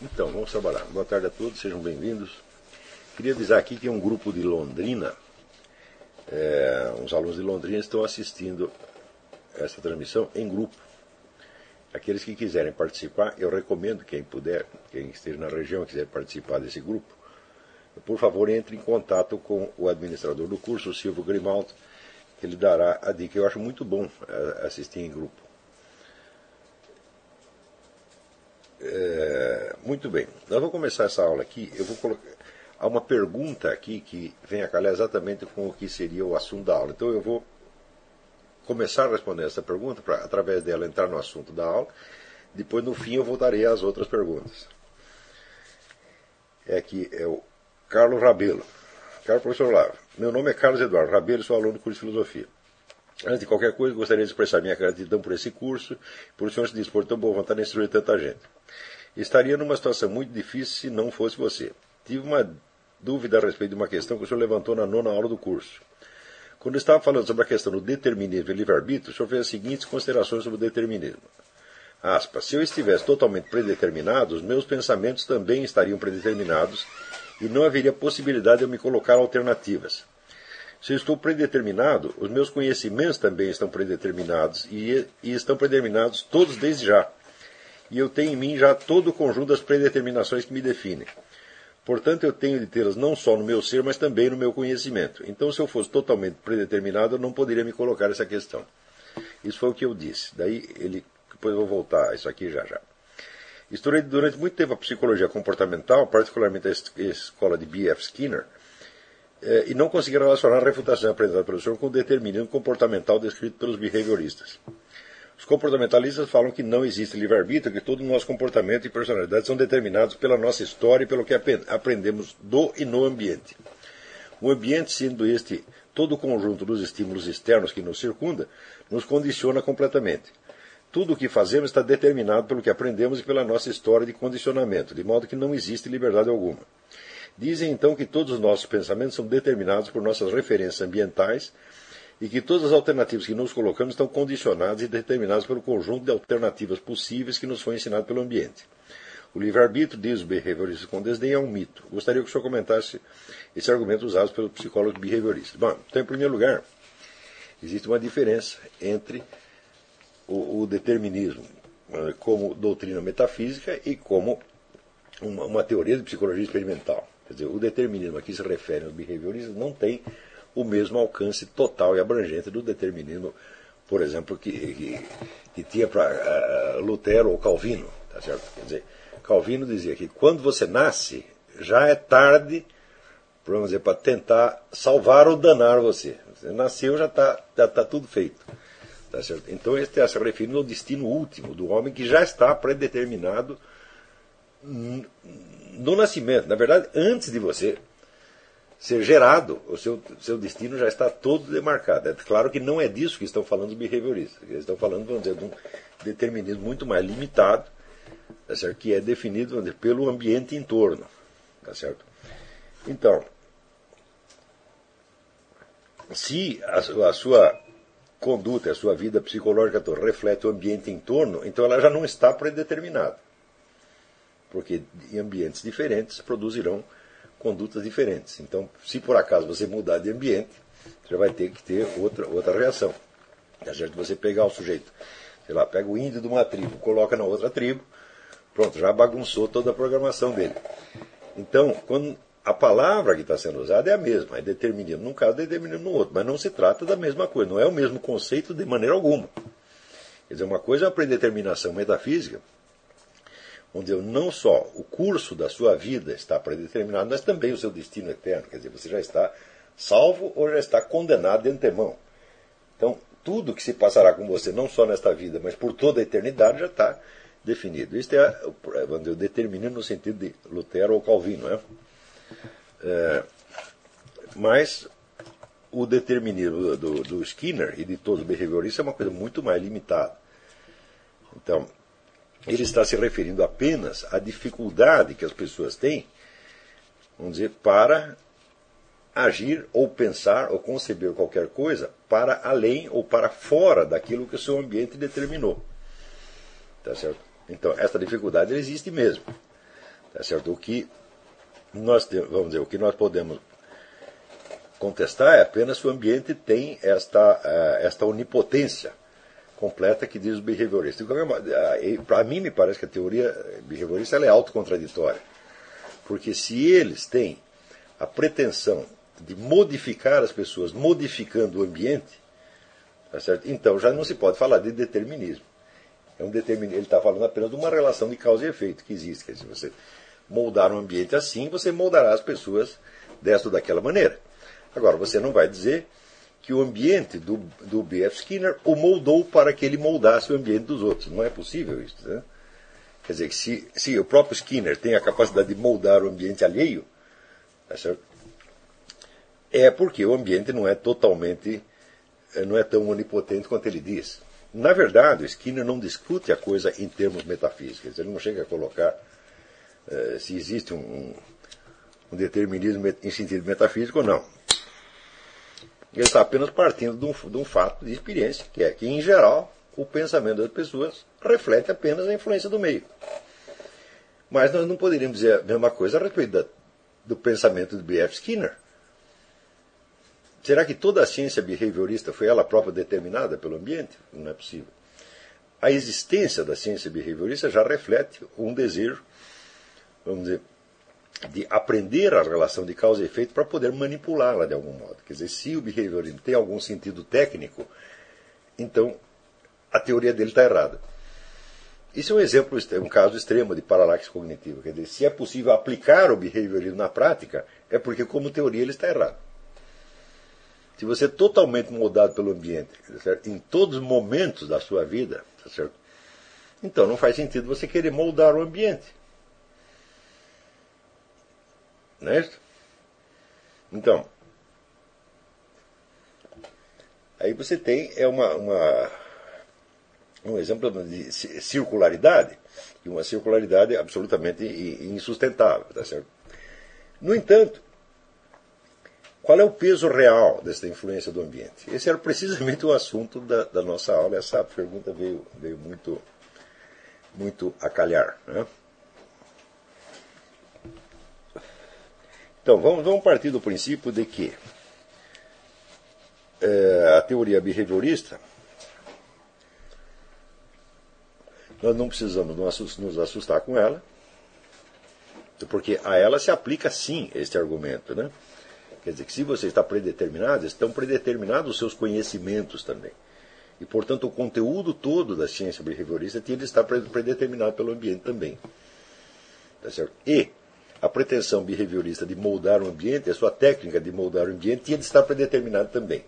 Então, vamos trabalhar. Boa tarde a todos, sejam bem-vindos. Queria avisar aqui que um grupo de Londrina, é, uns alunos de Londrina estão assistindo essa transmissão em grupo. Aqueles que quiserem participar, eu recomendo quem puder, quem esteja na região e quiser participar desse grupo, por favor entre em contato com o administrador do curso, o Silvio Grimaldo, que ele dará a dica. Eu acho muito bom é, assistir em grupo. É, muito bem, nós vamos começar essa aula aqui. Eu vou colocar. Há uma pergunta aqui que vem a calhar exatamente com o que seria o assunto da aula. Então eu vou começar a responder essa pergunta, para através dela entrar no assunto da aula. Depois, no fim, eu voltarei às outras perguntas. É aqui, é o Carlos Rabelo. Caro professor Lava, meu nome é Carlos Eduardo Rabelo, sou aluno do curso de Filosofia. Antes de qualquer coisa, gostaria de expressar minha gratidão por esse curso, por o senhor se dispor tão boa vontade em instruir tanta gente. Estaria numa situação muito difícil se não fosse você. Tive uma dúvida a respeito de uma questão que o senhor levantou na nona aula do curso. Quando estava falando sobre a questão do determinismo e livre-arbítrio, o senhor fez as seguintes considerações sobre o determinismo. Se eu estivesse totalmente predeterminado, os meus pensamentos também estariam predeterminados e não haveria possibilidade de eu me colocar alternativas. Se eu estou predeterminado, os meus conhecimentos também estão predeterminados e, e estão predeterminados todos desde já. E eu tenho em mim já todo o conjunto das predeterminações que me definem. Portanto, eu tenho de tê-las não só no meu ser, mas também no meu conhecimento. Então, se eu fosse totalmente predeterminado, eu não poderia me colocar essa questão. Isso foi o que eu disse. Daí, ele, depois eu vou voltar a isso aqui já já. Estudei durante muito tempo a psicologia comportamental, particularmente a escola de B.F. Skinner, eh, e não consegui relacionar a refutação apresentada pelo senhor com o determinismo comportamental descrito pelos behavioristas. Os comportamentalistas falam que não existe livre-arbítrio, que todo o nosso comportamento e personalidade são determinados pela nossa história e pelo que aprendemos do e no ambiente. O ambiente, sendo este todo o conjunto dos estímulos externos que nos circunda, nos condiciona completamente. Tudo o que fazemos está determinado pelo que aprendemos e pela nossa história de condicionamento, de modo que não existe liberdade alguma. Dizem então que todos os nossos pensamentos são determinados por nossas referências ambientais e que todas as alternativas que nos colocamos estão condicionadas e determinadas pelo conjunto de alternativas possíveis que nos foi ensinado pelo ambiente. O livre-arbítrio, diz o behaviorista com desdém, é um mito. Gostaria que o senhor comentasse esse argumento usado pelo psicólogo behaviorista. Bom, então, em primeiro lugar, existe uma diferença entre o, o determinismo eh, como doutrina metafísica e como uma, uma, teoria de psicologia experimental. Quer dizer, o determinismo a que se refere aos behavioristas não tem o mesmo alcance total e abrangente do determinismo, por exemplo, que, que, que tinha para uh, Lutero ou Calvino. Tá certo? Quer dizer, Calvino dizia que quando você nasce, já é tarde para tentar salvar ou danar você. Você nasceu, já está já tá tudo feito. Tá certo? Então, está se referindo ao destino último do homem que já está predeterminado no nascimento. Na verdade, antes de você ser gerado, o seu, seu destino já está todo demarcado. É claro que não é disso que estão falando os behavioristas. Eles estão falando, vamos dizer, de um determinismo muito mais limitado, tá certo? que é definido dizer, pelo ambiente em torno. Tá certo? Então, se a, a sua conduta, a sua vida psicológica toda reflete o ambiente em torno, então ela já não está predeterminada. Porque em ambientes diferentes produzirão condutas diferentes. Então, se por acaso você mudar de ambiente, você vai ter que ter outra, outra reação. É certo você pegar o sujeito, sei lá, pega o índio de uma tribo, coloca na outra tribo, pronto, já bagunçou toda a programação dele. Então, quando a palavra que está sendo usada é a mesma, é determinismo num caso, determinismo no outro, mas não se trata da mesma coisa, não é o mesmo conceito de maneira alguma. Quer dizer, uma coisa é a predeterminação metafísica, onde não só o curso da sua vida está predeterminado, mas também o seu destino eterno. Quer dizer, você já está salvo ou já está condenado de antemão. Então, tudo que se passará com você, não só nesta vida, mas por toda a eternidade, já está definido. Isto é, eu determinismo no sentido de Lutero ou Calvino. É? É, mas o determinismo do, do, Skinner e de todos os behavioristas é uma coisa muito mais limitada. Então, ele está se referindo apenas à dificuldade que as pessoas têm, vamos dizer, para agir ou pensar ou conceber qualquer coisa para além ou para fora daquilo que o seu ambiente determinou. Tá certo? Então, essa dificuldade existe mesmo. Tá certo? O que nós vamos dizer, o que nós podemos contestar é apenas se o ambiente tem esta, uh, esta onipotência completa que diz o behaviorista. Para mim, me parece que a teoria behaviorista ela é autocontraditória. Porque se eles têm a pretensão de modificar as pessoas, modificando o ambiente, tá então já não se pode falar de determinismo. É um determin... Ele está falando apenas de uma relação de causa e efeito que existe. Quer dizer, você moldar um ambiente assim, você moldará as pessoas desta ou daquela maneira. Agora, você não vai dizer que o ambiente do, do B.F. Skinner o moldou para que ele moldasse o ambiente dos outros. Não é possível isso. Né? Quer dizer, que se, se o próprio Skinner tem a capacidade de moldar o ambiente alheio, tá é porque o ambiente não é totalmente, eh, não é tão onipotente quanto ele diz. Na verdade, o Skinner não discute a coisa em termos metafísicos. Ele não chega a colocar uh, se existe um, um determinismo em sentido metafísico ou não. Ele está apenas partindo de um, de um fato de experiência, que é que, em geral, o pensamento das pessoas reflete apenas a influência do meio. Mas nós não poderíamos dizer a mesma coisa a respeito da, do pensamento de B.F. Skinner. Será que toda a ciência behaviorista foi ela própria determinada pelo ambiente? Não é possível. A existência da ciência behaviorista já reflete um desejo, vamos dizer, de aprender a relação de causa e efeito para poder manipulá-la de algum modo. Quer dizer, se o behaviorismo tem algum sentido técnico, então a teoria dele está errada. Isso é um exemplo, um caso extremo de paralaxe cognitiva. Quer dizer, se é possível aplicar o behaviorismo na prática, é porque, como teoria, ele está errado. Se você é totalmente moldado pelo ambiente, certo? em todos os momentos da sua vida, tá certo? então não faz sentido você querer moldar o ambiente. Não é? Então, aí você tem é uma, uma, um exemplo de circularidade, e uma circularidade absolutamente insustentável. Tá certo? No entanto, qual é o peso real dessa influência do ambiente? Esse era precisamente o assunto da, da nossa aula. Essa pergunta veio, veio muito, muito a calhar. Né? Então, vamos, vamos partir do princípio de que é, a teoria behaviorista, nós não precisamos nos assustar com ela, porque a ela se aplica sim este argumento. Né? Quer dizer que se você está predeterminado, estão predeterminados os seus conhecimentos também. E, portanto, o conteúdo todo da ciência behaviorista tinha de estar predeterminado pelo ambiente também. Tá certo? E a pretensão behaviorista de moldar o ambiente, a sua técnica de moldar o ambiente, tinha de estar predeterminada também.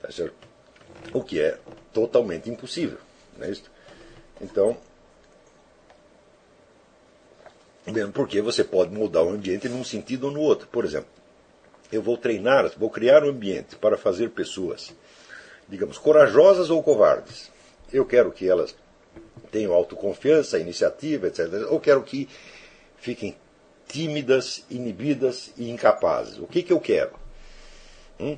Tá certo? O que é totalmente impossível. Não é isso? Então, mesmo porque você pode moldar o ambiente num sentido ou no outro. Por exemplo, eu vou treinar, vou criar um ambiente para fazer pessoas, digamos, corajosas ou covardes. Eu quero que elas tenham autoconfiança, iniciativa, etc. Ou quero que fiquem tímidas, inibidas e incapazes. O que, que eu quero? Hum?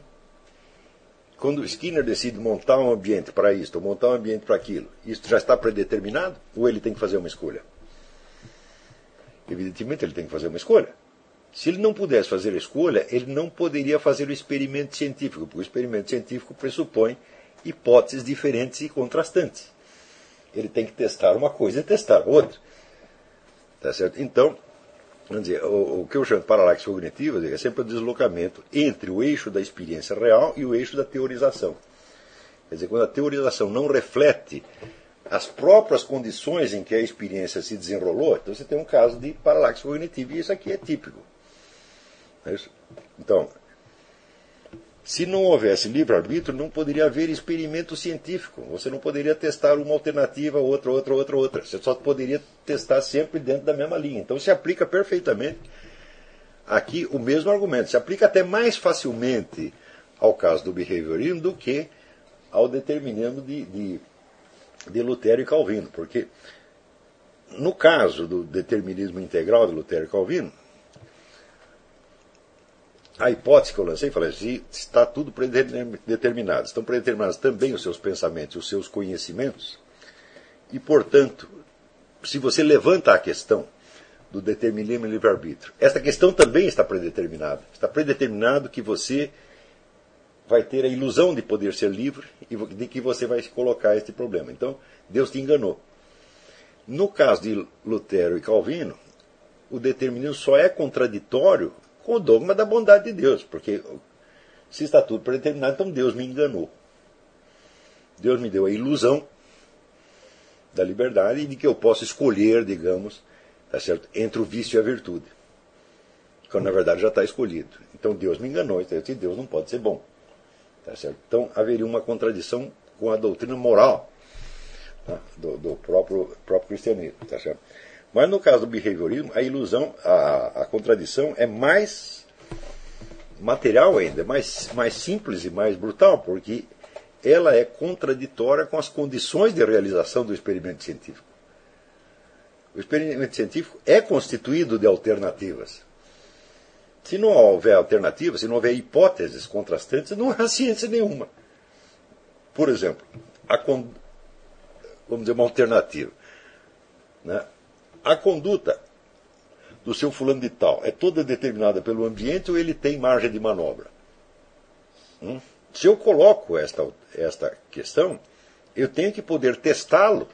Quando Skinner decide montar um ambiente para isto, ou montar um ambiente para aquilo, isso já está predeterminado? Ou ele tem que fazer uma escolha? Evidentemente, ele tem que fazer uma escolha. Se ele não pudesse fazer a escolha, ele não poderia fazer o experimento científico, porque o experimento científico pressupõe hipóteses diferentes e contrastantes. Ele tem que testar uma coisa e testar outra. Tá certo? Então, Dizer, o, o, que eu chamo de paralaxe cognitiva é sempre o deslocamento entre o eixo da experiência real e o eixo da teorização. Quer dizer, quando a teorização não reflete as próprias condições em que a experiência se desenrolou, então você tem um caso de paralaxe cognitiva, e isso aqui é típico. É então, se não houvesse livre-arbítrio, não poderia haver experimento científico. Você não poderia testar uma alternativa, outra, outra, outra, outra. Você só poderia testar sempre dentro da mesma linha. Então se aplica perfeitamente aqui o mesmo argumento. Se aplica até mais facilmente ao caso do behaviorismo do que ao determinismo de, de, de Lutero e Calvino. Porque no caso do determinismo integral de Lutero e Calvino, a hipótese que eu lancei, falei está tudo predeterminado. Estão predeterminados também os seus pensamentos, os seus conhecimentos. E, portanto, se você levanta a questão do determinismo e livre-arbítrio. Esta questão também está predeterminada. Está predeterminado que você vai ter a ilusão de poder ser livre e de que você vai colocar este problema. Então, Deus te enganou. No caso de Lutero e Calvino, o determinismo só é contraditório com o dogma da bondade de Deus, porque se está tudo predeterminado, então Deus me enganou. Deus me deu a ilusão da liberdade e de que eu posso escolher, digamos, tá certo? entre o vício e a virtude. Quando na verdade já está escolhido. Então Deus me enganou, então Deus não pode ser bom. Tá certo? Então haveria uma contradição com a doutrina moral tá? do, do, próprio, próprio cristianismo. Tá certo? Mas no caso do behaviorismo, a ilusão, a, a contradição é mais material ainda, mais, mais simples e mais brutal, porque ela é contraditória com as condições de realização do experimento científico. O experimento científico é constituído de alternativas. Se não houver alternativas, se não houver hipóteses contrastantes, não há ciência nenhuma. Por exemplo, a, vamos dizer uma alternativa. Né? A conduta do seu fulano de tal é toda determinada pelo ambiente ou ele tem margem de manobra? Hum? Se eu coloco esta, esta questão, eu tenho que poder testá-lo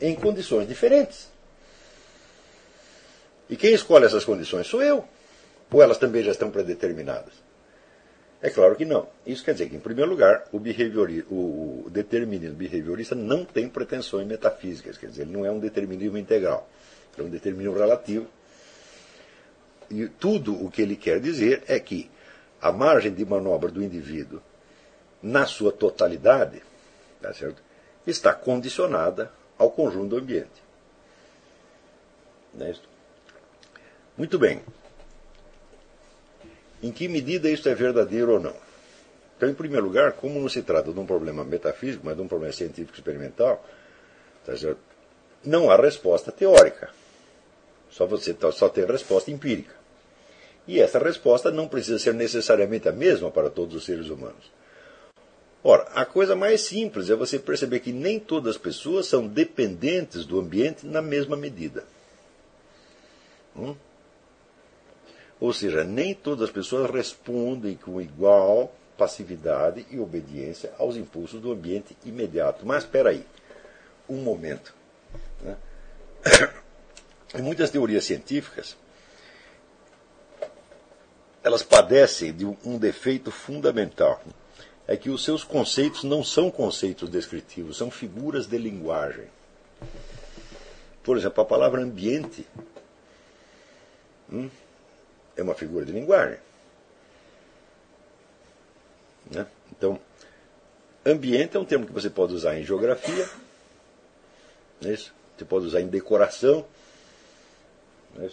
em condições diferentes. E quem escolhe essas condições sou eu. Ou elas também já estão predeterminadas? É claro que não. Isso quer dizer que, em primeiro lugar, o, o, determinismo behaviorista não tem pretensões metafísicas, quer dizer, ele não é um determinismo integral, é um determinismo relativo. E tudo o que ele quer dizer é que a margem de manobra do indivíduo, na sua totalidade, tá está condicionada ao conjunto do ambiente. É? Muito bem. Em que medida isso é verdadeiro ou não? Então, em primeiro lugar, como não se trata de um problema metafísico, mas de um problema científico experimental, tá não há resposta teórica. Só você só tem resposta empírica. E essa resposta não precisa ser necessariamente a mesma para todos os seres humanos. Ora, a coisa mais simples é você perceber que nem todas as pessoas são dependentes do ambiente na mesma medida. Hum? Ou seja, nem todas as pessoas respondem com igual passividade e obediência aos impulsos do ambiente imediato. Mas espera aí, um momento. Né? Em muitas teorias científicas, elas padecem de um defeito fundamental. É que os seus conceitos não são conceitos descritivos, são figuras de linguagem. Por exemplo, a palavra ambiente hum, é uma figura de linguagem. Né? Então, ambiente é um termo que você pode usar em geografia, é isso? você pode usar em decoração, é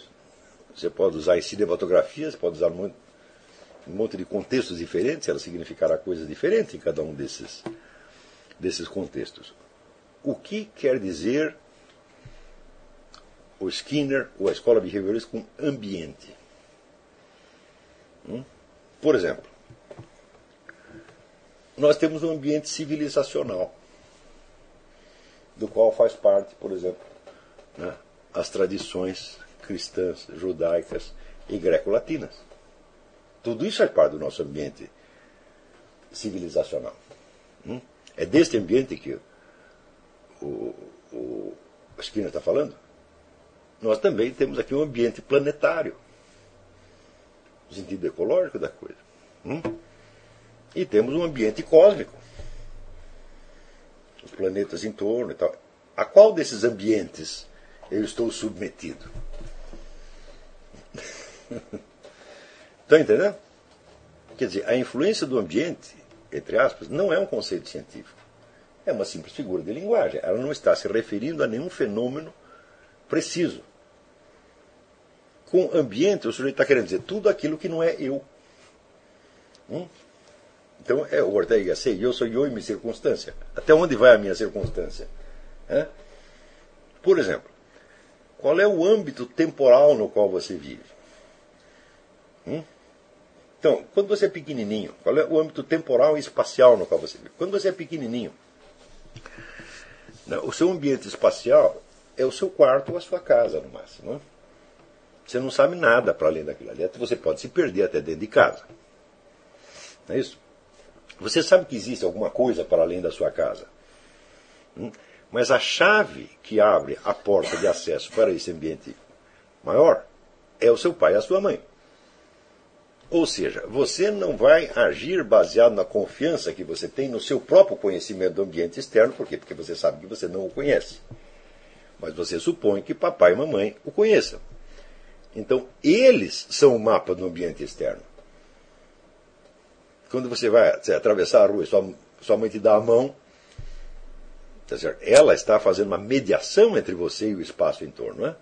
você pode usar em cinematografia, você pode usar um monte de contextos diferentes, ela significará coisas diferentes em cada um desses, desses contextos. O que quer dizer o Skinner ou a escola behaviorista com ambiente? Hum? Por exemplo, nós temos um ambiente civilizacional, do qual faz parte, por exemplo, né, as tradições cristãs, judaicas e greco-latinas. Tudo isso é parte do nosso ambiente civilizacional. Hum? É deste ambiente que o, o Skinner está falando. Nós também temos aqui um ambiente planetário, sentido ecológico da coisa. Hum? E temos um ambiente cósmico, os planetas em torno e tal. A qual desses ambientes eu estou submetido? Estão entendendo? Quer dizer, a influência do ambiente, entre aspas, não é um conceito científico. É uma simples figura de linguagem. Ela não está se referindo a nenhum fenômeno preciso. Com ambiente, o sujeito está querendo dizer tudo aquilo que não é eu. Hum? Então, é o Ortega sei, eu sou eu e minha circunstância. Até onde vai a minha circunstância? É? Por exemplo, qual é o âmbito temporal no qual você vive? Hum? Então, quando você é pequenininho, qual é o âmbito temporal e espacial no qual você vive? Quando você é pequenininho, né, o seu ambiente espacial é o seu quarto ou a sua casa, no máximo. Né? Você não sabe nada para além daquilo ali. Você pode se perder até dentro de casa. Não é isso? Você sabe que existe alguma coisa para além da sua casa. Hum? Mas a chave que abre a porta de acesso para esse ambiente maior é o seu pai e a sua mãe. Ou seja, você não vai agir baseado na confiança que você tem no seu próprio conhecimento do ambiente externo, por quê? Porque você sabe que você não o conhece. Mas você supõe que papai e mamãe o conheçam. Então, eles são o mapa do ambiente externo. Quando você vai atravessar a rua e sua, sua mãe te dá a mão, tá ela está fazendo uma mediação entre você e o espaço em torno. Não é?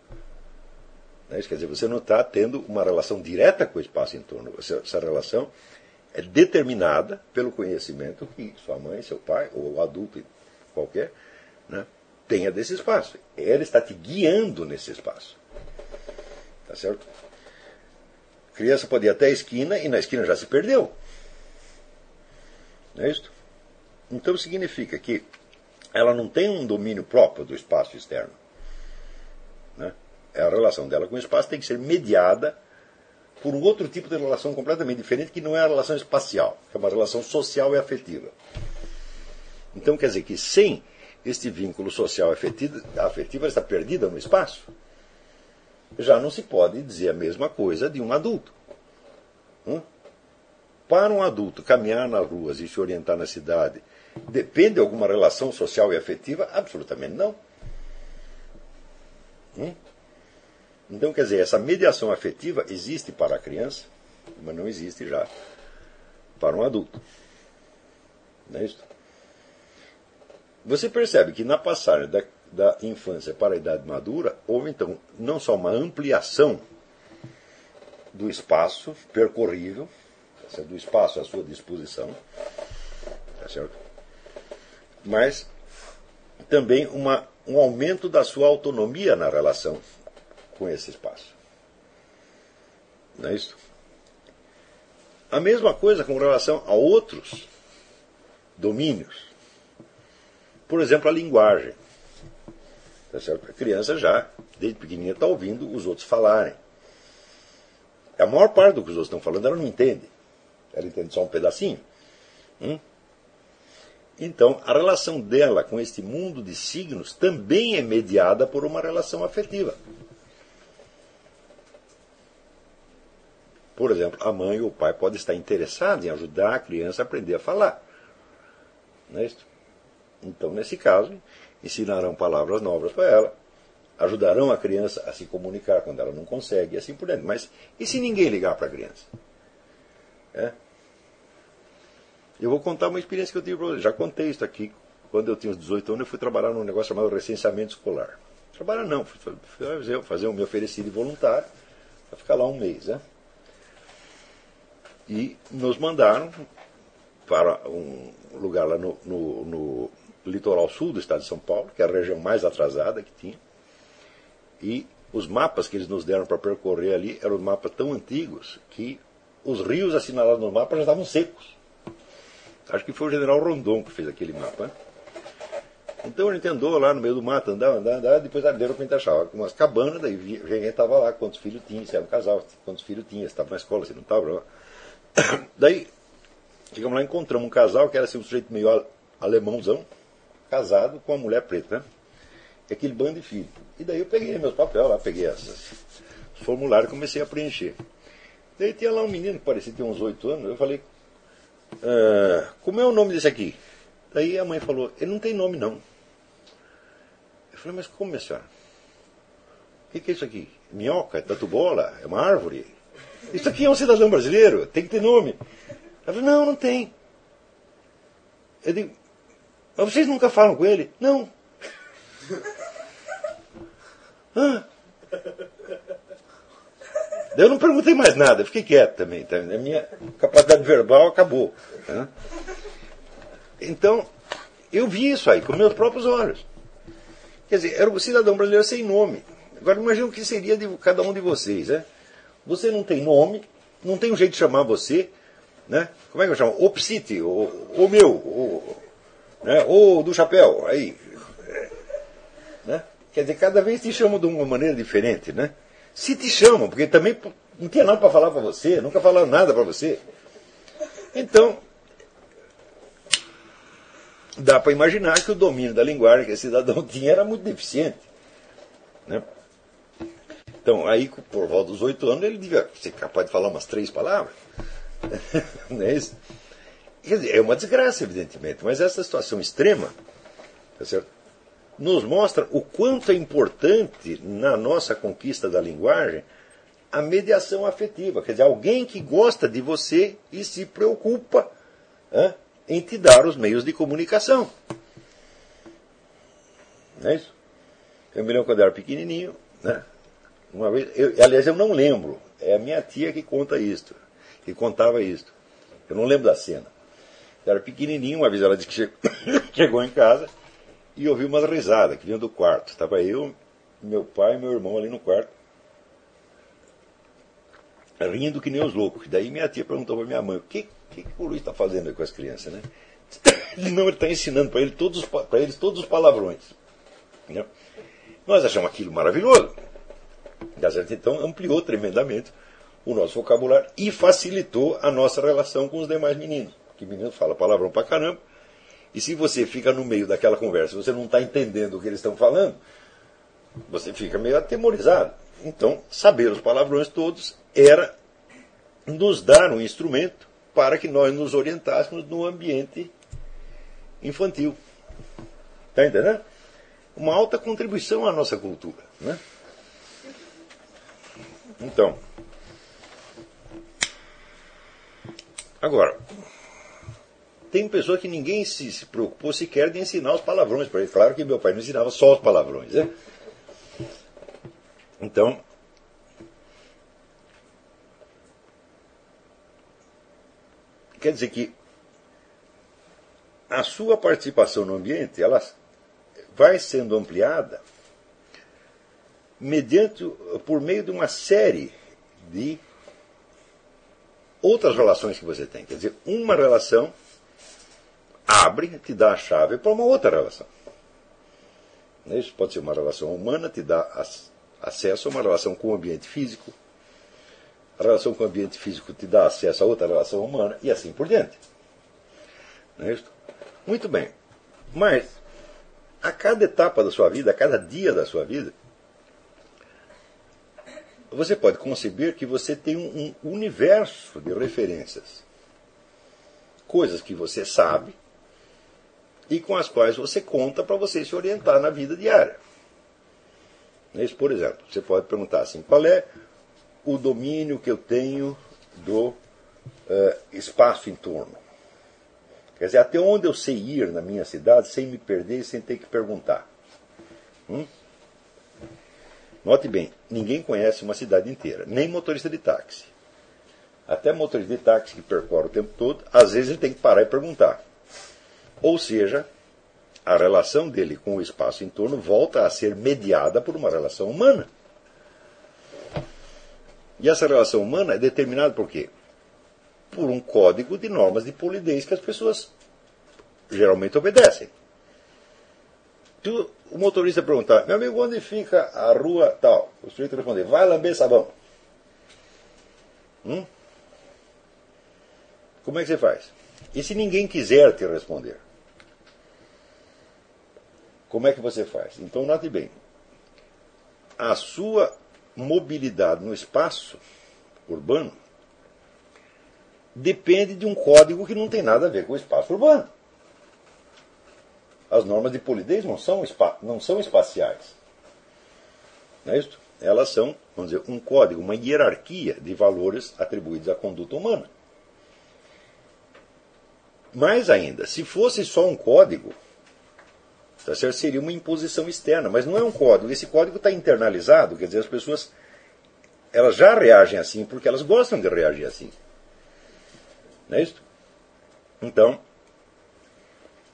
Né? Isso quer dizer, você não está tendo uma relação direta com o espaço em torno. Essa relação é determinada pelo conhecimento que sua mãe, seu pai, ou adulto qualquer, né, tenha desse espaço. Ela está te guiando nesse espaço. Tá certo? A criança pode ir até a esquina e na esquina já se perdeu. Não é isso? Então significa que ela não tem um domínio próprio do espaço externo. Né? É a relação dela com o espaço tem que ser mediada por um outro tipo de relação completamente diferente, que não é a relação espacial, que é uma relação social e afetiva. Então quer dizer que sem este vínculo social afetivo, afetivo ela está perdida no espaço. Já não se pode dizer a mesma coisa de um adulto. Hum? Para um adulto caminhar nas ruas e se orientar na cidade, depende de alguma relação social e afetiva? Absolutamente não. Hum? Então, quer dizer, essa mediação afetiva existe para a criança, mas não existe já para um adulto. Não é isso? Você percebe que na passagem da, da infância para a idade madura, houve então não só uma ampliação do espaço percorrível, do espaço à sua disposição, tá certo? mas também uma, um aumento da sua autonomia na relação com esse espaço. Não é isso? A mesma coisa com relação a outros domínios. Por exemplo, a linguagem. Tá certo? A criança já, desde pequenininha, está ouvindo os outros falarem. A maior parte do que os outros estão falando ela não entende. Ela entende só um pedacinho. Hum? Então, a relação dela com este mundo de signos também é mediada por uma relação afetiva. Por exemplo, a mãe ou o pai pode estar interessado em ajudar a criança a aprender a falar. Não é isso? Então, nesse caso, ensinarão palavras novas para ela, ajudarão a criança a se comunicar quando ela não consegue, e assim por diante. Mas e se ninguém ligar para a criança? É? Eu vou contar uma experiência que eu tive. Já contei isso aqui. Quando eu tinha uns 18 anos, eu fui trabalhar num negócio chamado recenseamento escolar. Trabalhar não, fui fazer, fazer um me oferecido voluntário para ficar lá um mês. Né? E nos mandaram para um lugar lá no, no, litoral sul do estado de São Paulo, que é a região mais atrasada que tinha. E os mapas que eles nos deram para percorrer ali eram mapas tão antigos que os rios assinalados no mapa já estavam secos. Acho que foi o general Rondon que fez aquele mapa. Né? Então a gente andou lá no meio do mato, andava, andava, andava depois a repente achava umas cabanas, daí gente estava lá, quantos filhos tinha, se era um casal, quantos filhos tinha, se estava na escola, se não estava. Daí, chegamos lá encontramos um casal que era assim, um sujeito meio alemãozão, casado com uma mulher preta? E aquele bando de filhos. E daí eu peguei meus papéis lá, peguei essas, os formulários e comecei a preencher. Daí tinha lá um menino que parecia ter uns oito anos, eu falei, ah, como é o nome desse aqui? Daí a mãe falou, ele não tem nome não. Eu falei, mas como, minha senhora? O que, que é isso aqui? Minhoca? É tatu-bola? É uma árvore? Isso aqui é um cidadão brasileiro, tem que ter nome. Ela falou, não, não tem. Eu digo, mas vocês nunca falam com ele? Não. Ah. Eu não perguntei mais nada, fiquei quieto também. Tá? A minha capacidade verbal acabou. Tá? Então, eu vi isso aí com meus próprios olhos. Quer dizer, era um cidadão brasileiro sem nome. Agora imagina o que seria de cada um de vocês. Né? Você não tem nome, não tem um jeito de chamar você. Né? Como é que eu chamo? O Psite, o, o meu, o, né? o do chapéu. Aí, né? Quer dizer, cada vez te chamam de uma maneira diferente. Né? Se te chamam, porque também não tinha nada para falar para você, nunca falaram nada para você. Então, dá para imaginar que o domínio da linguagem que esse cidadão tinha era muito deficiente. Né? Então, aí, por volta dos oito anos, ele devia ser capaz de falar umas três palavras. Não é isso? É uma desgraça, evidentemente, mas essa situação extrema tá nos mostra o quanto é importante na nossa conquista da linguagem a mediação afetiva. Quer dizer, alguém que gosta de você e se preocupa né, em te dar os meios de comunicação. Não é isso? Eu me lembro quando eu era pequenininho, né? Uma vez, eu, aliás, eu não lembro. É a minha tia que conta isto, que contava isto. Eu não lembro da cena. Era pequenininho, uma vez ela disse que chegou em casa e ouviu umas risadas que vinham do quarto. Estava eu, meu pai e meu irmão ali no quarto, rindo que nem os loucos. Daí minha tia perguntou para minha mãe: o que, que, que o Luiz está fazendo com as crianças? Né? Não, ele está ensinando para ele eles todos os palavrões. Né? Nós achamos aquilo maravilhoso. Então ampliou tremendamente o nosso vocabulário e facilitou a nossa relação com os demais meninos. Porque menino fala palavrão pra caramba. E se você fica no meio daquela conversa, você não está entendendo o que eles estão falando, você fica meio atemorizado. Então, saber os palavrões todos era nos dar um instrumento para que nós nos orientássemos no ambiente infantil. Está entendendo? Uma alta contribuição à nossa cultura. Né? Então, agora, tem pessoa que ninguém se, se preocupou sequer de ensinar os palavrões para ele. Claro que meu pai não ensinava só os palavrões. Né? Então, quer dizer que a sua participação no ambiente ela vai sendo ampliada mediante por meio de uma série de outras relações que você tem. Quer dizer, uma relação abre, te dá a chave para uma outra relação. Isso pode ser uma relação humana, te dá acesso a uma relação com o ambiente físico. A relação com o ambiente físico te dá acesso a outra relação humana e assim por diante. Não é isso? Muito bem. Mas, a cada etapa da sua vida, a cada dia da sua vida, você pode conceber que você tem um universo de referências. Coisas que você sabe e com as quais você conta para você se orientar na vida diária. Isso, por exemplo, você pode perguntar assim: qual é o domínio que eu tenho do uh, espaço em torno? Quer dizer, até onde eu sei ir na minha cidade sem me perder e sem ter que perguntar. Hum? Note bem, ninguém conhece uma cidade inteira, nem motorista de táxi. Até motorista de táxi que percorre o tempo todo, às vezes ele tem que parar e perguntar. Ou seja, a relação dele com o espaço em torno volta a ser mediada por uma relação humana. E essa relação humana é determinada por quê? Por um código de normas de polidez que as pessoas geralmente obedecem. Tu, o motorista perguntar, meu amigo, onde fica a rua tal? O sujeito responder, vai lamber sabão. Hum? Como é que você faz? E se ninguém quiser te responder? Como é que você faz? Então, note bem. A sua mobilidade no espaço urbano depende de um código que não tem nada a ver com o espaço urbano. As normas de polidez não são, não são espaciais. Não é isso? Elas são, vamos dizer, um código, uma hierarquia de valores atribuídos à conduta humana. Mais ainda, se fosse só um código, Tá certo? Seria uma imposição externa, mas não é um código. Esse código está internalizado, quer dizer, as pessoas elas já reagem assim porque elas gostam de reagir assim. Não é isso? Então,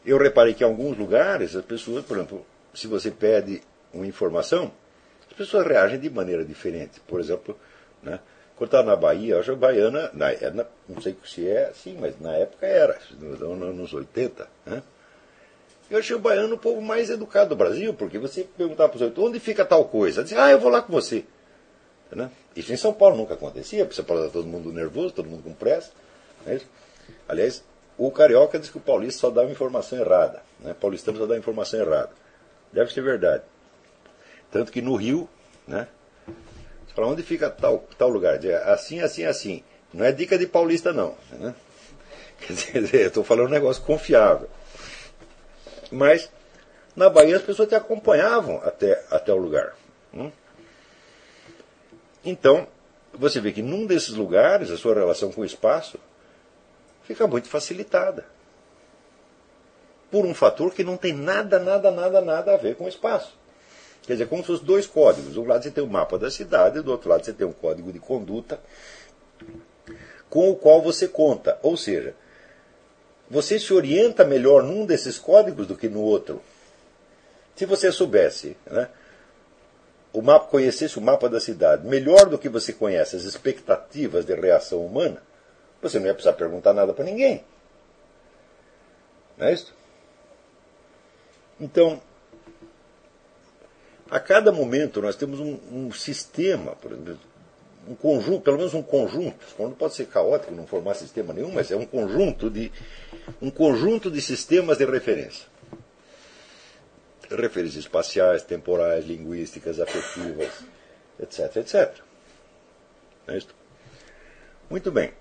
eu reparei que em alguns lugares as pessoas, por exemplo, se você pede uma informação, as pessoas reagem de maneira diferente. Por exemplo, né, quando estava na Bahia, hoje a baiana, na, é, não sei se é assim, mas na época era, nos anos 80, né? Eu achei o baiano o povo mais educado do Brasil, porque você perguntava para os outros, onde fica tal coisa? Dizia, ah, eu vou lá com você. Né? Isso em São Paulo nunca acontecia, porque São Paulo todo mundo nervoso, todo mundo com pressa. Né? Aliás, o carioca diz que o paulista só uma informação errada. Né? Paulistano só dá informação errada. Deve ser verdade. Tanto que no Rio, né? Você fala, onde fica tal, tal lugar? Assim, assim, assim. Não é dica de paulista, não. Né? Quer dizer, estou falando um negócio confiável. Mas, na Bahia, as pessoas te acompanhavam até, até o lugar. Hum? Então, você vê que num desses lugares, a sua relação com o espaço fica muito facilitada. Por um fator que não tem nada, nada, nada, nada a ver com o espaço. Quer dizer, como se fossem dois códigos. Do lado você tem o mapa da cidade, do outro lado você tem um código de conduta com o qual você conta. Ou seja, você se orienta melhor num desses códigos do que no outro. Se você soubesse, né, o mapa, conhecesse o mapa da cidade melhor do que você conhece as expectativas de reação humana, você não ia precisar perguntar nada para ninguém. Não é isso? Então, a cada momento nós temos um, um sistema, um conjunto, pelo menos um conjunto, não pode ser caótico, não formar sistema nenhum, mas é um conjunto de um conjunto de sistemas de referência. Referências espaciais, temporais, linguísticas, afetivas, etc, etc. É isso? Muito bem.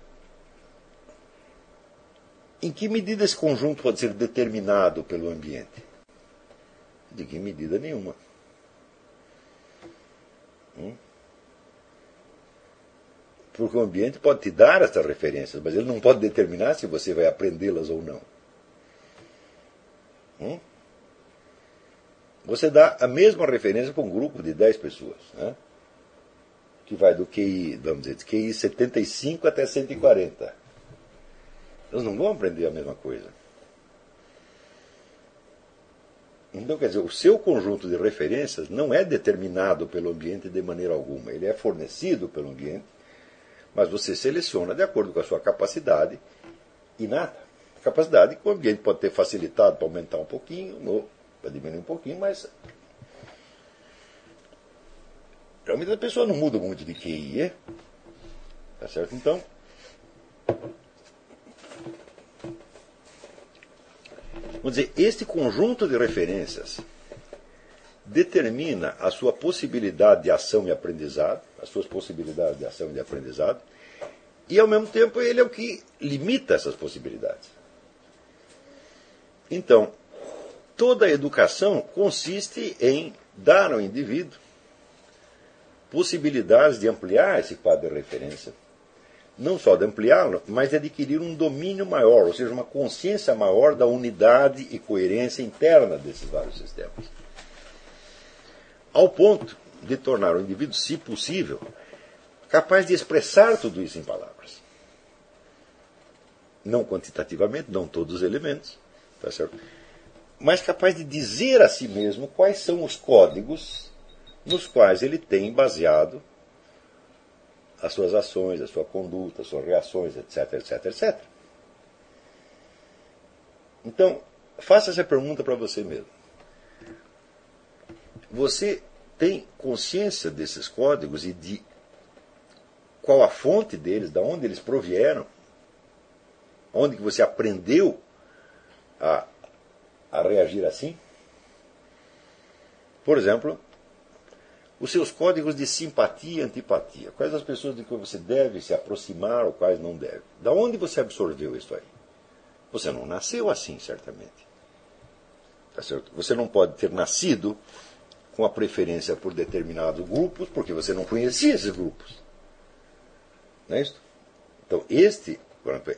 Em que medida esse conjunto pode ser determinado pelo ambiente? De que medida nenhuma. Hum? Porque o ambiente pode te dar essas referências, mas ele não pode determinar se você vai aprendê-las ou não. Hum? Você dá a mesma referência para um grupo de 10 pessoas, né? que vai do QI, vamos dizer, QI 75 até 140. Eles não vão aprender a mesma coisa. Então, quer dizer, o seu conjunto de referências não é determinado pelo ambiente de maneira alguma. Ele é fornecido pelo ambiente, mas você seleciona de acordo com a sua capacidade inata. Capacidade que o ambiente pode ter facilitado para aumentar um pouquinho, ou para diminuir um pouquinho, mas. Realmente a pessoa não muda muito de QI, é? Tá certo? Então. Vamos dizer, este conjunto de referências determina a sua possibilidade de ação e aprendizado, as suas possibilidades de ação e de aprendizado, e ao mesmo tempo ele é o que limita essas possibilidades. Então, toda a educação consiste em dar ao indivíduo possibilidades de ampliar esse quadro de referência, não só de ampliá-lo, mas de adquirir um domínio maior, ou seja, uma consciência maior da unidade e coerência interna desses vários sistemas. Ao ponto de tornar o indivíduo, se possível, capaz de expressar tudo isso em palavras. Não quantitativamente, não todos os elementos, tá certo? mas capaz de dizer a si mesmo quais são os códigos nos quais ele tem baseado as suas ações, a sua conduta, as suas reações, etc, etc, etc. Então, faça essa pergunta para você mesmo. Você tem consciência desses códigos e de qual a fonte deles, de onde eles provieram? Onde que você aprendeu a, a reagir assim? Por exemplo, os seus códigos de simpatia e antipatia. Quais as pessoas de que você deve se aproximar ou quais não deve. Da onde você absorveu isso aí? Você não nasceu assim, certamente. Tá? Você não pode ter nascido com a preferência por determinados grupos, porque você não conhecia esses grupos. Não é isso? Então, este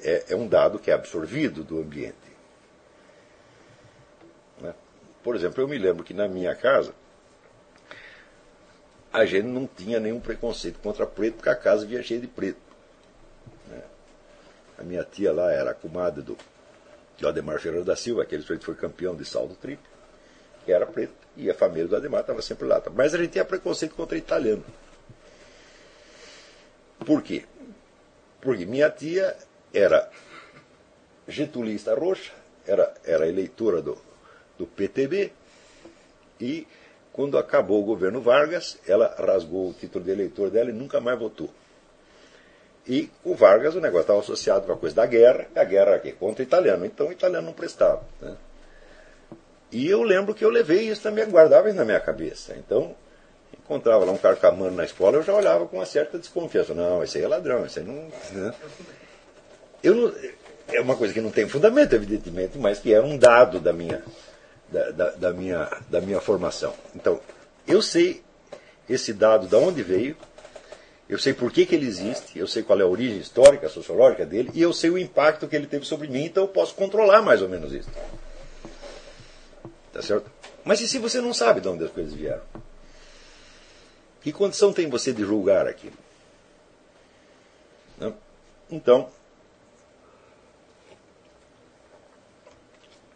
é, é um dado que é absorvido do ambiente. Né? Por exemplo, eu me lembro que na minha casa, a gente não tinha nenhum preconceito contra preto, porque a casa via cheia de preto. Né? A minha tia lá era a comadre do de Ademar Ferreira da Silva, aquele sujeito foi campeão de saldo triplo, que era preto, e a família do Ademar estava sempre lá. Mas a gente tinha preconceito contra italiano. Por quê? Porque minha tia era getulista roxa, era, era eleitora do, do PTB, e Quando acabou o governo Vargas, ela rasgou o título de eleitor dela e nunca mais votou. E o Vargas, o negócio estava associado com a coisa da guerra, a guerra aqui, contra o italiano, então o italiano não prestava. Né? E eu lembro que eu levei isso também, guardava isso na minha cabeça. Então, encontrava lá um carcamano na escola, eu já olhava com uma certa desconfiança. Não, esse aí é ladrão, esse aí não. Né? Eu não é uma coisa que não tem fundamento, evidentemente, mas que é um dado da minha, da, da, da, minha, da minha formação. Então, eu sei esse dado de onde veio, eu sei por que, que ele existe, eu sei qual é a origem histórica, sociológica dele, e eu sei o impacto que ele teve sobre mim, então eu posso controlar mais ou menos isso. Tá certo? Mas e se você não sabe de onde as coisas vieram? Que condição tem você de julgar aquilo? Não? Então,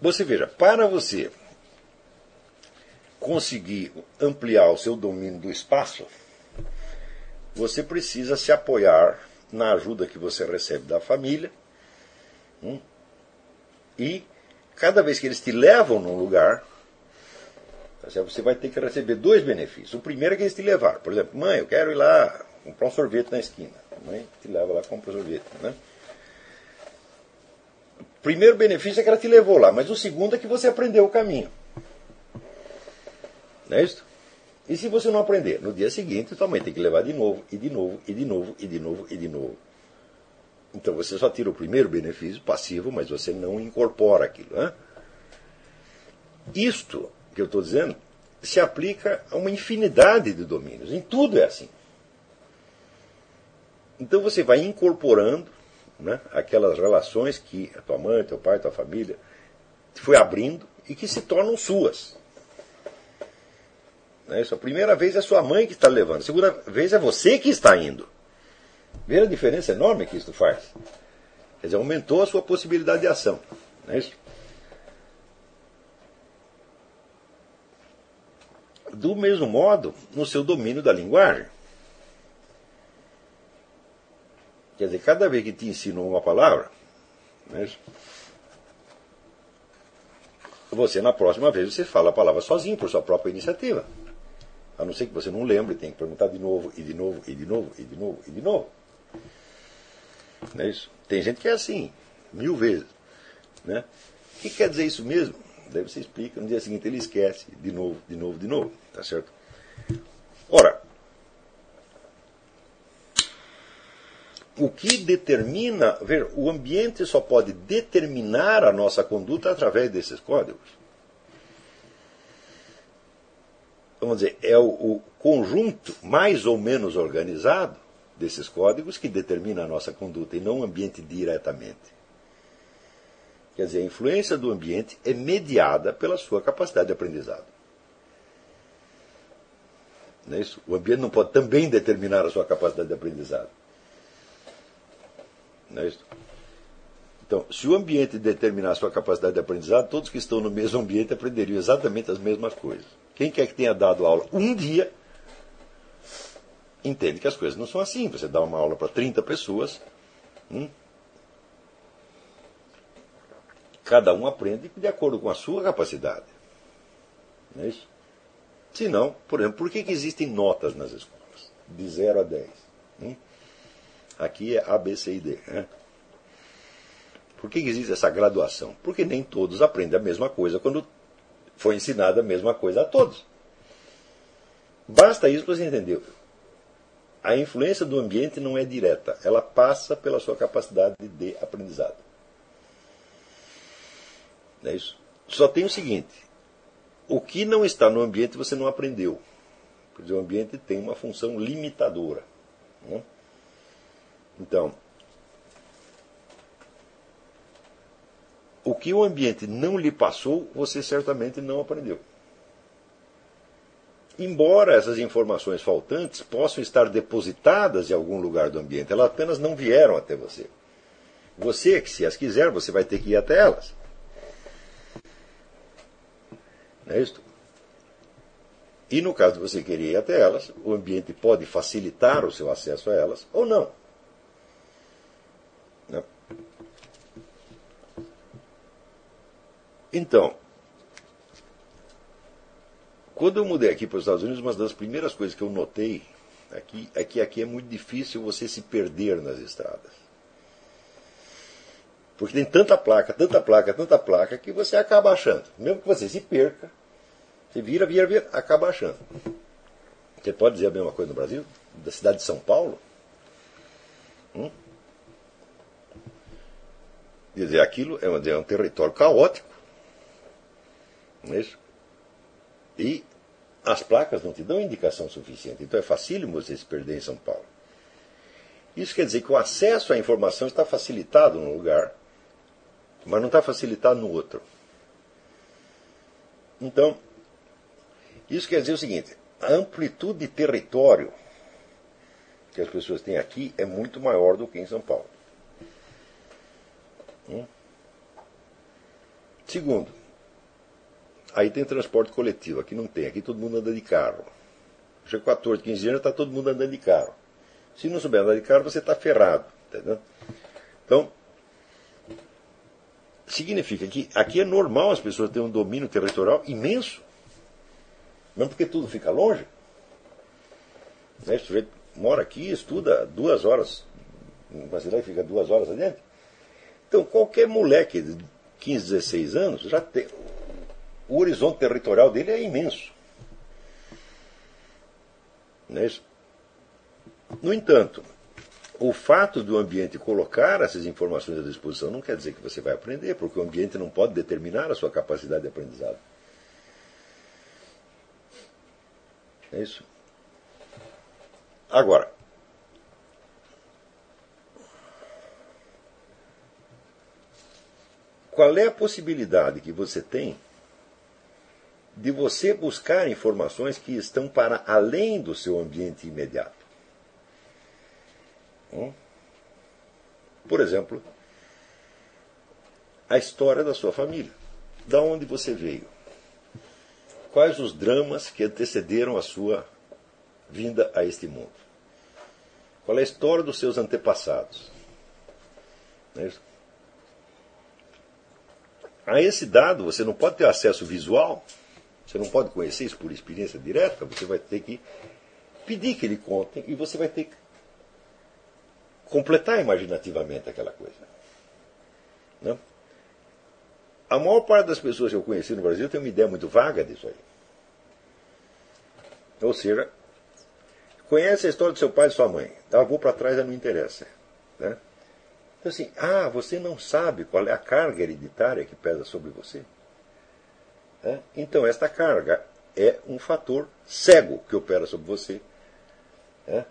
você veja, para você conseguir ampliar o seu domínio do espaço, você precisa se apoiar na ajuda que você recebe da família. Hum, e cada vez que eles te levam num lugar, tá você vai ter que receber dois benefícios. O primeiro é que eles te levaram. Por exemplo, mãe, eu quero ir lá comprar um sorvete na esquina. A mãe te leva lá, compra um sorvete. Né? O primeiro benefício é que ela te levou lá, mas o segundo é que você aprendeu o caminho. Não é isso? E se você não aprender? No dia seguinte, sua mãe tem que levar de novo, e de novo, e de novo, e de novo, e de novo. Então você só tira o primeiro benefício passivo, mas você não incorpora aquilo. Né? Isto que eu estou dizendo se aplica a uma infinidade de domínios. Em tudo é assim. Então você vai incorporando né, aquelas relações que a tua mãe, teu pai, tua família foi abrindo e que se tornam suas. Né? Isso, a primeira vez é sua mãe que está levando, a segunda vez é você que está indo. Veja a diferença enorme que isso faz. Quer dizer, aumentou a sua possibilidade de ação. Não é isso? Do mesmo modo, no seu domínio da linguagem. Quer dizer, cada vez que te ensino uma palavra, é você na próxima vez você fala a palavra sozinho, por sua própria iniciativa. A não ser que você não lembre, tem que perguntar de novo, e de novo, e de novo, e de novo, e de novo. Não é isso? Tem gente que é assim, mil vezes. Né? O que quer dizer isso mesmo? Daí você explica, no dia seguinte ele esquece, de novo, de novo, de novo. Tá certo? Ora, o que determina, ver, o ambiente só pode determinar a nossa conduta através desses códigos. vamos dizer, é o, o conjunto mais ou menos organizado desses códigos que determina a nossa conduta e não o ambiente diretamente. Quer dizer, a influência do ambiente é mediada pela sua capacidade de aprendizado. Não é isso? O ambiente não pode também determinar a sua capacidade de aprendizado. Não é isso? Então, se o ambiente determinar a sua capacidade de aprendizado, todos que estão no mesmo ambiente aprenderiam exatamente as mesmas coisas. Quem quer que tenha dado aula um dia, entende que as coisas não são assim. Você dá uma aula para 30 pessoas, hum, cada um aprende de acordo com a sua capacidade. Não é isso? Se não, por exemplo, por que, que existem notas nas escolas? De 0 a 10. Hum? Aqui é A, B, C e D. Né? Por que, que existe essa graduação? Porque nem todos aprendem a mesma coisa quando foi ensinada a mesma coisa a todos. Basta isso para você entender. A influência do ambiente não é direta, ela passa pela sua capacidade de aprendizado. É isso. Só tem o seguinte: o que não está no ambiente você não aprendeu. Porque o ambiente tem uma função limitadora. Né? Então, o que o ambiente não lhe passou, você certamente não aprendeu. Embora essas informações faltantes possam estar depositadas em algum lugar do ambiente, elas apenas não vieram até você. Você, que se as quiser, você vai ter que ir até elas. Não é isso? E no caso de você querer ir até elas, o ambiente pode facilitar o seu acesso a elas ou não. não. Então, Quando eu mudei aqui para os Estados Unidos, uma das primeiras coisas que eu notei aqui é que aqui é muito difícil você se perder nas estradas. Porque tem tanta placa, tanta placa, tanta placa, que você acaba achando. Mesmo que você se perca, você vira, vira, vira, acaba achando. Você pode dizer a mesma coisa no Brasil? Da cidade de São Paulo? Hum? Quer dizer, aquilo é um, é um território caótico. Não é isso? E as placas não te dão indicação suficiente. Então é facílimo você se perder em São Paulo. Isso quer dizer que o acesso à informação está facilitado num lugar, mas não está facilitado no outro. Então, isso quer dizer o seguinte: a amplitude de território que as pessoas têm aqui é muito maior do que em São Paulo. Hum? Segundo, Aí tem transporte coletivo, aqui não tem, aqui todo mundo anda de carro. Já 14, 15 anos está todo mundo andando de carro. Se não souber andar de carro, você está ferrado. Entendeu? Então, significa que aqui é normal as pessoas terem um domínio territorial imenso. Mesmo porque tudo fica longe. Né? O sujeito mora aqui, estuda duas horas, uma cidade fica duas horas adiante. Então, qualquer moleque de 15, 16 anos já tem o horizonte territorial dele é imenso. Não é isso? No entanto, o fato do ambiente colocar essas informações à disposição não quer dizer que você vai aprender, porque o ambiente não pode determinar a sua capacidade de aprendizado. É isso. Agora, qual é a possibilidade que você tem de você buscar informações que estão para além do seu ambiente imediato. Hum? Por exemplo, a história da sua família. Da onde você veio? Quais os dramas que antecederam a sua vinda a este mundo? Qual é a história dos seus antepassados? É a esse dado você não pode ter acesso visual, você não pode conhecer isso por experiência direta, você vai ter que pedir que ele contem e você vai ter que completar imaginativamente aquela coisa. Né? A maior parte das pessoas que eu conheci no Brasil tem uma ideia muito vaga disso aí. Ou seja, conhece a história do seu pai e sua mãe. Da avô para trás não interessa. Né? Então assim, ah, você não sabe qual é a carga hereditária que pesa sobre você? Né? Então, esta carga é um fator cego que opera sobre você, né?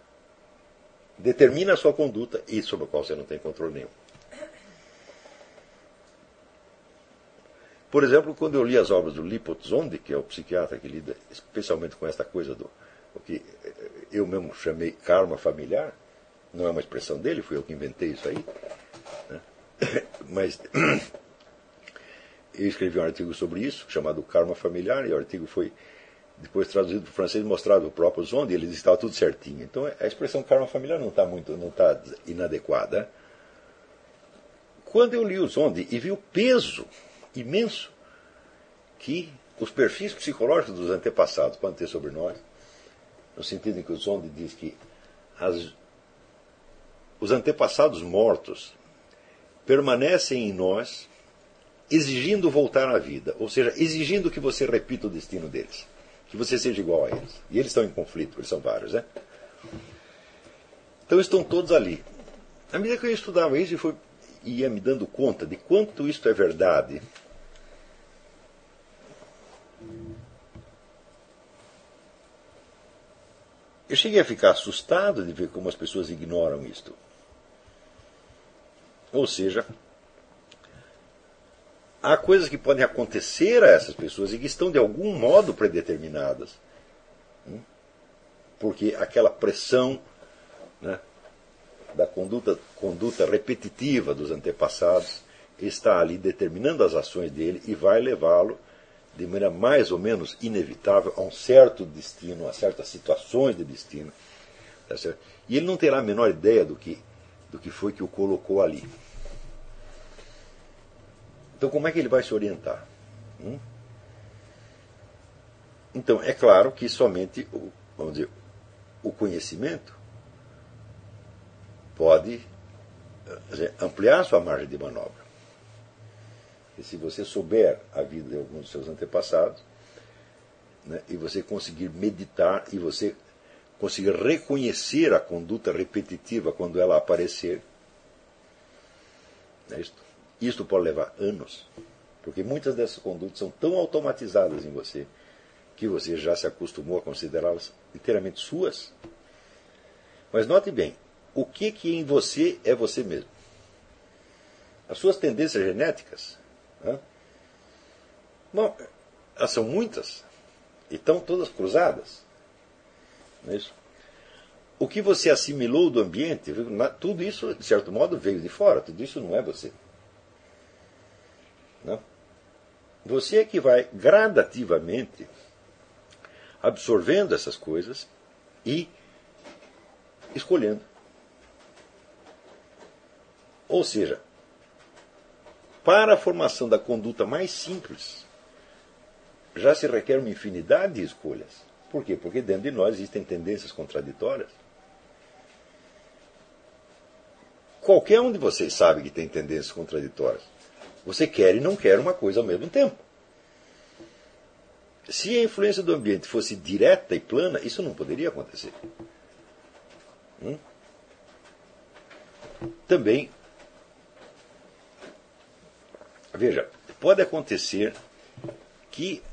determina a sua conduta e sobre o qual você não tem controle nenhum. Por exemplo, quando eu li as obras do Lipot-Zondi, que é o psiquiatra que lida especialmente com esta coisa do o que eu mesmo chamei karma familiar, não é uma expressão dele, fui eu que inventei isso aí, né? mas eu escrevi um artigo sobre isso, chamado Karma Familiar, e o artigo foi depois traduzido para o francês e mostrado ao próprio Zondi, ele disse que estava tudo certinho. Então a expressão karma familiar não está muito, não está inadequada. Quando eu li o Zondi e vi o peso imenso que os perfis psicológicos dos antepassados podem ter sobre nós, no sentido em que o Zondi diz que as, os antepassados mortos permanecem em nós exigindo voltar à vida, ou seja, exigindo que você repita o destino deles, que você seja igual a eles. E eles estão em conflito, eles são vários, né? Então estão todos ali. À medida que eu estudava isso e foi, ia me dando conta de quanto isto é verdade, eu cheguei a ficar assustado de ver como as pessoas ignoram isto. Ou seja, há coisas que podem acontecer a essas pessoas e que estão de algum modo predeterminadas. Hum? Porque aquela pressão né, da conduta, conduta repetitiva dos antepassados está ali determinando as ações dele e vai levá-lo de maneira mais ou menos inevitável a um certo destino, a certas situações de destino. Tá e ele não terá a menor ideia do que, do que foi que o colocou ali. Então, como é que ele vai se orientar? Hum? Então, é claro que somente o, vamos dizer, o conhecimento pode dizer, ampliar sua margem de manobra. E se você souber a vida de alguns dos seus antepassados, né, e você conseguir meditar e você conseguir reconhecer a conduta repetitiva quando ela aparecer, é isto, isto pode levar anos, porque muitas dessas condutas são tão automatizadas em você que você já se acostumou a considerá-las inteiramente suas. Mas note bem, o que que em você é você mesmo? As suas tendências genéticas, né? Bom, elas são muitas e estão todas cruzadas. Não é isso? O que você assimilou do ambiente, tudo isso, de certo modo, veio de fora, tudo isso não é você. Não? Você é que vai gradativamente absorvendo essas coisas e escolhendo. Ou seja, para a formação da conduta mais simples, já se requer uma infinidade de escolhas. Por quê? Porque dentro de nós existem tendências contraditórias. Qualquer um de vocês sabe que tem tendências contraditórias. Você quer e não quer uma coisa ao mesmo tempo. Se a influência do ambiente fosse direta e plana, isso não poderia acontecer. Hum? Também, veja, pode acontecer que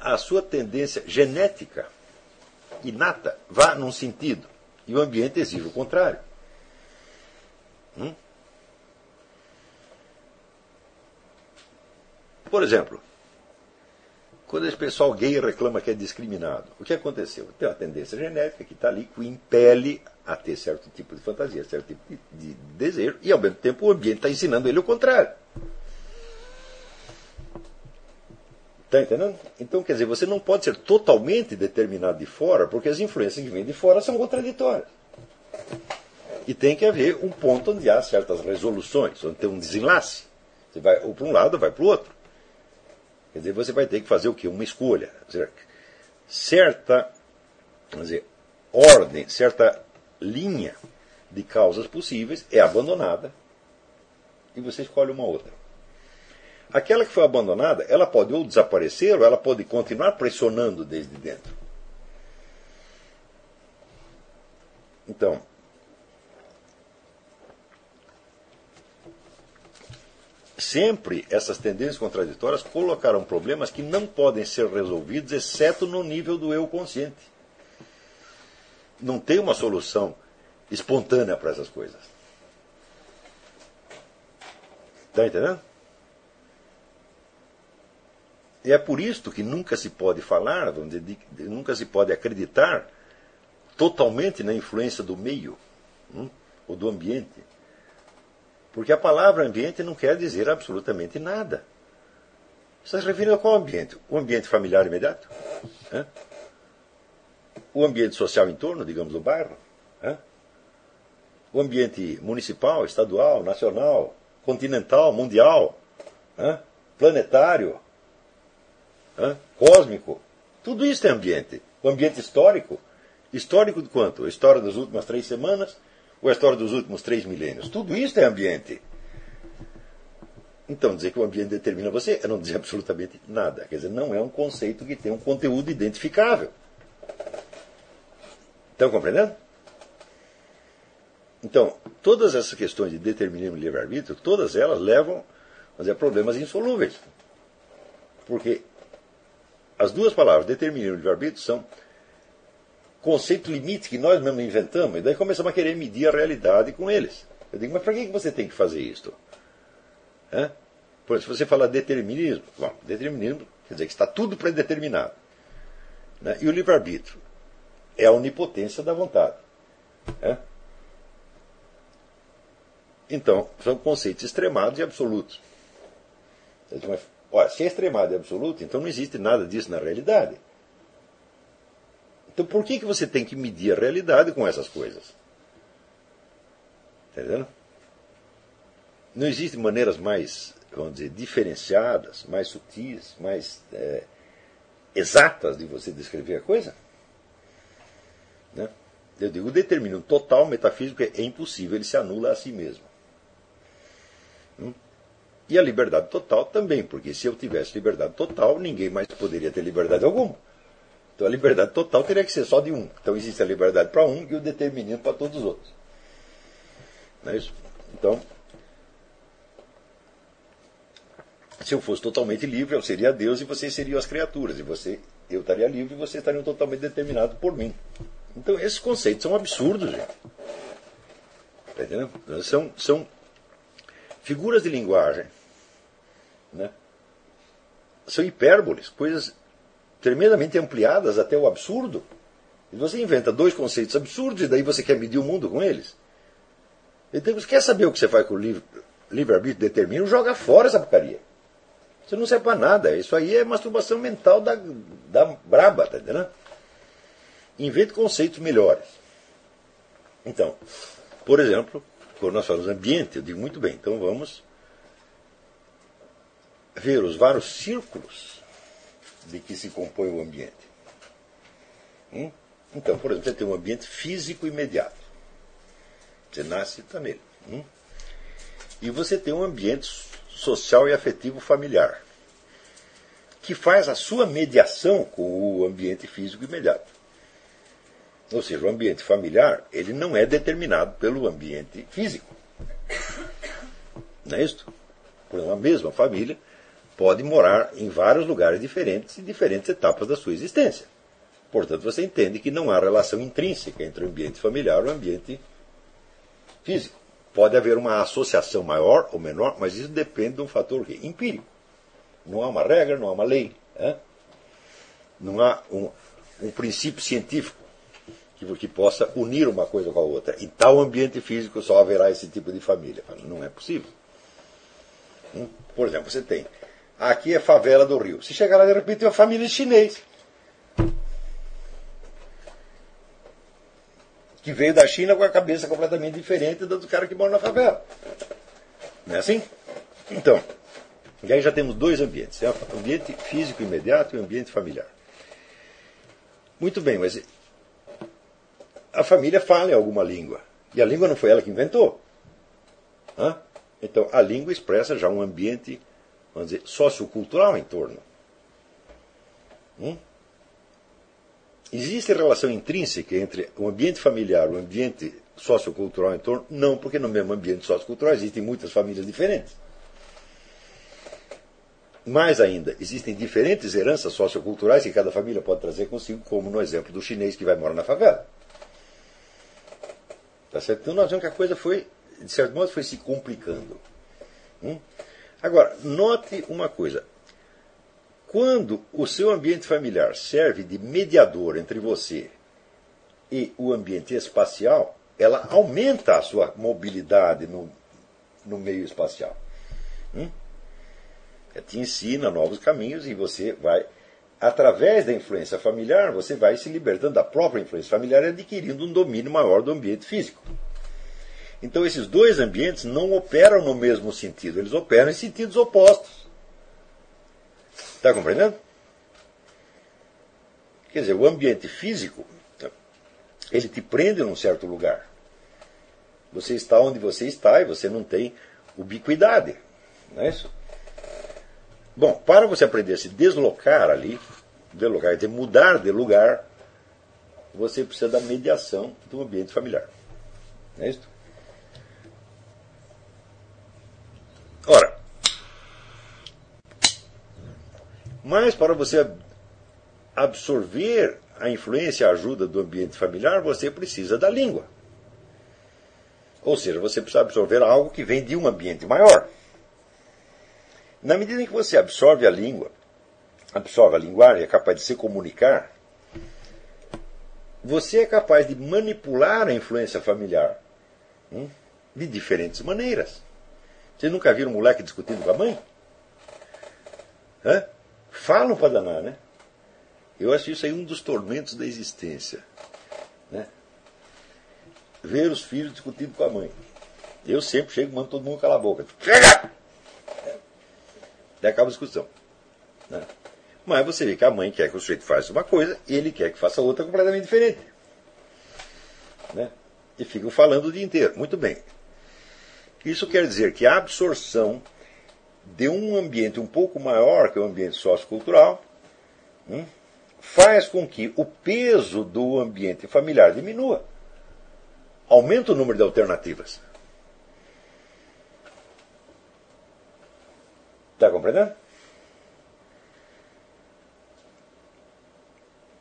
a sua tendência genética inata vá num sentido e o ambiente exige o contrário. Por exemplo, quando esse pessoal gay reclama que é discriminado, o que aconteceu? Tem uma tendência genética que está ali que o impele a ter certo tipo de fantasia, certo tipo de, de desejo, e ao mesmo tempo o ambiente está ensinando ele o contrário. Está entendendo? Então, quer dizer, você não pode ser totalmente determinado de fora, porque as influências que vêm de fora são contraditórias. E tem que haver um ponto onde há certas resoluções, onde tem um desenlace. Você vai ou para um lado ou vai para o outro. Quer dizer, você vai ter que fazer o quê? Uma escolha. Dizer, certa dizer, ordem, certa linha de causas possíveis é abandonada e você escolhe uma outra. Aquela que foi abandonada, ela pode ou desaparecer ou ela pode continuar pressionando desde dentro. Então, sempre essas tendências contraditórias colocaram problemas que não podem ser resolvidos, exceto no nível do eu consciente. Não tem uma solução espontânea para essas coisas. Está entendendo? E é por isto que nunca se pode falar, dizer, nunca se pode acreditar totalmente na influência do meio hum, ou do ambiente. Porque a palavra ambiente não quer dizer absolutamente nada. Está se referindo a qual ambiente? O ambiente familiar imediato? Hã? O ambiente social em torno, digamos, do bairro? Hã? O ambiente municipal, estadual, nacional, continental, mundial, hã? planetário? cósmico. Tudo isso é ambiente. O ambiente histórico. Histórico de quanto? A história das últimas três semanas ou a história dos últimos três milênios? Tudo isso é ambiente. Então, dizer que o ambiente determina você é não dizer absolutamente nada. Quer dizer, não é um conceito que tem um conteúdo identificável. Estão compreendendo? Então, todas essas questões de determinismo e livre-arbítrio, todas elas levam a problemas insolúveis. Porque as duas palavras, determinismo e livre-arbítrio, são conceito limite que nós mesmos inventamos, e daí começamos a querer medir a realidade com eles. Eu digo, mas para que você tem que fazer isso? É? Por, se você falar determinismo, bom, determinismo quer dizer que está tudo predeterminado. Né? E o livre-arbítrio é a onipotência da vontade. Então, são conceitos extremados e absolutos. Olha, se é extremado e absoluto, então não existe nada disso na realidade. Então por que, que você tem que medir a realidade com essas coisas? Entendeu? Não existem maneiras mais, vamos dizer, diferenciadas, mais sutis, mais é, exatas de você descrever a coisa. Né? Eu digo, o determínio total metafísico é impossível, ele se anula a si mesmo. Hum? E a liberdade total também, porque se eu tivesse liberdade total, ninguém mais poderia ter liberdade alguma. Então a liberdade total teria que ser só de um. Então existe a liberdade para um e o determinismo para todos os outros. Não é isso? Então, se eu fosse totalmente livre, eu seria Deus e vocês seriam as criaturas. E você, eu estaria livre e vocês estariam totalmente determinados por mim. Então esses conceitos são absurdos, gente. Tá entendendo? São, são figuras de linguagem. Né? São hipérboles, coisas tremendamente ampliadas até o absurdo. E você inventa dois conceitos absurdos e daí você quer medir o mundo com eles. Então, você quer saber o que você faz com o livre-arbítrio determina, joga fora essa porcaria. Isso não serve para nada. Isso aí é masturbação mental da, da braba, tá entendendo? Invente conceitos melhores. Então, por exemplo, quando nós falamos ambiente, eu digo muito bem, então vamos ver os vários círculos de que se compõe o ambiente. Hum? Então, por exemplo, você tem um ambiente físico imediato. Você nasce e está nele. Hum? E você tem um ambiente social e afetivo familiar, que faz a sua mediação com o ambiente físico imediato. Ou seja, o ambiente familiar ele não é determinado pelo ambiente físico. Não é isso? Por uma mesma família pode morar em vários lugares diferentes em diferentes etapas da sua existência. Portanto, você entende que não há relação intrínseca entre o ambiente familiar e o ambiente físico. Pode haver uma associação maior ou menor, mas isso depende de um fator empírico. Não há uma regra, não há uma lei. Né? Não há um, um princípio científico que, que possa unir uma coisa com a outra. Em tal ambiente físico só haverá esse tipo de família. Não é possível. Hum? Por exemplo, você tem. Aqui é favela do Rio. Se chegar lá de repente tem uma família de chinês. Que veio da China com a cabeça completamente diferente da do cara que mora na favela. Não é assim? Então, e aí já temos dois ambientes: é o ambiente físico imediato e o ambiente familiar. Muito bem, mas a família fala em alguma língua. E a língua não foi ela que inventou. Hã? Então, a língua expressa já um ambiente, vamos dizer, sociocultural em torno. Hum? Existe relação intrínseca entre o ambiente familiar e o ambiente sociocultural em torno? Não, porque no mesmo ambiente sociocultural existem muitas famílias diferentes. Mais ainda, existem diferentes heranças socioculturais que cada família pode trazer consigo, como no exemplo do chinês que vai morar na favela. Tá certo? Então nós vemos que a coisa foi, de certo modo, foi se complicando. Hum? Agora, note uma coisa. Quando o seu ambiente familiar serve de mediador entre você e o ambiente espacial, ela aumenta a sua mobilidade no, no meio espacial. Hum? Ela te ensina novos caminhos e você vai através da influência familiar, você vai se libertando da própria influência familiar e adquirindo um domínio maior do ambiente físico. Então, esses dois ambientes não operam no mesmo sentido, eles operam em sentidos opostos. Está compreendendo? Quer dizer, o ambiente físico, ele te prende num certo lugar. Você está onde você está e você não tem ubiquidade. Não é isso? Bom, para você aprender a se deslocar ali, de mudar de lugar, você precisa da mediação do ambiente familiar. Não é isso? Ora, mas para você absorver a influência e a ajuda do ambiente familiar, você precisa da língua. Ou seja, você precisa absorver algo que vem de um ambiente maior. Na medida em que você absorve a língua, absorve a linguagem, é capaz de se comunicar, você é capaz de manipular a influência familiar hum, de diferentes maneiras. Vocês nunca viram um moleque discutindo com a mãe? Hã? Falam para danar, né? Eu acho isso aí um dos tormentos da existência. Né? Ver os filhos discutindo com a mãe. Eu sempre chego e mando todo mundo calar a boca. Chega! Daí acaba a discussão. Né? Mas você vê que a mãe quer que o sujeito faça uma coisa e ele quer que faça outra completamente diferente. Né? E ficam falando o dia inteiro. Muito bem. Isso quer dizer que a absorção de um ambiente um pouco maior que o ambiente sociocultural hum, faz com que o peso do ambiente familiar diminua. Aumenta o número de alternativas. Está compreendendo?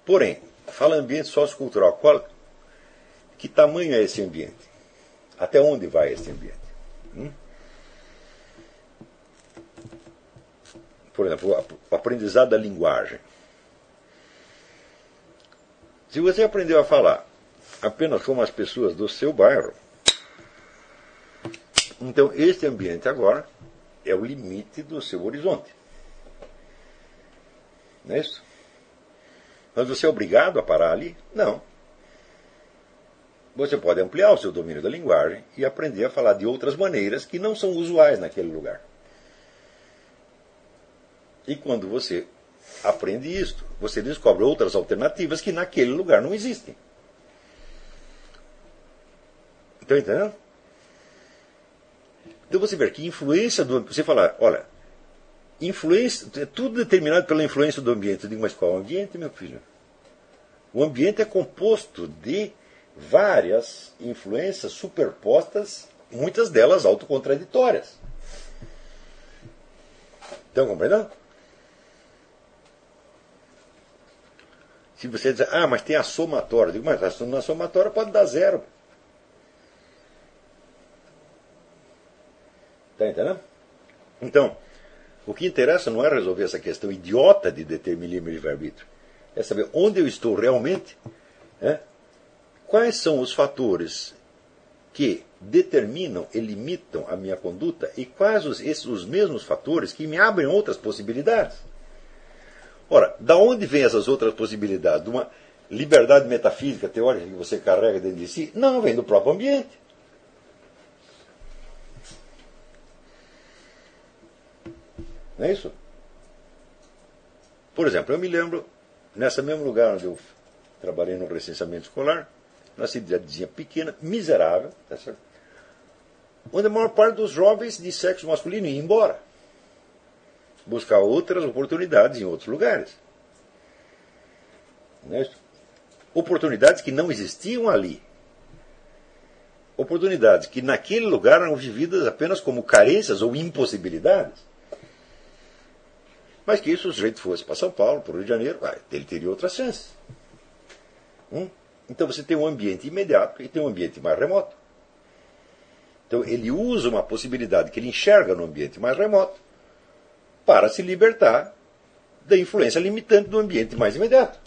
Porém, fala ambiente sociocultural. Qual, que tamanho é esse ambiente? Até onde vai esse ambiente? Por exemplo, o aprendizado da linguagem. Se você aprendeu a falar apenas como as pessoas do seu bairro, então este ambiente agora é o limite do seu horizonte. Não é isso? Mas você é obrigado a parar ali? Não. Você pode ampliar o seu domínio da linguagem e aprender a falar de outras maneiras que não são usuais naquele lugar. E quando você aprende isto, você descobre outras alternativas que naquele lugar não existem. Estão entendendo? Então você vê que influência do você falar, olha, influência, é tudo determinado pela influência do ambiente. Eu digo, mas qual é o ambiente, meu filho? O ambiente é composto de várias influências superpostas, muitas delas autocontraditórias. Estão compreendendo? Se você dizer, ah, mas tem a somatória, eu digo, mas na somatória pode dar zero. Está entendendo? Então, o que interessa não é resolver essa questão idiota de determinismo de livre-arbítrio. É saber onde eu estou realmente, né? quais são os fatores que determinam e limitam a minha conduta e quais os, esses, os mesmos fatores que me abrem outras possibilidades. Ora, da onde vem essas outras possibilidades? De uma liberdade metafísica teórica que você carrega dentro de si? Não, vem do próprio ambiente. Não é isso? Por exemplo, eu me lembro, nessa mesmo lugar onde eu trabalhei no recenseamento escolar, numa cidadezinha pequena, miserável, tá certo? onde a maior parte dos jovens de sexo masculino ia embora. Buscar outras oportunidades em outros lugares. É isso? Oportunidades que não existiam ali. Oportunidades que naquele lugar eram vividas apenas como carências ou impossibilidades. Mas que se o sujeito fosse para São Paulo, para o Rio de Janeiro, ele teria outras chances. Hum? Então você tem um ambiente imediato e tem um ambiente mais remoto. Então ele usa uma possibilidade que ele enxerga no ambiente mais remoto para se libertar da influência limitante do ambiente mais imediato.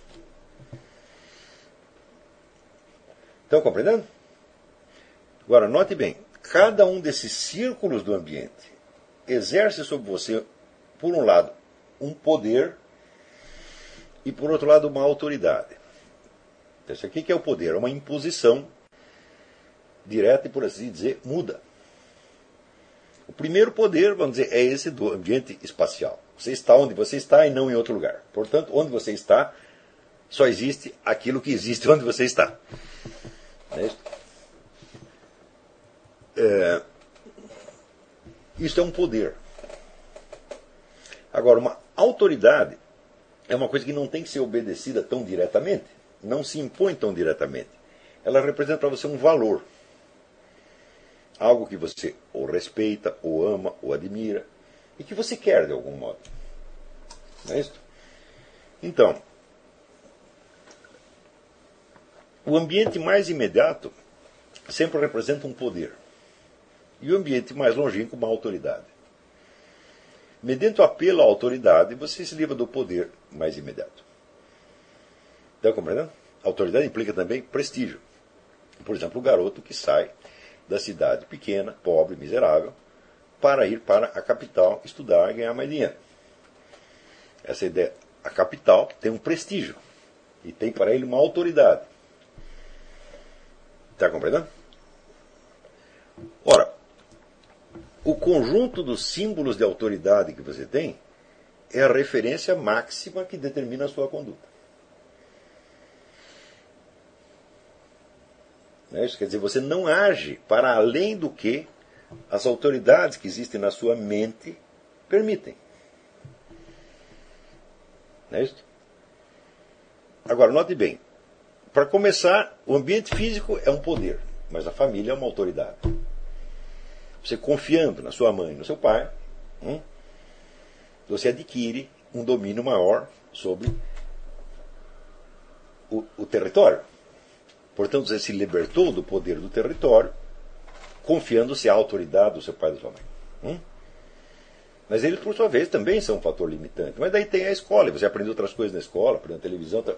Estão compreendendo? Agora, note bem: cada um desses círculos do ambiente exerce sobre você, por um lado, um poder e, por outro lado, uma autoridade. Então, isso aqui que é o poder, é uma imposição direta e, por assim dizer, muda. O primeiro poder, vamos dizer, é esse do ambiente espacial. Você está onde você está e não em outro lugar. Portanto, onde você está, só existe aquilo que existe onde você está. É isso? É, isso é um poder. Agora, uma autoridade é uma coisa que não tem que ser obedecida tão diretamente, não se impõe tão diretamente. Ela representa para você um valor. Algo que você ou respeita, ou ama, ou admira, e que você quer de algum modo. Não é isso? Então, o ambiente mais imediato sempre representa um poder. E o ambiente mais longínquo, uma autoridade. Mediante o apelo à autoridade, você se livra do poder mais imediato. Está compreendendo? Autoridade implica também prestígio. Por exemplo, o garoto que sai da cidade pequena, pobre, miserável, para ir para a capital estudar e ganhar mais dinheiro. Essa ideia, a capital tem um prestígio e tem para ele uma autoridade. Está compreendendo? Ora, o conjunto dos símbolos de autoridade que você tem é a referência máxima que determina a sua conduta. É isso quer dizer, você não age para além do que as autoridades que existem na sua mente permitem. Não é isso? Agora, note bem. Para começar, o ambiente físico é um poder, mas a família é uma autoridade. Você confiando na sua mãe, no seu pai, hum, você adquire um domínio maior sobre o, o território. Portanto, você se libertou do poder do território, confiando-se à autoridade do seu pai e da sua mãe. Hum? Mas eles, por sua vez, também são um fator limitante. Mas daí tem a escola, você aprende outras coisas na escola, aprende televisão. Tá...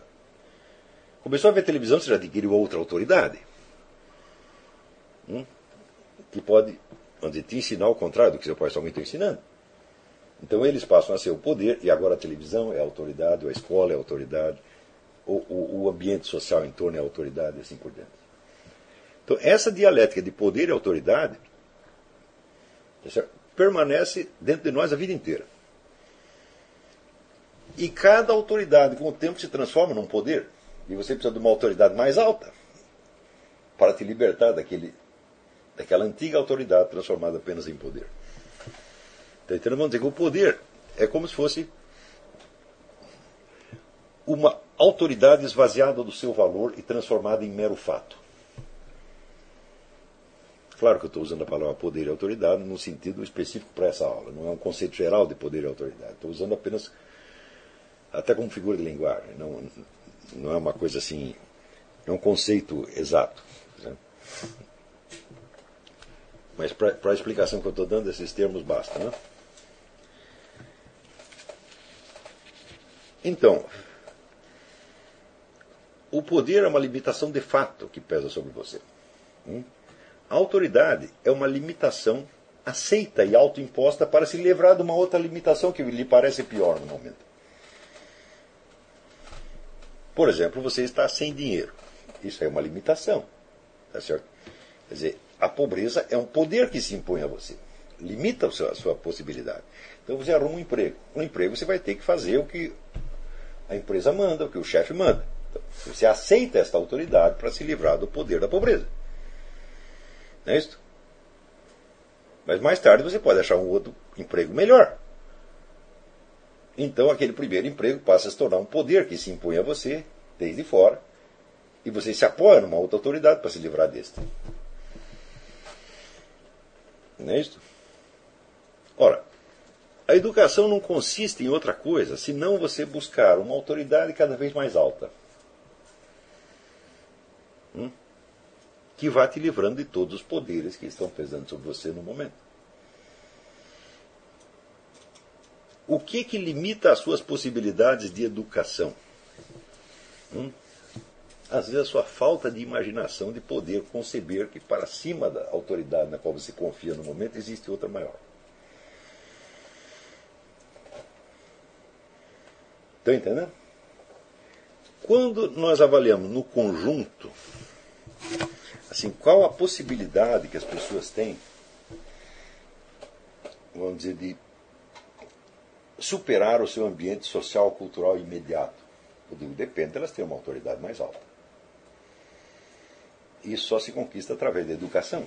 Começou a ver televisão, você já adquiriu outra autoridade. Hum? Que pode dizer, te ensinar o contrário do que seu pai e sua mãe estão ensinando. Então eles passam a ser o poder, e agora a televisão é a autoridade, a escola é a autoridade, o, o, o ambiente social em torno é a autoridade e assim por diante. Então, essa dialética de poder e autoridade tá permanece dentro de nós a vida inteira. E cada autoridade, com o tempo, se transforma num poder. E você precisa de uma autoridade mais alta para te libertar daquele, daquela antiga autoridade transformada apenas em poder. Então, vamos dizer que o poder é como se fosse uma autoridade esvaziada do seu valor e transformada em mero fato. Claro que eu estou usando a palavra poder e autoridade no sentido específico para essa aula, não é um conceito geral de poder e autoridade. Estou usando apenas, até como figura de linguagem, não, não é uma coisa assim, é um conceito exato. Né? Mas para a explicação que eu estou dando, esses termos bastam. Né? Então, o poder é uma limitação de fato que pesa sobre você. Hum? A autoridade é uma limitação aceita e autoimposta para se livrar de uma outra limitação que lhe parece pior no momento. Por exemplo, você está sem dinheiro. Isso é uma limitação. Tá certo? Quer dizer, a pobreza é um poder que se impõe a você. Limita a sua possibilidade. Então você arruma um emprego. No emprego você vai ter que fazer o que a empresa manda, o que o chefe manda. Você aceita esta autoridade para se livrar do poder da pobreza. Não é isso? Mas mais tarde você pode achar um outro emprego melhor. Então aquele primeiro emprego passa a se tornar um poder que se impõe a você desde fora. E você se apoia numa outra autoridade para se livrar deste. Não é isso? Ora, a educação não consiste em outra coisa senão você buscar uma autoridade cada vez mais alta. Hum? que vai te livrando de todos os poderes que estão pesando sobre você no momento. O que que limita as suas possibilidades de educação? Hum? Às vezes a sua falta de imaginação de poder conceber que para cima da autoridade na qual você confia no momento existe outra maior. Estão entendendo? Quando nós avaliamos no conjunto assim, qual a possibilidade que as pessoas têm, vamos dizer, de superar o seu ambiente social, cultural imediato? Eu digo, depende, elas têm uma autoridade mais alta. Isso só se conquista através da educação.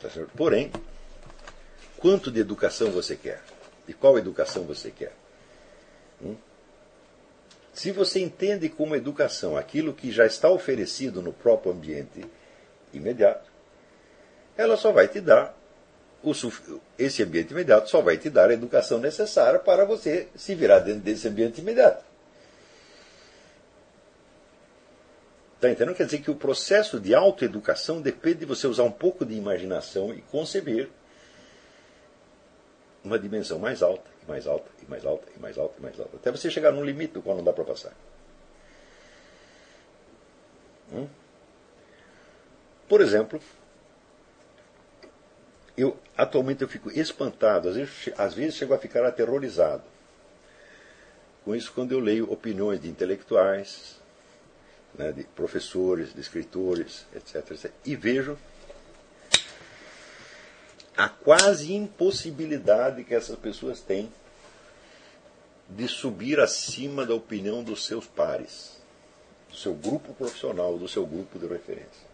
Tá Porém, quanto de educação você quer? De qual educação você quer? Hum? Se você entende como educação aquilo que já está oferecido no próprio ambiente imediato, ela só vai te dar esse ambiente imediato só vai te dar a educação necessária para você se virar dentro desse ambiente imediato. Está entendendo? Quer dizer que o processo de autoeducação depende de você usar um pouco de imaginação e conceber uma dimensão mais alta mais alta, e mais alta, e mais alta, e mais alta. Até você chegar num limite do qual não dá para passar. Hum? Por exemplo, eu atualmente eu fico espantado, às vezes, às vezes chego a ficar aterrorizado com isso quando eu leio opiniões de intelectuais, né, de professores, de escritores, etc, etc. E vejo a quase impossibilidade que essas pessoas têm de subir acima da opinião dos seus pares, do seu grupo profissional, do seu grupo de referência.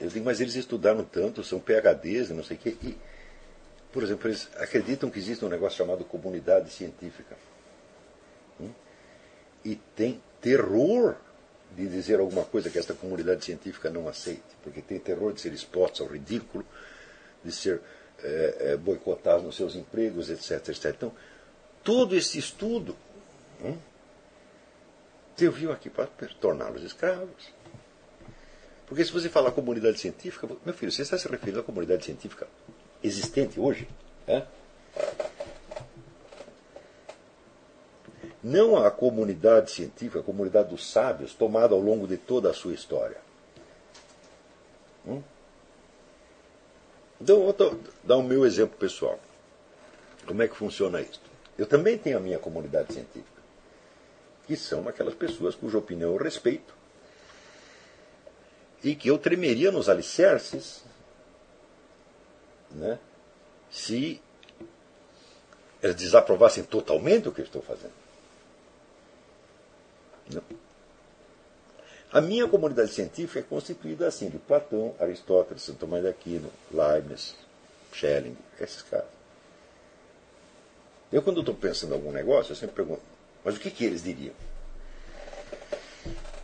Eu digo, mas eles estudaram tanto, são PHDs, não sei o quê. E, por exemplo, eles acreditam que existe um negócio chamado comunidade científica. Hum? E tem terror de dizer alguma coisa que esta comunidade científica não aceite, porque tem terror de ser expostos ao ridículo, de ser é, é, nos seus empregos, etc, etc. Então, todo esse estudo hum, serviu aqui para torná-los escravos. Porque se você falar comunidade científica, meu filho, você está se referindo à comunidade científica existente hoje? É? Não a comunidade científica, a comunidade dos sábios, tomada ao longo de toda a sua história. Hum? Então, vou dar o meu exemplo pessoal. Como é que funciona isso? Eu também tenho a minha comunidade científica, que são aquelas pessoas cuja opinião eu respeito e que eu tremeria nos alicerces né, se eles desaprovassem totalmente o que eu estou fazendo. Não. A minha comunidade científica é constituída assim, de Platão, Aristóteles, Santo Tomás de Aquino, Leibniz, Schelling, esses caras. Eu, quando estou pensando em algum negócio, eu sempre pergunto, mas o que, que eles diriam?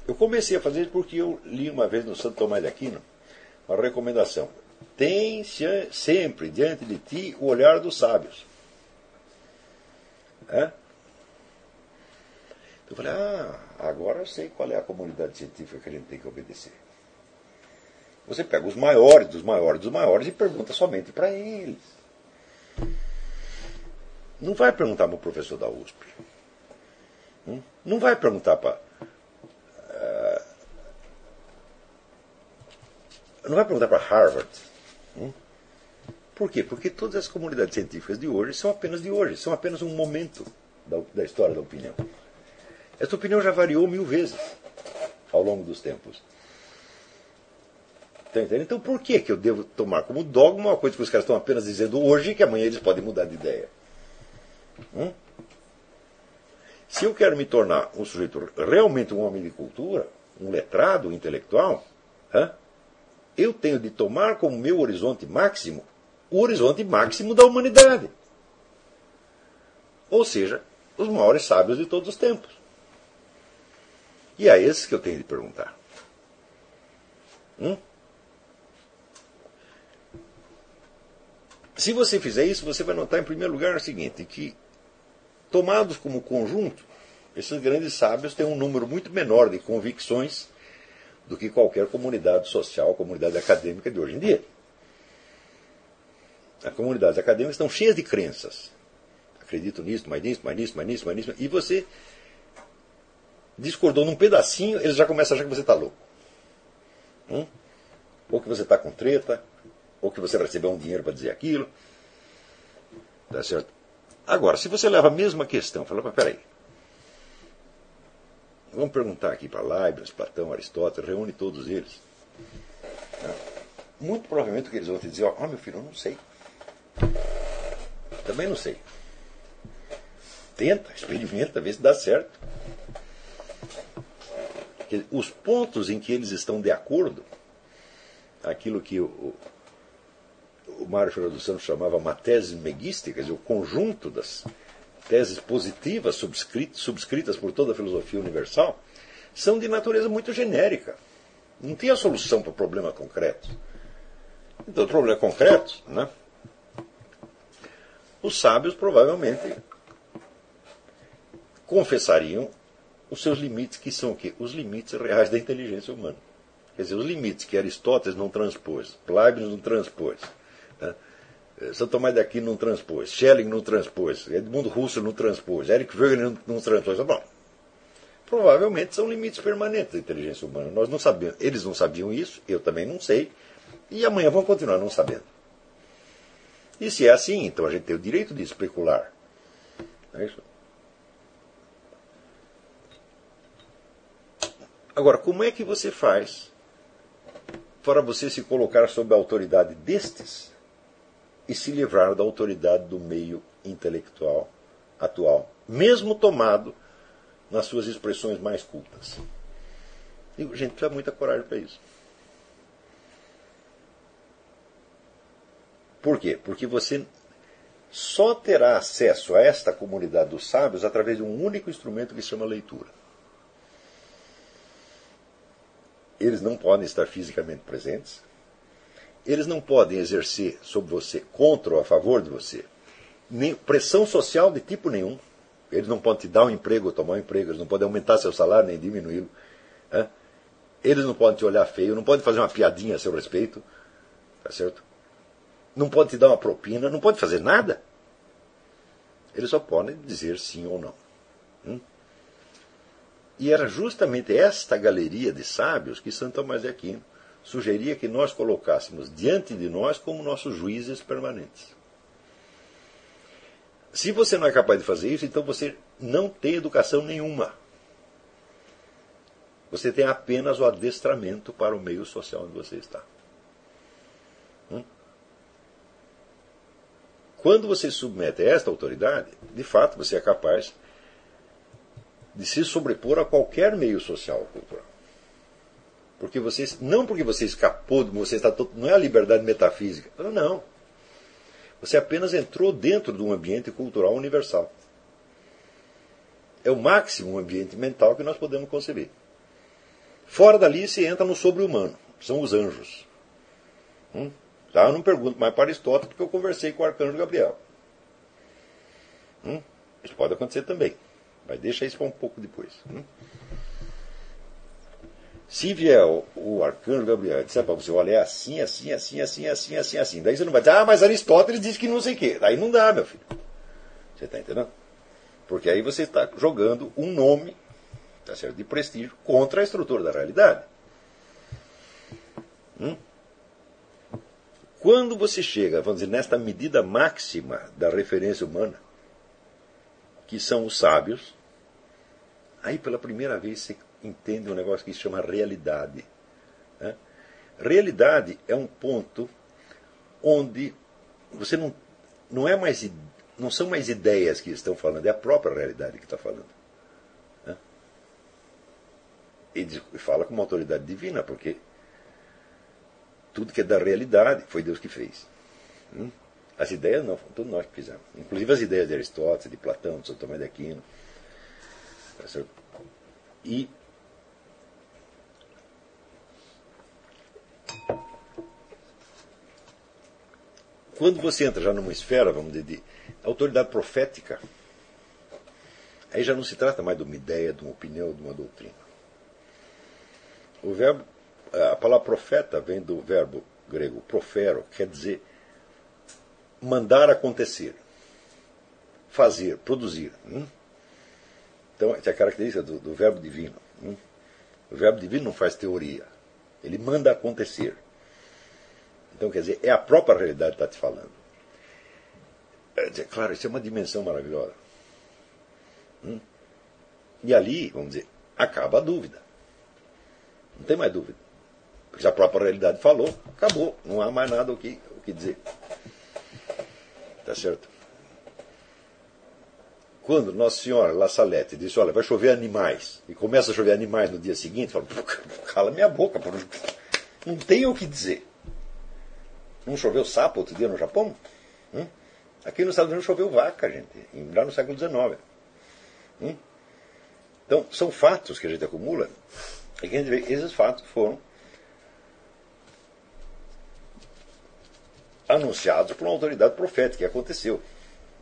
Eu comecei a fazer isso porque eu li uma vez no Santo Tomás de Aquino uma recomendação. Tem sempre diante de ti o olhar dos sábios. É? Eu falei, ah, agora eu sei qual é a comunidade científica que a gente tem que obedecer. Você pega os maiores dos maiores dos maiores e pergunta somente para eles. Não vai perguntar para o professor da USP. Hum? Não vai perguntar para. Uh, não vai perguntar para Harvard. Hum? Por quê? Porque todas as comunidades científicas de hoje são apenas de hoje, são apenas um momento da, da história da opinião. Essa opinião já variou mil vezes ao longo dos tempos. Tá então, por que, que eu devo tomar como dogma uma coisa que os caras estão apenas dizendo hoje que amanhã eles podem mudar de ideia? Hum? Se eu quero me tornar um sujeito realmente um homem de cultura, um letrado, um intelectual, hã? eu tenho de tomar como meu horizonte máximo o horizonte máximo da humanidade. Ou seja, os maiores sábios de todos os tempos. E é esse que eu tenho de perguntar. Hum? Se você fizer isso, você vai notar, em primeiro lugar, o seguinte: que, tomados como conjunto, esses grandes sábios têm um número muito menor de convicções do que qualquer comunidade social, comunidade acadêmica de hoje em dia. As comunidades acadêmicas estão cheias de crenças. Acredito nisso, mais nisso, mais nisso, mais nisso, mais nisso. E você discordou num pedacinho, eles já começam a achar que você está louco. Hum? Ou que você está com treta, ou que você recebeu um dinheiro para dizer aquilo. Tá certo? Agora, se você leva a mesma questão, fala, mas peraí. Vamos perguntar aqui para Leibniz, Platão, Aristóteles, reúne todos eles. Tá? Muito provavelmente o que eles vão te dizer, ó, oh, meu filho, eu não sei. Também não sei. Tenta, experimenta, vê se dá certo os pontos em que eles estão de acordo, aquilo que o, o Mário dos Santos chamava uma tese dizer, o conjunto das teses positivas subscritas, subscritas por toda a filosofia universal, são de natureza muito genérica. Não tem a solução para problemas concretos. Então, problemas concretos, né? os sábios provavelmente confessariam os seus limites, que são o quê? Os limites reais da inteligência humana. Quer dizer, os limites que Aristóteles não transpôs, Leibniz não transpôs, né? Eh, Santo Tomás de Aquino não transpôs, Schelling não transpôs, Edmundo Husserl não transpôs, Eric Wegener não, não transpôs. Bom, provavelmente são limites permanentes da inteligência humana. Nós não sabemos, eles não sabiam isso, eu também não sei, e amanhã vão continuar não sabendo. E se é assim, então a gente tem o direito de especular. É isso? Agora, como é que você faz para você se colocar sob a autoridade destes e se livrar da autoridade do meio intelectual atual, mesmo tomado nas suas expressões mais cultas. Digo, gente, precisa muita coragem para isso. Por quê? Porque você só terá acesso a esta comunidade dos sábios através de um único instrumento que se chama leitura. Eles não podem estar fisicamente presentes. Eles não podem exercer sobre você, contra ou a favor de você, nem pressão social de tipo nenhum. Eles não podem te dar um emprego ou tomar um emprego, eles não podem aumentar seu salário nem diminuí-lo. Né? Eles não podem te olhar feio, não podem fazer uma piadinha a seu respeito. Tá certo? não pode te dar uma propina, não pode fazer nada. Eles só podem dizer sim ou não. Hum? E era justamente esta galeria de sábios que Santo Tomás de Aquino sugeria que nós colocássemos diante de nós como nossos juízes permanentes. Se você não é capaz de fazer isso, então você não tem educação nenhuma. Você tem apenas o adestramento para o meio social onde você está. Hum? Quando você se submete a esta autoridade, de fato você é capaz de se sobrepor a qualquer meio social ou cultural. Porque você, não porque você escapou, você está todo, não é a liberdade metafísica. Não. Você apenas entrou dentro de um ambiente cultural universal. É o máximo ambiente mental que nós podemos conceber. Fora dali se entra no sobre-humano, são os anjos. Hum? Já eu não pergunto mais para Aristóteles, porque eu conversei com o arcanjo Gabriel. Hum? Isso pode acontecer também. Mas deixa isso para um pouco depois. Hum? Se vier o, arcanjo Gabriel e disser para você, olha, é assim, assim, assim, assim, assim, assim, assim. Daí você não vai dizer, ah, mas Aristóteles disse que não sei o quê. Daí não dá, meu filho. Você está entendendo? Porque aí você está jogando um nome tá certo, de prestígio contra a estrutura da realidade. Hum? Quando você chega, vamos dizer, nesta medida máxima da referência humana, que são os sábios, aí pela primeira vez você entende um negócio que se chama realidade. Né? Realidade é um ponto onde você não, não é mais não são mais ideias que estão falando, é a própria realidade que está falando. Né? E fala com uma autoridade divina, porque tudo que é da realidade foi Deus que fez. Hum? As ideias não, todos nós que fizemos. Inclusive as ideias de Aristóteles, de Platão, de São Tomé de Aquino. Tá e quando você entra já numa esfera, vamos dizer, de autoridade profética, aí já não se trata mais de uma ideia, de uma opinião, de uma doutrina. O verbo a palavra profeta vem do verbo grego profero, quer dizer mandar acontecer, fazer, produzir. Hum? Então, essa é a característica do, do verbo divino. Hum? O verbo divino não faz teoria, ele manda acontecer. Então, quer dizer, é a própria realidade que está te falando. É, claro, isso é uma dimensão maravilhosa. Hum? E ali, vamos dizer, acaba a dúvida. Não tem mais dúvida. Porque a própria realidade falou, acabou. Não há mais nada o que, o que dizer. Tá certo? Quando Nossa Senhora La Salete disse, olha, vai chover animais, e começa a chover animais no dia seguinte, fala, cala minha boca, não tem o que dizer. Não choveu sapo outro dia no Japão? Hum? Aqui nos Estados Unidos choveu vaca, gente, já no século XIX. Hum? Então, são fatos que a gente acumula, e que a gente vê que esses fatos foram anunciados por uma autoridade profética, que aconteceu.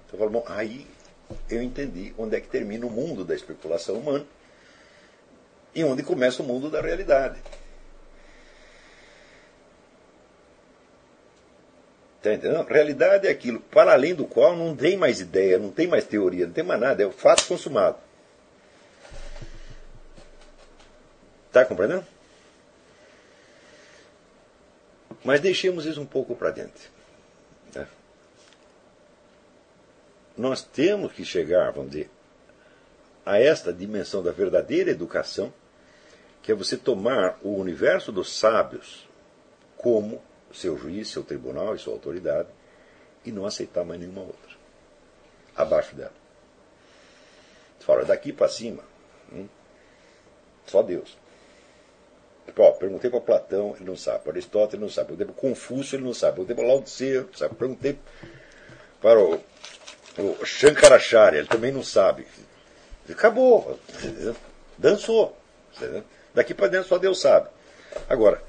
Então, eu falo, bom, aí eu entendi onde é que termina o mundo da especulação humana e onde começa o mundo da realidade. Está entendendo? Realidade é aquilo para além do qual não tem mais ideia, não tem mais teoria, não tem mais nada, é o fato consumado. Está compreendendo? Mas deixemos isso um pouco para dentro. Nós temos que chegar, vamos dizer, a esta dimensão da verdadeira educação, que é você tomar o universo dos sábios como seu juiz, seu tribunal e sua autoridade e não aceitar mais nenhuma outra. Abaixo dela. Fala, daqui para cima, hum, só Deus. Ó, perguntei para Platão, ele não sabe. Para Aristóteles, ele não sabe. Perguntei para Confúcio, ele não sabe. Perguntei para Lao Tse, ele não sabe. Perguntei para o, o Shankaracharya, ele também não sabe. Acabou. Dançou. Daqui para dentro só Deus sabe. Agora,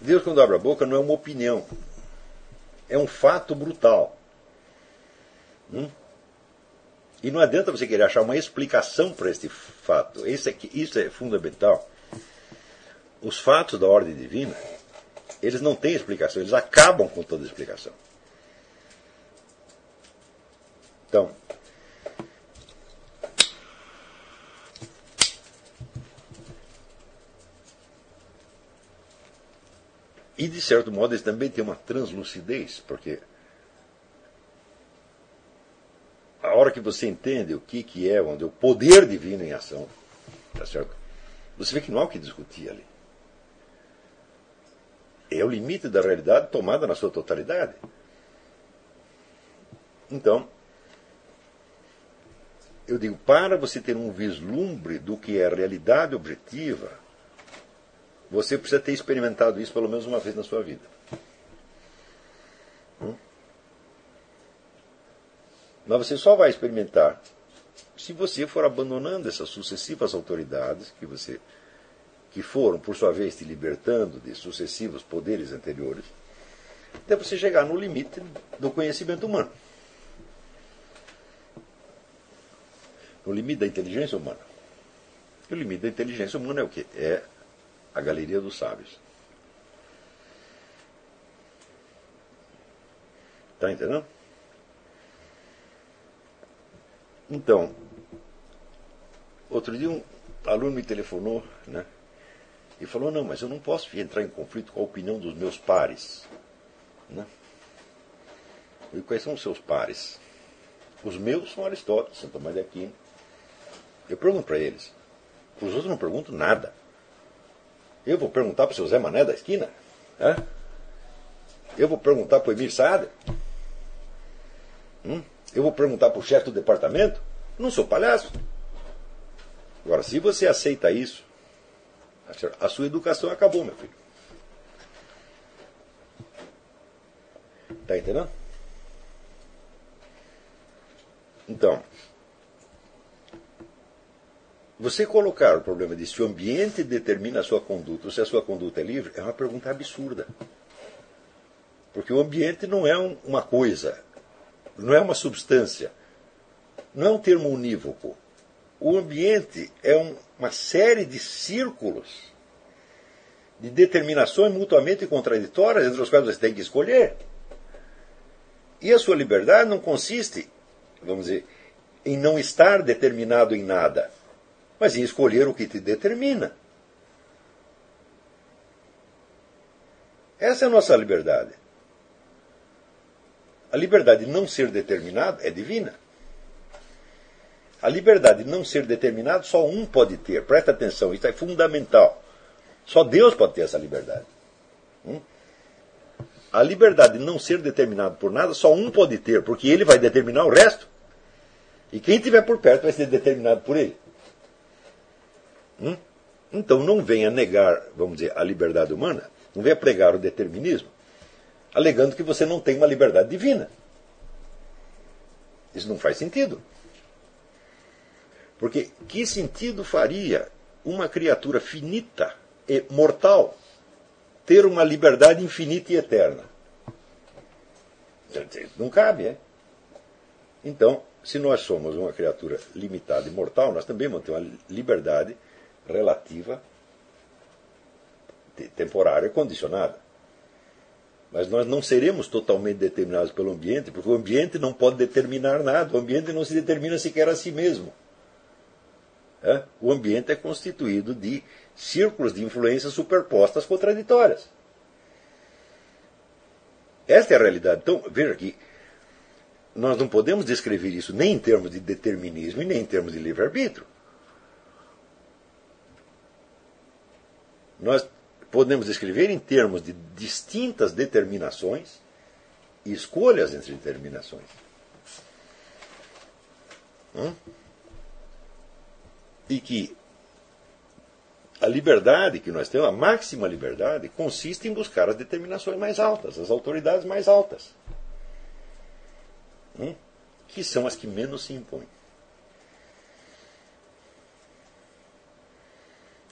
Deus, quando abre a boca, não é uma opinião. É um fato brutal. Hum? E não adianta você querer achar uma explicação para este fato. Isso é, isso é fundamental. Os fatos da ordem divina, eles não têm explicação, eles acabam com toda explicação. Então, E, de certo modo, eles também têm uma translucidez, porque a hora que você entende o que, que é, onde o poder divino em ação, tá certo? você vê que não há o que discutir ali. É o limite da realidade tomada na sua totalidade. Então, eu digo, para você ter um vislumbre do que é a realidade objetiva, você precisa ter experimentado isso pelo menos uma vez na sua vida. Hum? Mas você só vai experimentar se você for abandonando essas sucessivas autoridades que você que foram, por sua vez, te libertando de sucessivos poderes anteriores, até você chegar no limite do conhecimento humano. No limite da inteligência humana. E o limite da inteligência humana é o quê? É a galeria dos sábios. Está entendendo? Então, outro dia um aluno me telefonou, né? E falou, não, mas eu não posso entrar em conflito com a opinião dos meus pares. Né? E quais são os seus pares? Os meus são Aristóteles, Santo Tomás de Aquino. Eu pergunto para eles. Os outros não pergunto nada. Eu vou perguntar para o seu Zé Mané da esquina? É? Eu vou perguntar para o Emir Sader? Hum? Eu vou perguntar para o chefe do departamento? Não sou palhaço. Agora, se você aceita isso, a sua educação acabou, meu filho. Está entendendo? Então, você colocar o problema de se o ambiente determina a sua conduta ou se a sua conduta é livre é uma pergunta absurda. Porque o ambiente não é um, uma coisa, não é uma substância, não é um termo unívoco. O ambiente é um, uma série de círculos de determinações mutuamente contraditórias entre os quais você tem que escolher. E a sua liberdade não consiste, vamos dizer, em não estar determinado em nada mas em escolher o que te determina. Essa é a nossa liberdade. A liberdade de não ser determinado é divina. A liberdade de não ser determinado só um pode ter. Presta atenção, isso é fundamental. Só Deus pode ter essa liberdade. Hum? A liberdade de não ser determinado por nada, só um pode ter, porque ele vai determinar o resto. E quem estiver por perto vai ser determinado por ele. Hum? Então não venha negar, vamos dizer, a liberdade humana, não venha pregar o determinismo, alegando que você não tem uma liberdade divina. Isso não faz sentido. Porque que sentido faria uma criatura finita e mortal ter uma liberdade infinita e eterna? Não cabe, é? Então, se nós somos uma criatura limitada e mortal, nós também vamos ter uma liberdade relativa, temporária condicionada. Mas nós não seremos totalmente determinados pelo ambiente, porque o ambiente não pode determinar nada, o ambiente não se determina sequer a si mesmo. É? O ambiente é constituído de círculos de influências superpostas contraditórias. Esta é a realidade. Então, veja que nós não podemos descrever isso nem em termos de determinismo e nem em termos de livre-arbítrio. Nós podemos descrever em termos de distintas determinações e escolhas entre determinações. Hum? E que a liberdade que nós temos, a máxima liberdade, consiste em buscar as determinações mais altas, as autoridades mais altas, hum? que são as que menos se impõem.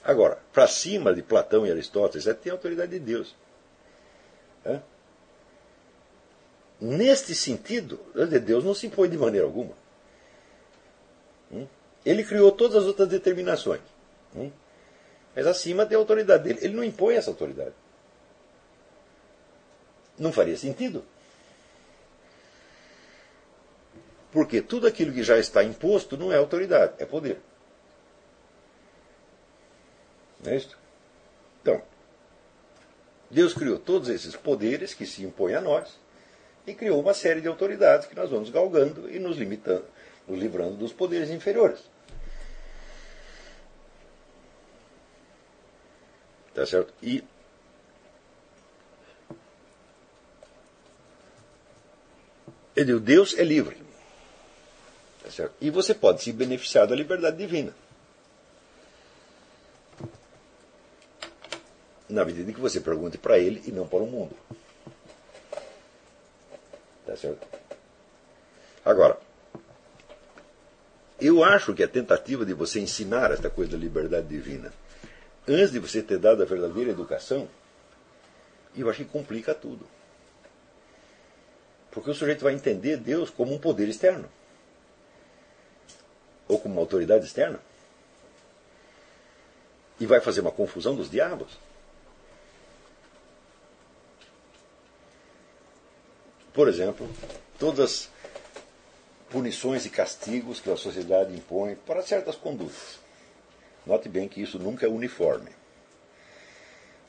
Agora, para cima de Platão e Aristóteles, é tem a autoridade de Deus. É? Neste sentido, Deus não se impõe de maneira alguma. Hum? Ele criou todas as outras determinações. Hum? Mas acima tem a autoridade dele. Ele não impõe essa autoridade. Não faria sentido. Porque tudo aquilo que já está imposto não é autoridade, é poder. Não é isso? Então, Deus criou todos esses poderes que se impõem a nós e criou uma série de autoridades que nós vamos galgando e nos limitando, nos livrando dos poderes inferiores. Tá certo? E ele, Deus é livre. Tá certo? E você pode se beneficiar da liberdade divina. Na medida em que você pergunte para ele e não para o mundo. Tá certo? Agora, eu acho que a tentativa de você ensinar esta coisa da liberdade divina antes de você ter dado a verdadeira educação, eu acho que complica tudo. Porque o sujeito vai entender Deus como um poder externo. Ou como uma autoridade externa. E vai fazer uma confusão dos diabos. Por exemplo, todas as punições e castigos que a sociedade impõe para certas condutas. Note bem que isso nunca é uniforme.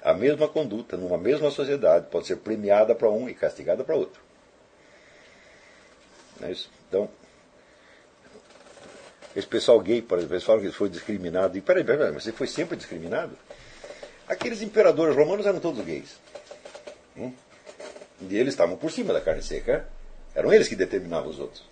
A mesma conduta, numa mesma sociedade, pode ser premiada para um e castigada para outro. É isso? Então, esse pessoal gay, por exemplo, eles falam que foi discriminado. E peraí, peraí, mas você foi sempre discriminado? Aqueles imperadores romanos eram todos gays. Hum? E eles estavam por cima da carne seca. Eram eles que determinavam os outros.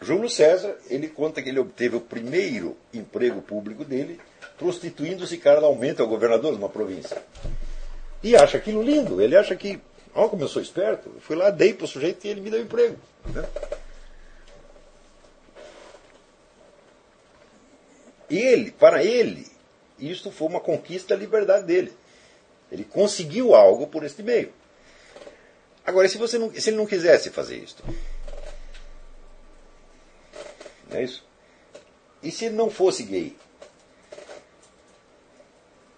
Júlio César, ele conta que ele obteve o primeiro emprego público dele prostituindo-se aumento ao governador de uma província. E acha aquilo lindo. Ele acha que, olha como eu sou esperto, eu fui lá, dei para o sujeito e ele me deu emprego. Né? Ele, para ele, isto foi uma conquista da liberdade dele. Ele conseguiu algo por este meio. Agora, se, você não, se ele não quisesse fazer isto, não é isso? E se ele não fosse gay?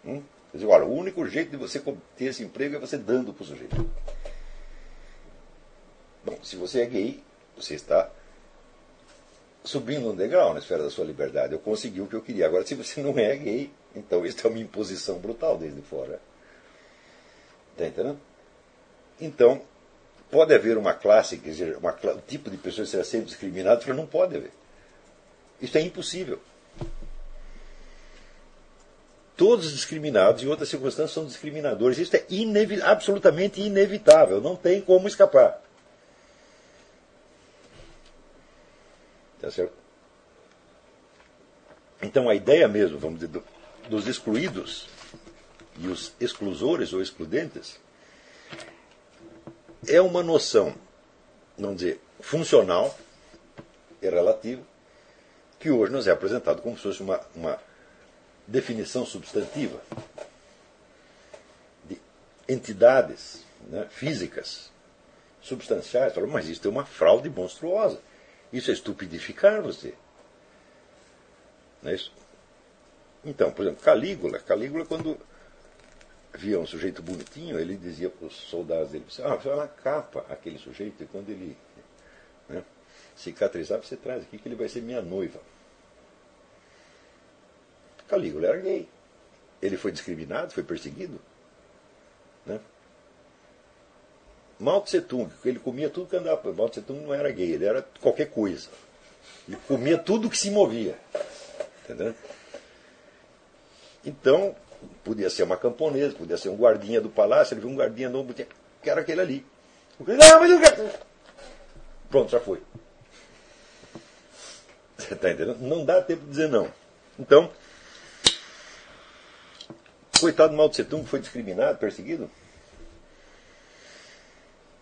Hum? Quer dizer, olha, o único jeito de você ter esse emprego é você dando para o sujeito. Bom, se você é gay, você está subindo um degrau na esfera da sua liberdade. Eu consegui o que eu queria. Agora, se você não é gay, então isso é uma imposição brutal desde fora. Está entendendo? Então, pode haver uma classe, quer dizer, uma, um tipo de pessoa que será sempre discriminado, não pode haver. Isso é impossível. Todos os discriminados, em outras circunstâncias, são discriminadores. Isso é inevi absolutamente inevitável. Não tem como escapar. Tá certo? Então a ideia mesmo, vamos dizer, dos excluídos e os exclusores ou excludentes é uma noção, vamos dizer, funcional e relativa, que hoje nos é apresentado como se fosse uma, uma definição substantiva de entidades né, físicas, substanciais. Falou, mas isso é uma fraude monstruosa. Isso é estupidificar você. Não é isso? Então, por exemplo, Calígula. Calígula, quando via um sujeito bonitinho, ele dizia para os soldados dele, ah, vai uma capa aquele sujeito, e quando ele né, cicatrizar, você traz aqui que ele vai ser minha noiva. Calígula era gay. Ele foi discriminado, foi perseguido. Né? Mao Tse Tung, ele comia tudo que andava. Mao Tse Tung não era gay, ele era qualquer coisa. Ele comia tudo que se movia. Entendeu? Então, Podia ser uma camponesa, podia ser um guardinha do palácio, ele viu um guardinha novo, que era aquele ali. Não, mas quero. Pronto, já foi. Você está entendendo? Não dá tempo de dizer não. Então, coitado do Mao Tse Tung foi discriminado, perseguido.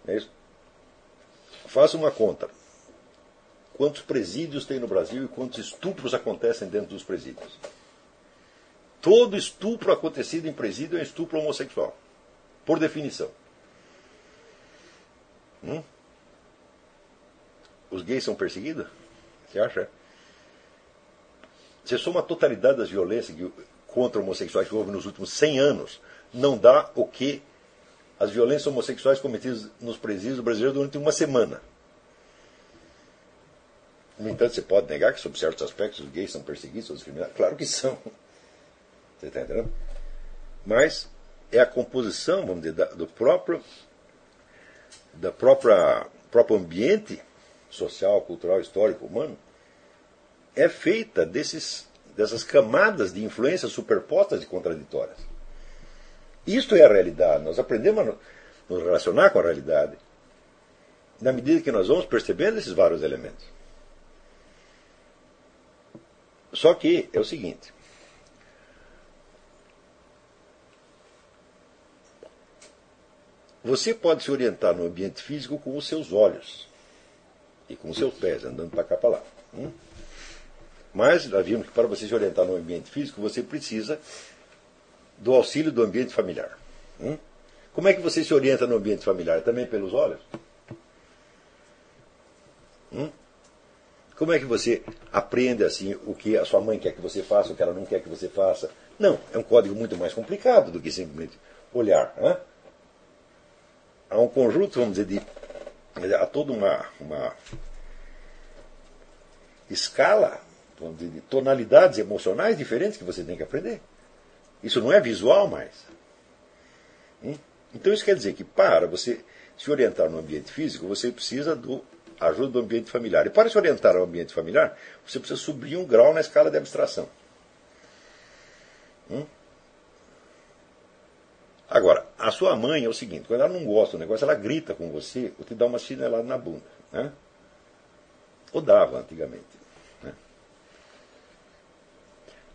É isso. Faça uma conta. Quantos presídios tem no Brasil e quantos estupros acontecem dentro dos presídios? Todo estupro acontecido em presídio é estupro homossexual. Por definição. Hum? Os gays são perseguidos? Você acha? Se soma a totalidade das violências contra homossexuais que houve nos últimos 100 anos, não dá o que as violências homossexuais cometidas nos presídios brasileiros durante uma semana. No entanto, você pode negar que, sob certos aspectos, os gays são perseguidos ou discriminados? Claro que são. Você está entendendo? Mas é a composição, vamos dizer, do próprio, da própria próprio ambiente social, cultural, histórico, humano, é feita desses, dessas camadas de influências superpostas e contraditórias. Isto é a realidade. Nós aprendemos a nos relacionar com a realidade na medida que nós vamos percebendo esses vários elementos. Só que é o seguinte: Você pode se orientar no ambiente físico com os seus olhos e com os seus pés, andando para cá para lá. Hum? Mas nós vimos que para você se orientar no ambiente físico, você precisa do auxílio do ambiente familiar. Hum? Como é que você se orienta no ambiente familiar? Também pelos olhos? Hum? Como é que você aprende assim o que a sua mãe quer que você faça, o que ela não quer que você faça? Não, é um código muito mais complicado do que simplesmente olhar. Hein? Há um conjunto, vamos dizer, de. há toda uma, uma escala vamos dizer, de tonalidades emocionais diferentes que você tem que aprender. Isso não é visual mais. Então isso quer dizer que para você se orientar no ambiente físico, você precisa do ajuda do ambiente familiar. E para se orientar ao ambiente familiar, você precisa subir um grau na escala de abstração. Hum? Agora, a sua mãe é o seguinte: quando ela não gosta do negócio, ela grita com você ou te dá uma chinelada na bunda. Né? Ou dava antigamente. Né?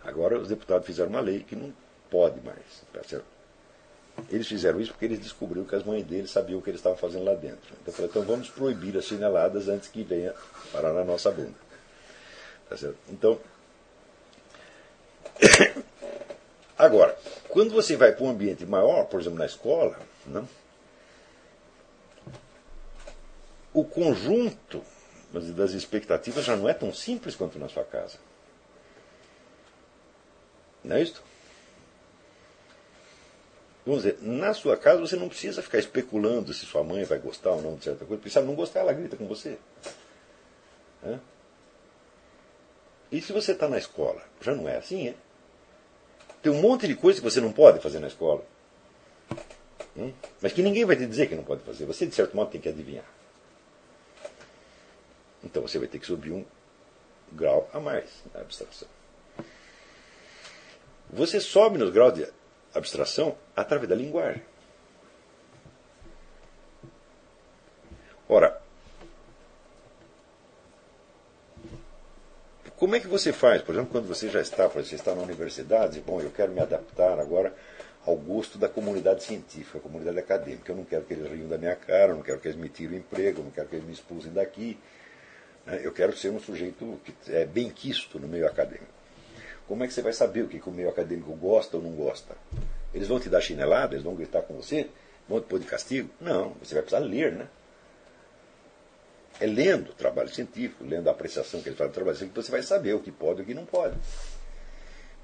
Agora os deputados fizeram uma lei que não pode mais. Tá? Eles fizeram isso porque eles descobriram que as mães deles sabiam o que eles estavam fazendo lá dentro. Então falei, então vamos proibir as chineladas antes que venha parar na nossa bunda. Tá? Então, Agora, quando você vai para um ambiente maior, por exemplo, na escola, né, o conjunto das expectativas já não é tão simples quanto na sua casa. Não é isso? Vamos dizer, na sua casa você não precisa ficar especulando se sua mãe vai gostar ou não de certa coisa, porque se ela não gostar, ela grita com você. É? E se você está na escola, já não é assim, é? Tem um monte de coisa que você não pode fazer na escola. Hum? Mas que ninguém vai te dizer que não pode fazer. Você, de certo modo, tem que adivinhar. Então você vai ter que subir um grau a mais na abstração. Você sobe nos graus de abstração através da linguagem. Ora, Como é que você faz, por exemplo, quando você já está, você está na universidade, bom, eu quero me adaptar agora ao gosto da comunidade científica, comunidade acadêmica. Eu não quero que eles riam da minha cara, eu não quero que eles me tirem o emprego, eu não quero que eles me expulsem daqui. Né? Eu quero ser um sujeito que é bem quisto no meio acadêmico. Como é que você vai saber o que, que o meio acadêmico gosta ou não gosta? Eles vão te dar chinelada, eles vão gritar com você, vão te pôr de castigo? Não, você vai precisar ler, né? É lendo o trabalho científico, lendo a apreciação que eles fazem do trabalho científico, você vai saber o que pode e o que não pode.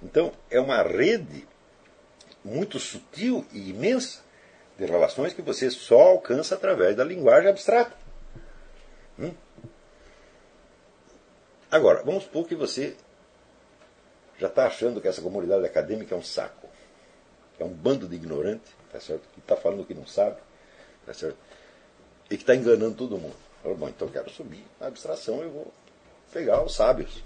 Então, é uma rede muito sutil e imensa de relações que você só alcança através da linguagem abstrata. Hum? Agora, vamos supor que você já está achando que essa comunidade acadêmica é um saco. É um bando de ignorante, tá certo? que está falando o que não sabe, tá certo? e que está enganando todo mundo. Falou, bom, então eu quero subir na abstração, eu vou pegar os sábios.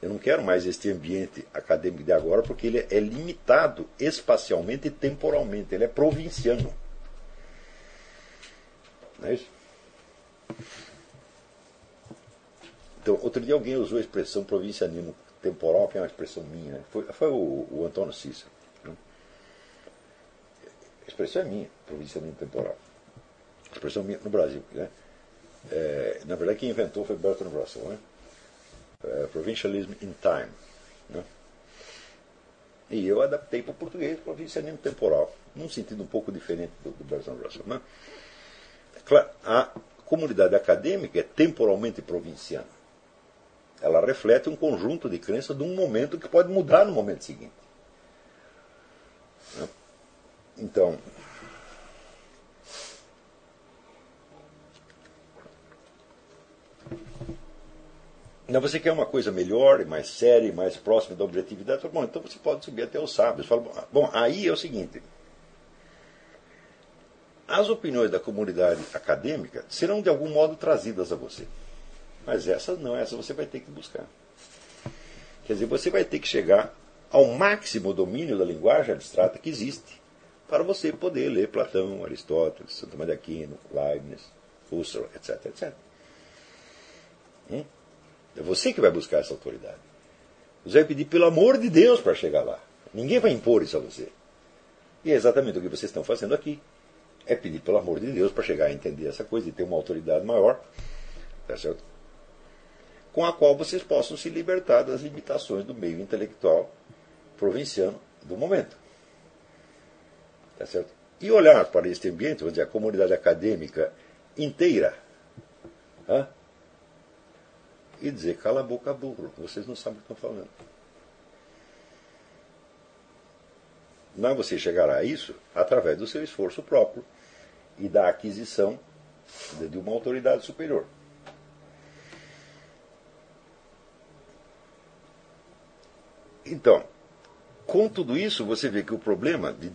Eu não quero mais este ambiente acadêmico de agora porque ele é limitado espacialmente e temporalmente. Ele é provinciano. Não é isso? Então, outro dia alguém usou a expressão provincianismo temporal, que é uma expressão minha. Né? Foi, foi o, o, Antônio Cícero. Né? A expressão é minha, provincianismo temporal. Minha no Brasil. Né? É, na verdade, quem inventou foi Bertrand Russell. Né? É, provincialism in time. Né? E eu adaptei para o português provincianismo temporal, num sentido um pouco diferente do, do Bertrand Russell. Né? Claro, a comunidade acadêmica é temporalmente provinciana. Ela reflete um conjunto de crenças de um momento que pode mudar no momento seguinte. Né? Então, Então você quer uma coisa melhor, mais séria, mais próxima da objetividade? Bom, então você pode subir até os sábios. Fala, bom, aí é o seguinte: as opiniões da comunidade acadêmica serão de algum modo trazidas a você. Mas essas não, essas você vai ter que buscar. Quer dizer, você vai ter que chegar ao máximo domínio da linguagem abstrata que existe para você poder ler Platão, Aristóteles, Santo Tomás de Aquino, Leibniz, Husserl, etc, etc. Hum? É você que vai buscar essa autoridade. Você vai pedir pelo amor de Deus para chegar lá. Ninguém vai impor isso a você. E é exatamente o que vocês estão fazendo aqui. É pedir pelo amor de Deus para chegar a entender essa coisa e ter uma autoridade maior, tá certo? com a qual vocês possam se libertar das limitações do meio intelectual provinciano do momento. Tá certo? E olhar para este ambiente, dizer, a comunidade acadêmica inteira, e dizer, cala a boca, burro, vocês não sabem o que estão falando. Não você chegará a isso através do seu esforço próprio e da aquisição de uma autoridade superior. Então, com tudo isso, você vê que o problema de,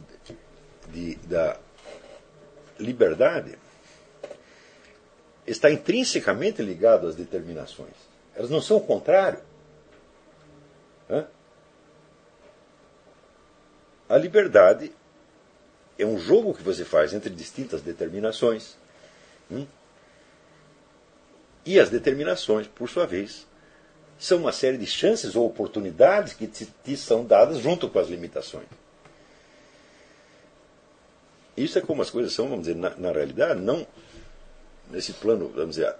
de, da liberdade está intrinsecamente ligado às determinações. Elas não são o contrário. Hã? A liberdade é um jogo que você faz entre distintas determinações. Hum? E as determinações, por sua vez, são uma série de chances ou oportunidades que te, te são dadas junto com as limitações. Isso é como as coisas são, vamos dizer, na, na realidade, não nesse plano, vamos dizer,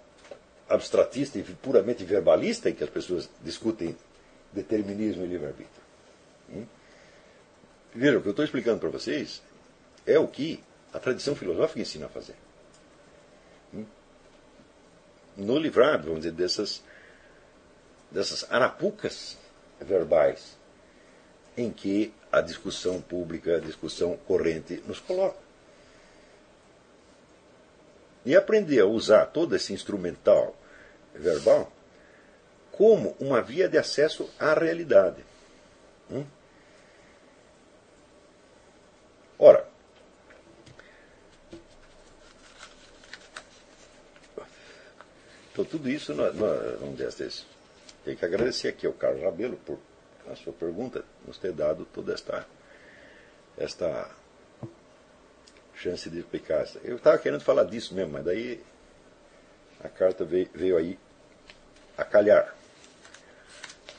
abstratista e puramente verbalista em que as pessoas discutem determinismo e livre-arbítrio. Hum? Vejam, o que eu estou explicando para vocês é o que a tradição filosófica ensina a fazer. Hum? No livrado, vamos dizer, dessas, dessas arapucas verbais em que a discussão pública, a discussão corrente nos coloca. E aprender a usar todo esse instrumental verbal como uma via de acesso à realidade. Hum? Ora, então tudo isso, nós, nós, vamos dizer, assim, tem que agradecer aqui ao Carlos Rabelo por a sua pergunta, nos ter dado toda esta, esta chance de explicar. Eu estava querendo falar disso mesmo, mas daí a carta veio, veio aí a calhar.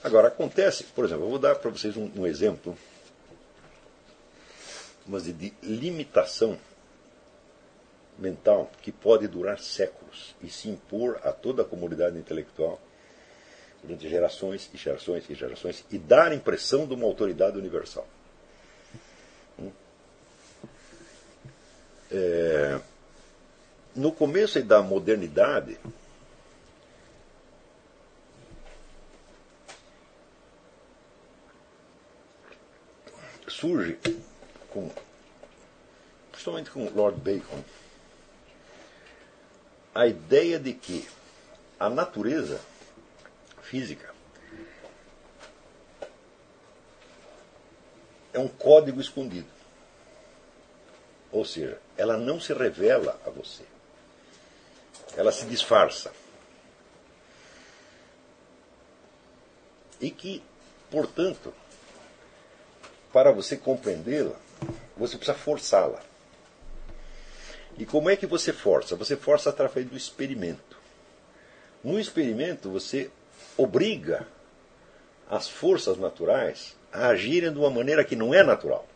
Agora, acontece, por exemplo, eu vou dar para vocês um, um exemplo mas de, limitação mental que pode durar séculos e se impor a toda a comunidade intelectual durante gerações e gerações e gerações e dar a impressão de uma autoridade universal. É, no começo da modernidade, surge, com, principalmente com Lord Bacon, a ideia de que a natureza física é um código escondido. Ou seja, ela não se revela a você. Ela se disfarça. e que, portanto, para você compreendê-la, você precisa forçá-la. E como é que você força? Você força através do experimento. No experimento, você obriga as forças naturais a agirem de uma maneira que não é natural.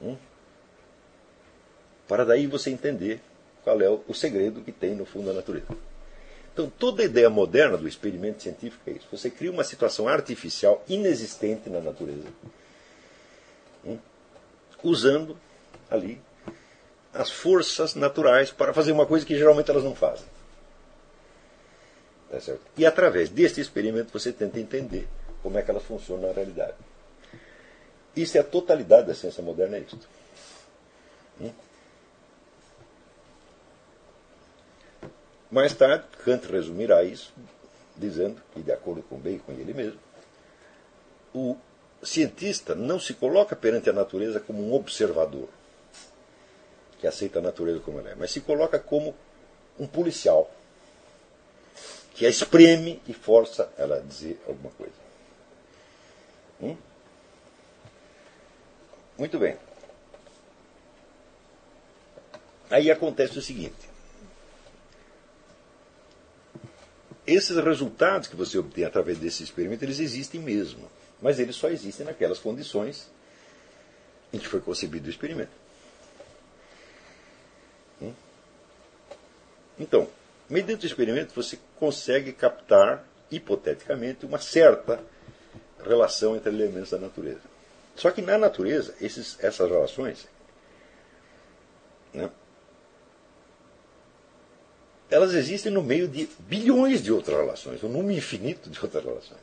Hum? Para daí você entender qual é o segredo que tem no fundo da natureza. Então, toda a ideia moderna do experimento científico é isso. Você cria uma situação artificial inexistente na natureza, hum? usando ali as forças naturais para fazer uma coisa que geralmente elas não fazem. Tá? E através deste experimento você tenta entender como é que elas funcionam na realidade. Isso é a totalidade da ciência moderna, é isto. Hum? Mais tarde, Kant resumirá isso dizendo que, de acordo com Bacon e ele mesmo, o cientista não se coloca perante a natureza como um observador que aceita a natureza como ela é, mas se coloca como um policial que a espreme e força ela a dizer alguma coisa. Hum? Muito bem. Aí acontece o seguinte: esses resultados que você obtém através desse experimento, eles existem mesmo, mas eles só existem naquelas condições em que foi concebido o experimento. Então, mediante o experimento, você consegue captar, hipoteticamente, uma certa relação entre elementos da natureza. Só que na natureza, esses, essas relações, né, elas existem no meio de bilhões de outras relações, um número infinito de outras relações.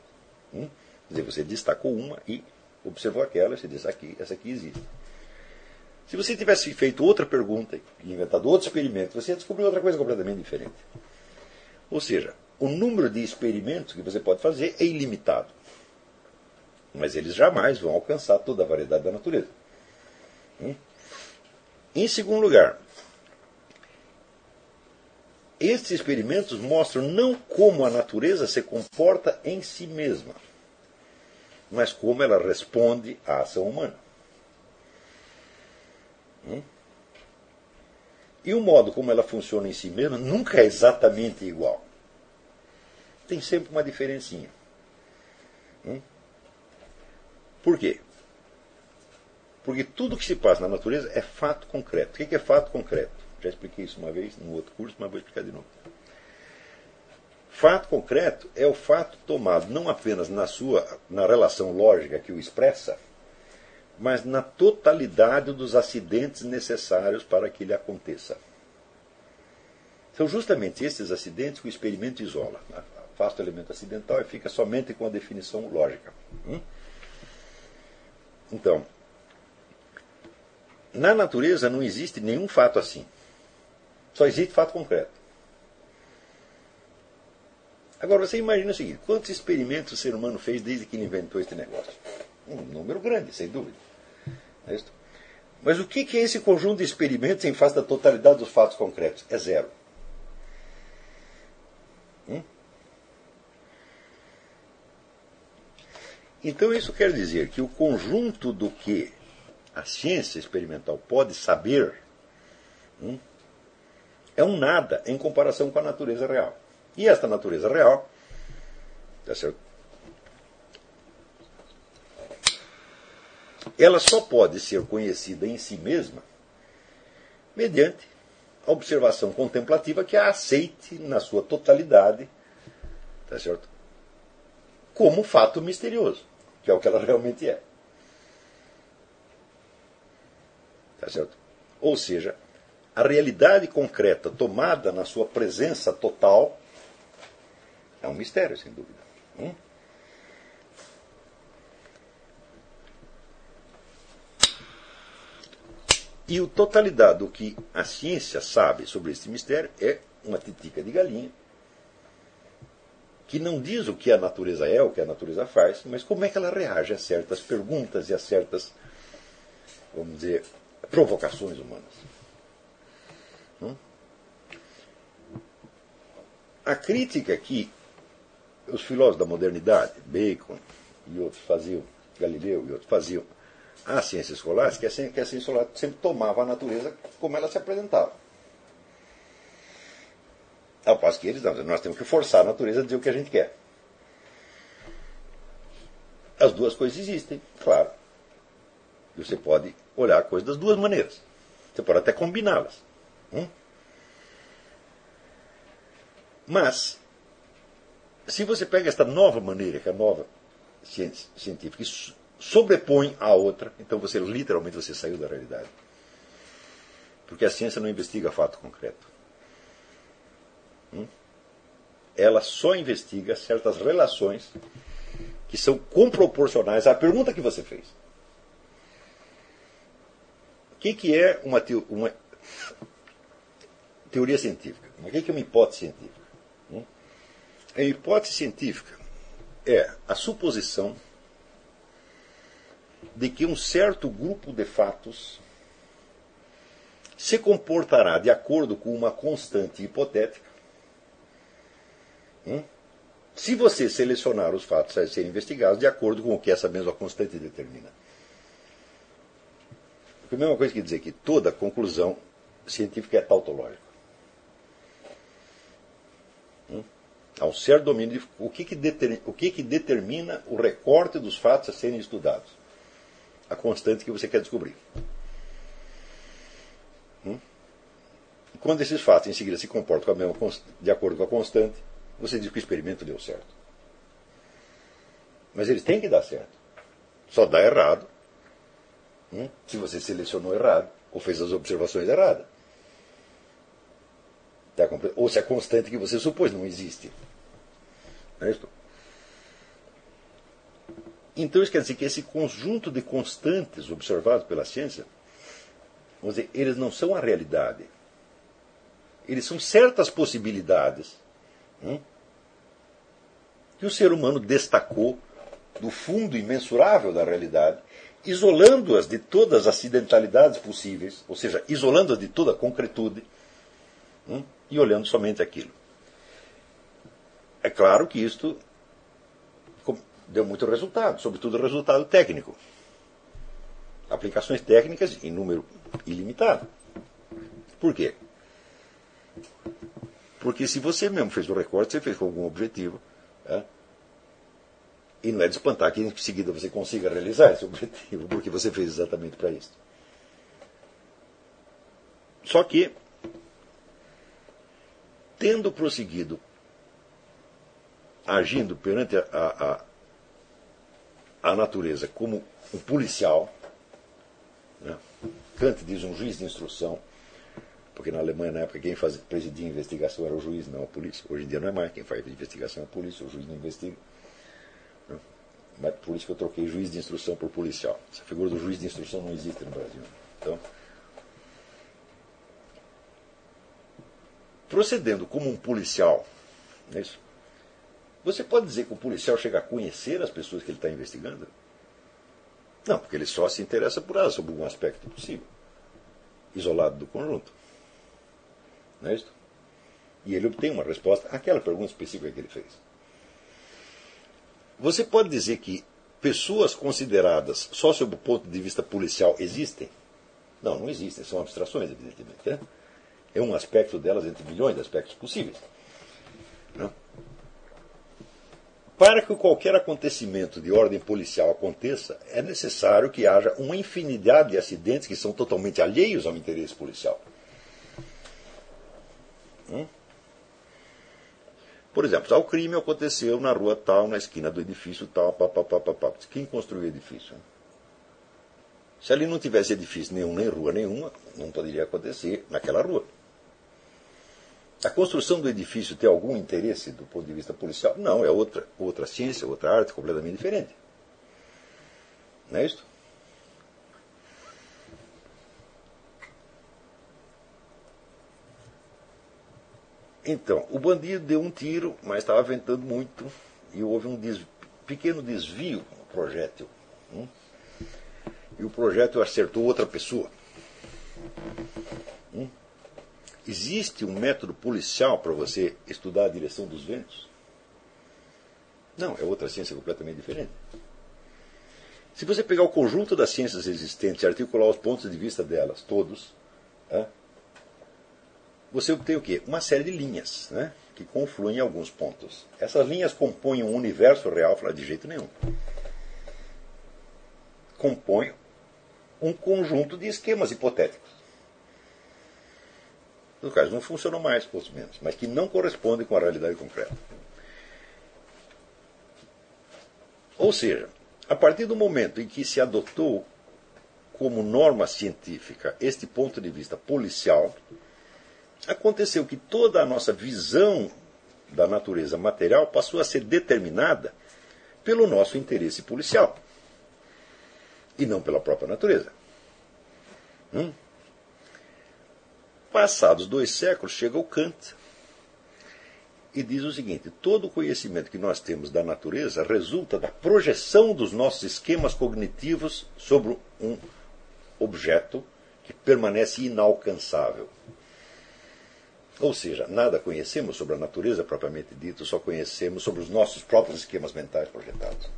Hum? Quer dizer, você destacou uma e observou aquela, você disse aqui, essa aqui existe. Se você tivesse feito outra pergunta e inventado outro experimento, você ia descobrir outra coisa completamente diferente. Ou seja, o número de experimentos que você pode fazer é ilimitado. Mas eles jamais vão alcançar toda a variedade da natureza. Hum? Em segundo lugar, estes experimentos mostram não como a natureza se comporta em si mesma, mas como ela responde à ação humana. Hum? E o modo como ela funciona em si mesma nunca é exatamente igual. Tem sempre uma diferencinha. Hum? Por quê? Porque tudo que se passa na natureza é fato concreto. O que é fato concreto? Já expliquei isso uma vez num outro curso, mas vou explicar de novo. Fato concreto é o fato tomado não apenas na sua na relação lógica que o expressa, mas na totalidade dos acidentes necessários para que ele aconteça. São justamente esses acidentes que o experimento isola. Afasta o elemento acidental e fica somente com a definição lógica. Hum? Então, na natureza não existe nenhum fato assim. Só existe fato concreto. Agora você imagina o seguinte: quantos experimentos o ser humano fez desde que ele inventou este negócio? Um número grande, sem dúvida. É Mas o que é esse conjunto de experimentos em face da totalidade dos fatos concretos? É zero. Hum? Então isso quer dizer que o conjunto do que a ciência experimental pode saber hum, é um nada em comparação com a natureza real. E esta natureza real, tá certo? ela só pode ser conhecida em si mesma mediante a observação contemplativa que a aceite na sua totalidade, tá certo? Como fato misterioso, que é o que ela realmente é. Tá certo? Ou seja, a realidade concreta tomada na sua presença total é um mistério, sem dúvida. Hum? E a totalidade do que a ciência sabe sobre esse mistério é uma titica de galinha, que não diz o que a natureza é, o que a natureza faz, mas como é que ela reage a certas perguntas e a certas, vamos dizer, provocações humanas. A crítica que os filósofos da modernidade, Bacon e outros faziam, Galileu e outros faziam, a ciência escolástica, que a ciência escolástica sempre tomava a natureza como ela se apresentava. Ao passo que eles não, nós temos que forçar a natureza a dizer o que a gente quer. As duas coisas existem, claro. E você pode olhar a coisa das duas maneiras. Você pode até combiná-las. Hum? Mas, se você pega esta nova maneira, que é a nova ciência científica, e sobrepõe a outra, então você literalmente você saiu da realidade. Porque a ciência não investiga fato concreto. Hum? Ela só investiga certas relações que são comproporcionais à pergunta que você fez. O que, que é uma, uma teoria científica? O que, que é uma hipótese científica? A hipótese científica é a suposição de que um certo grupo de fatos se comportará de acordo com uma constante hipotética. Hum? Se você selecionar os fatos a serem investigados de acordo com o que essa mesma constante determina. É a mesma coisa que dizer que toda conclusão científica é tautológica. Um certo domínio de o que, que, determina, o que, que determina o recorte dos fatos a serem estudados. A constante que você quer descobrir. Hum? Quando esses fatos em seguida se comportam mesma, de acordo com a constante, você diz que o experimento deu certo. Mas eles têm que dar certo. Só dá errado hum, se você selecionou errado ou fez as observações erradas. Tá ou se a constante que você supôs não existe. É isso? Então isso quer dizer que esse conjunto de constantes observados pela ciência, vamos dizer, eles não são a realidade. Eles são certas possibilidades Hum? que o ser humano destacou do fundo imensurável da realidade, isolando-as de todas as acidentalidades possíveis, ou seja, isolando-as de toda a concretude, hum? E olhando somente aquilo. É claro que isto deu muito resultado, sobretudo resultado técnico. Aplicações técnicas em número ilimitado. Por quê? Porque se você mesmo fez o recorte, você fez com algum objetivo. É? E não é de espantar que em seguida você consiga realizar esse objetivo, porque você fez exatamente para isso. Só que, tendo prosseguido agindo perante a, a, a natureza como um policial, né? Kant diz um juiz de instrução, porque na Alemanha, na época, quem fazia, presidia a investigação era o juiz, não a polícia. Hoje em dia não é mais. Quem faz investigação é a polícia, o juiz não investiga. Mas por isso que eu troquei juiz de instrução por policial. Essa figura do juiz de instrução não existe no Brasil. Então, procedendo como um policial, é isso? Você pode dizer que o policial chega a conhecer as pessoas que ele está investigando? Não, porque ele só se interessa por elas, sobre um aspecto possível, isolado do conjunto. Não é isso? E ele obtém uma resposta àquela pergunta específica que ele fez. Você pode dizer que pessoas consideradas só sob o ponto de vista policial existem? Não, não existem, são abstrações, evidentemente. Né? É um aspecto delas entre milhões de aspectos possíveis. Não? Para que qualquer acontecimento de ordem policial aconteça, é necessário que haja uma infinidade de acidentes que são totalmente alheios ao interesse policial. Hum? Por exemplo, o crime aconteceu na rua tal, na esquina do edifício tal, pá, pá, pá, pá, pá. Quem construiu o edifício? Se ali não tivesse edifício nenhum, nem rua nenhuma, não poderia acontecer naquela rua. A construção do edifício tem algum interesse do ponto de vista policial? Não, é outra, outra ciência, outra arte completamente diferente. Não é isso? Então, o bandido deu um tiro, mas estava ventando muito e houve um pequeno desvio no projétil. Hum? E o projétil acertou outra pessoa. Hum? Existe um método policial para você estudar a direção dos ventos? Não, é outra ciência completamente diferente. Se você pegar o conjunto das ciências existentes e articular os pontos de vista delas, todos, é, você obtém o quê? Uma série de linhas né, que confluem em alguns pontos. Essas linhas compõem um universo real, de jeito nenhum. Compõem um conjunto de esquemas hipotéticos. No caso, não funcionam mais, pouco menos, mas que não correspondem com a realidade concreta. Ou seja, a partir do momento em que se adotou como norma científica este ponto de vista policial, aconteceu que toda a nossa visão da natureza material passou a ser determinada pelo nosso interesse policial e não pela própria natureza. Hum? Passados dois séculos, chega o Kant e diz o seguinte: todo o conhecimento que nós temos da natureza resulta da projeção dos nossos esquemas cognitivos sobre um objeto que permanece inalcançável. Ou seja, nada conhecemos sobre a natureza propriamente dito, só conhecemos sobre os nossos próprios esquemas mentais projetados.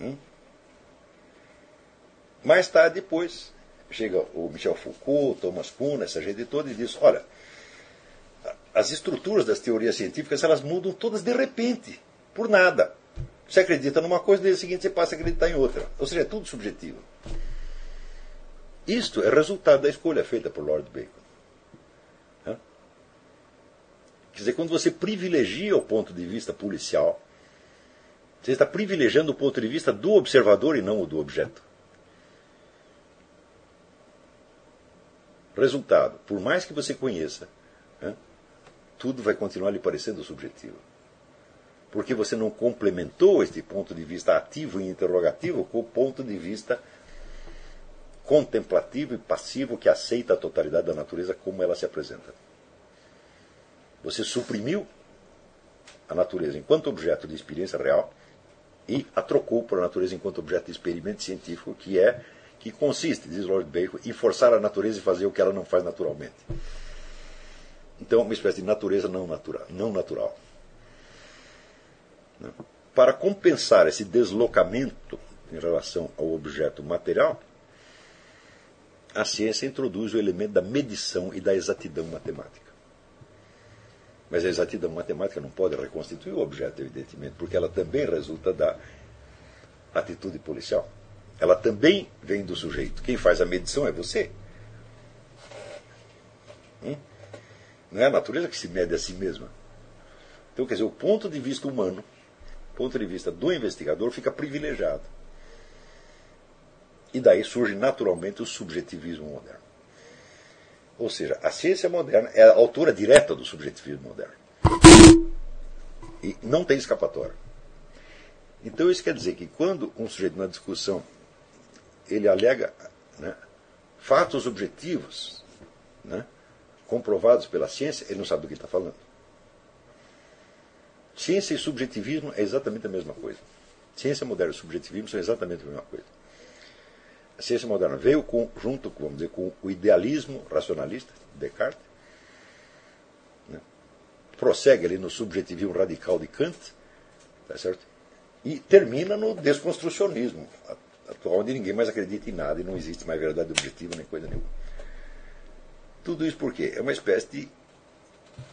Hum? Mais tarde, depois, chega o Michel Foucault, Thomas Kuhn, essa gente toda, e diz: olha as estruturas das teorias científicas elas mudam todas de repente, por nada. Você acredita numa coisa, no dia seguinte você passa a acreditar em outra. Ou seja, é tudo subjetivo. Isto é resultado da escolha feita por Lord Bacon. Quer dizer, quando você privilegia o ponto de vista policial, você está privilegiando o ponto de vista do observador e não o do objeto. Resultado: por mais que você conheça tudo vai continuar lhe parecendo subjetivo. Porque você não complementou este ponto de vista ativo e interrogativo com o ponto de vista contemplativo e passivo que aceita a totalidade da natureza como ela se apresenta. Você suprimiu a natureza enquanto objeto de experiência real e a trocou por a natureza enquanto objeto de experimento científico, que é que consiste, diz Lord Bacon, em forçar a natureza e fazer o que ela não faz naturalmente. Então, uma espécie de natureza não. Não natural. Para compensar esse deslocamento em relação ao objeto material, a ciência introduz o elemento da medição e da exatidão matemática. Mas a exatidão matemática não pode reconstituir o objeto, evidentemente, porque ela também resulta da atitude policial. Ela também vem do sujeito. Quem faz a medição é você. Hum? Não é a natureza que se mede a si mesma. Então, quer dizer, o ponto de vista humano, o ponto de vista do investigador, fica privilegiado. E daí surge naturalmente o subjetivismo moderno. Ou seja, a ciência moderna é a autora direta do subjetivismo moderno. E não tem escapatória. Então isso quer dizer que quando um sujeito na discussão ele alega né, fatos objetivos, né, comprovados pela ciência, ele não sabe do que está falando. Ciência e subjetivismo é exatamente a mesma coisa. Ciência moderna e subjetivismo são exatamente a mesma coisa. A ciência moderna veio com, junto vamos dizer, com o idealismo racionalista, Descartes, né? prossegue ali no subjetivismo radical de Kant, tá certo? e termina no desconstrucionismo, atual, onde ninguém mais acredita em nada e não existe mais verdade objetiva nem coisa nenhuma. Tudo isso por quê? É uma espécie de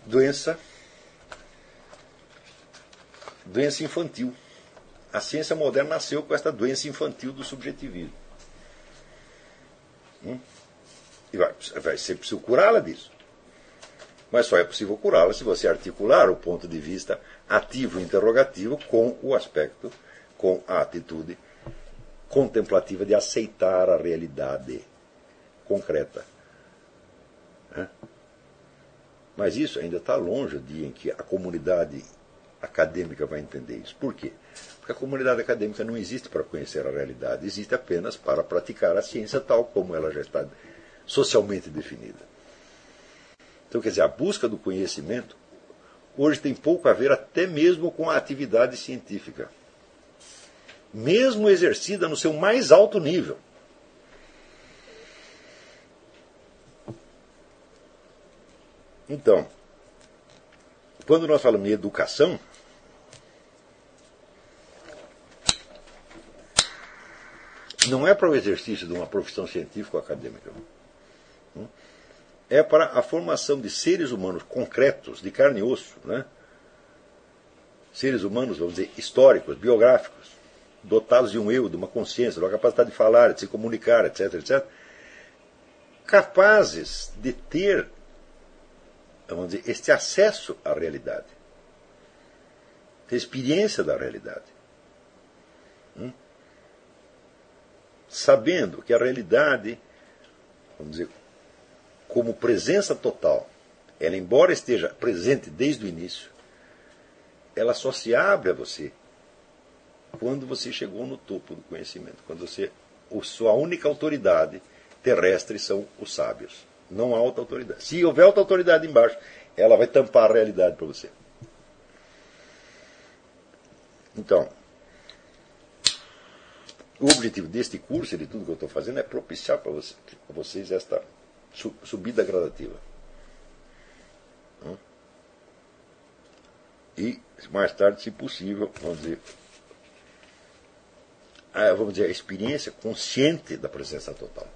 doença, doença infantil. A ciência moderna nasceu com esta doença infantil do subjetivismo. Hum? E vai, vai ser possível curá-la disso. Mas só é possível curá-la se você articular o ponto de vista ativo e interrogativo com o aspecto, com a atitude contemplativa de aceitar a realidade concreta mas isso ainda está longe do dia em que a comunidade acadêmica vai entender isso. Por quê? Porque a comunidade acadêmica não existe para conhecer a realidade, existe apenas para praticar a ciência tal como ela já está socialmente definida. Então, quer dizer, a busca do conhecimento hoje tem pouco a ver até mesmo com a atividade científica, mesmo exercida no seu mais alto nível. Então, quando nós falamos em educação, não é para o exercício de uma profissão científica ou acadêmica. É para a formação de seres humanos concretos, de carne e osso, né? seres humanos, vamos dizer, históricos, biográficos, dotados de um eu, de uma consciência, de uma capacidade de falar, de se comunicar, etc, etc, capazes de ter, vamos dizer, este acesso à realidade, ter experiência da realidade. Hum? Sabendo que a realidade, vamos dizer, como presença total, ela, embora esteja presente desde o início, ela só se abre a você quando você chegou no topo do conhecimento, quando você, sua única autoridade terrestre são os sábios. Não há alta autoridade. Se houver alta autoridade embaixo, ela vai tampar a realidade para você. Então, o objetivo deste curso e de tudo que eu estou fazendo é propiciar para você, vocês esta subida gradativa. Hum? E mais tarde, se possível, vamos dizer, vamos dizer, a experiência consciente da presença total.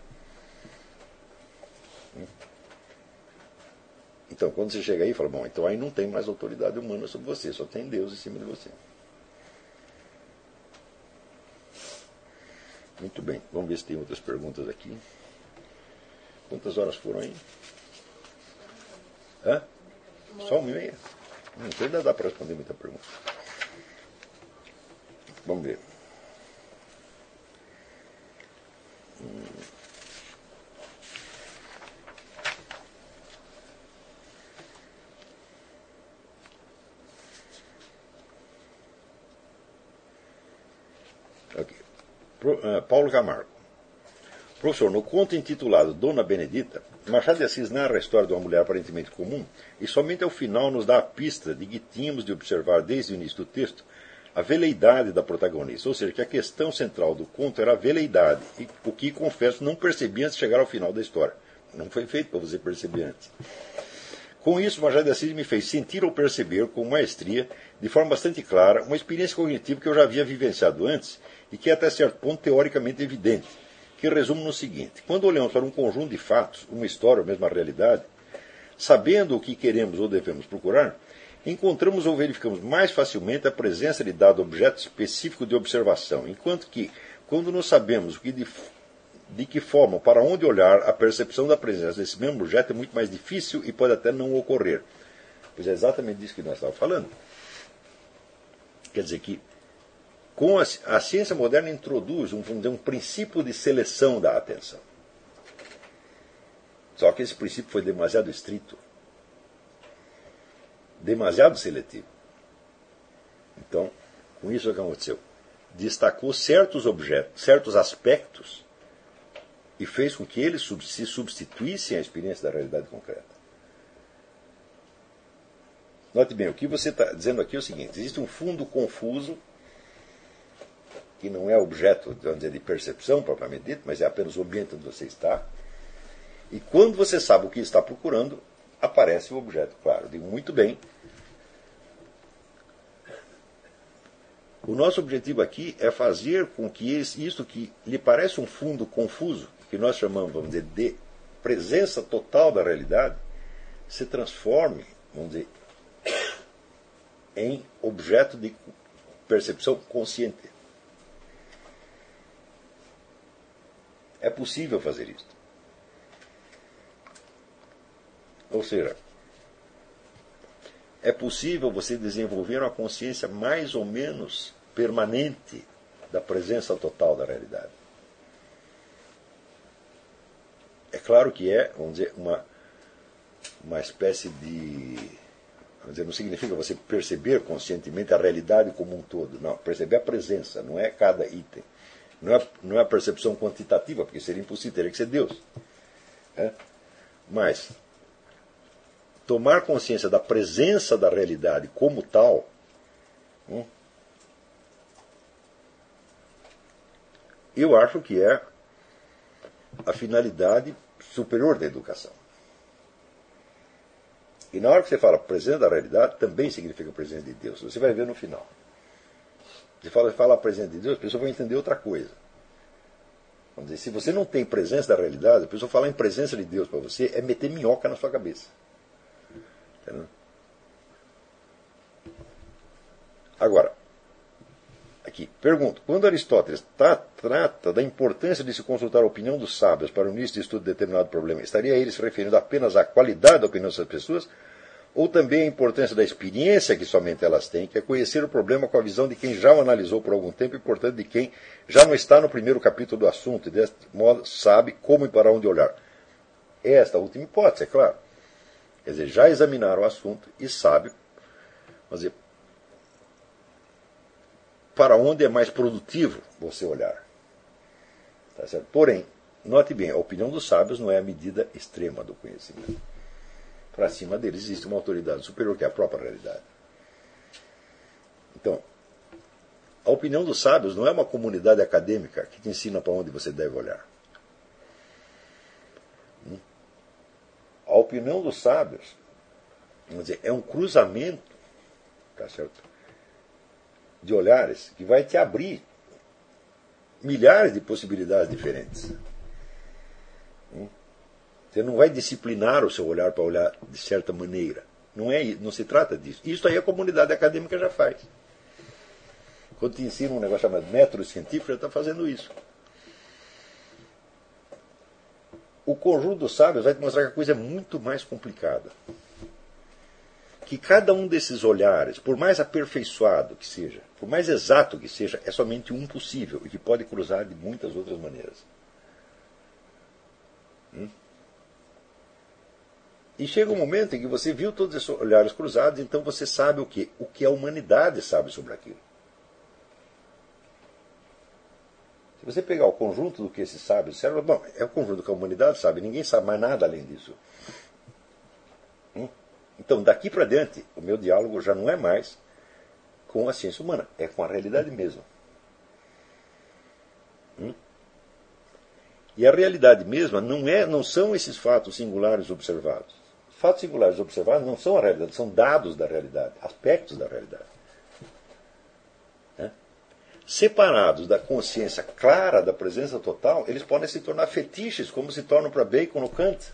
Então, quando você chega aí, fala, bom, então aí não tem mais autoridade humana sobre você, só tem Deus em cima de você. Muito bem, vamos ver se tem outras perguntas aqui. Quantas horas foram aí? Hã? Só uma e meia? Não sei, ainda dá para responder muita pergunta. Vamos ver. Hum. Eh, Paulo Camargo. Professor, no conto intitulado Dona Benedita, Machado de Assis narra a história de uma mulher aparentemente comum e somente ao final nos dá a pista de que tínhamos de observar desde o início do texto a veleidade da protagonista, ou seja, que a questão central do conto era a veleidade, e o que, confesso, não percebi antes de chegar ao final da história. Não foi feito para você perceber antes. Com isso, Machado de Assis me fez sentir ou perceber com maestria, de forma bastante clara, uma experiência cognitiva que eu já havia vivenciado antes e que é até certo ponto teoricamente evidente, que resume no seguinte: quando olhamos para um conjunto de fatos, uma história ou mesmo a realidade, sabendo o que queremos ou devemos procurar, encontramos ou verificamos mais facilmente a presença de dado objeto específico de observação, enquanto que, quando não sabemos que de, de que forma, para onde olhar, a percepção da presença desse mesmo objeto é muito mais difícil e pode até não ocorrer. Pois é exatamente disso que nós estávamos falando. Quer dizer que com a, a ciência moderna introduz um, um princípio de seleção da atenção. Só que esse princípio foi demasiado estrito, demasiado seletivo. Então, com isso o que aconteceu? Destacou certos objetos, certos aspectos e fez com que eles se substituíssem à experiência da realidade concreta. Note bem, o que você está dizendo aqui é o seguinte: existe um fundo confuso que não é objeto dizer, de percepção propriamente dito, mas é apenas o ambiente onde você está. E quando você sabe o que está procurando, aparece o objeto. Claro, digo muito bem. O nosso objetivo aqui é fazer com que isso que lhe parece um fundo confuso, que nós chamamos, vamos dizer, de presença total da realidade, se transforme, vamos dizer, em objeto de percepção consciente. É possível fazer isso. Ou seja, é possível você desenvolver uma consciência mais ou menos permanente da presença total da realidade. É claro que é, vamos dizer, uma, uma espécie de. Vamos dizer, não significa você perceber conscientemente a realidade como um todo. Não, perceber a presença, não é cada item. Não é, não é a percepção quantitativa, porque seria impossível, teria que ser Deus. É? Mas, tomar consciência da presença da realidade como tal, hum, eu acho que é a finalidade superior da educação. E na hora que você fala presença da realidade, também significa presença de Deus. Você vai ver no final. Você fala, fala a presença de Deus, a pessoa vai entender outra coisa. Vamos dizer, se você não tem presença da realidade, a pessoa falar em presença de Deus para você é meter minhoca na sua cabeça. Entendeu? Agora, aqui, pergunto: quando Aristóteles trata da importância de se consultar a opinião dos sábios para o início de estudo de determinado problema, estaria ele se referindo apenas à qualidade da opinião dessas pessoas? Ou também a importância da experiência que somente elas têm, que é conhecer o problema com a visão de quem já o analisou por algum tempo e, portanto, de quem já não está no primeiro capítulo do assunto e, deste modo, sabe como e para onde olhar. Esta última hipótese, é claro. Quer dizer, já examinaram o assunto e sabe dizer, para onde é mais produtivo você olhar. Tá certo? Porém, note bem, a opinião dos sábios não é a medida extrema do conhecimento. Para cima deles existe uma autoridade superior, que é a própria realidade. Então, a opinião dos sábios não é uma comunidade acadêmica que te ensina para onde você deve olhar. Hum? A opinião dos sábios dizer, é um cruzamento tá certo? de olhares que vai te abrir milhares de possibilidades diferentes. Você não vai disciplinar o seu olhar para olhar de certa maneira. Não, é, não se trata disso. Isso aí a comunidade acadêmica já faz. Quando te ensina um negócio chamado método científico, já está fazendo isso. O conjunto dos sábios vai te mostrar que a coisa é muito mais complicada. Que cada um desses olhares, por mais aperfeiçoado que seja, por mais exato que seja, é somente um possível e que pode cruzar de muitas outras maneiras. Hum? E chega um momento em que você viu todos esses olhares cruzados, então você sabe o que? O que a humanidade sabe sobre aquilo. Se você pegar o conjunto do que esses sábios disseram, bom, é o conjunto que a humanidade sabe, ninguém sabe mais nada além disso. Hum? Então, daqui para diante, o meu diálogo já não é mais com a ciência humana, é com a realidade mesma. Hum? E a realidade mesma não, é, não são esses fatos singulares observados fatos singulares observados não são a realidade, são dados da realidade, aspectos da realidade. Né? Separados da consciência clara da presença total, eles podem se tornar fetiches, como se tornam para Bacon ou Kant.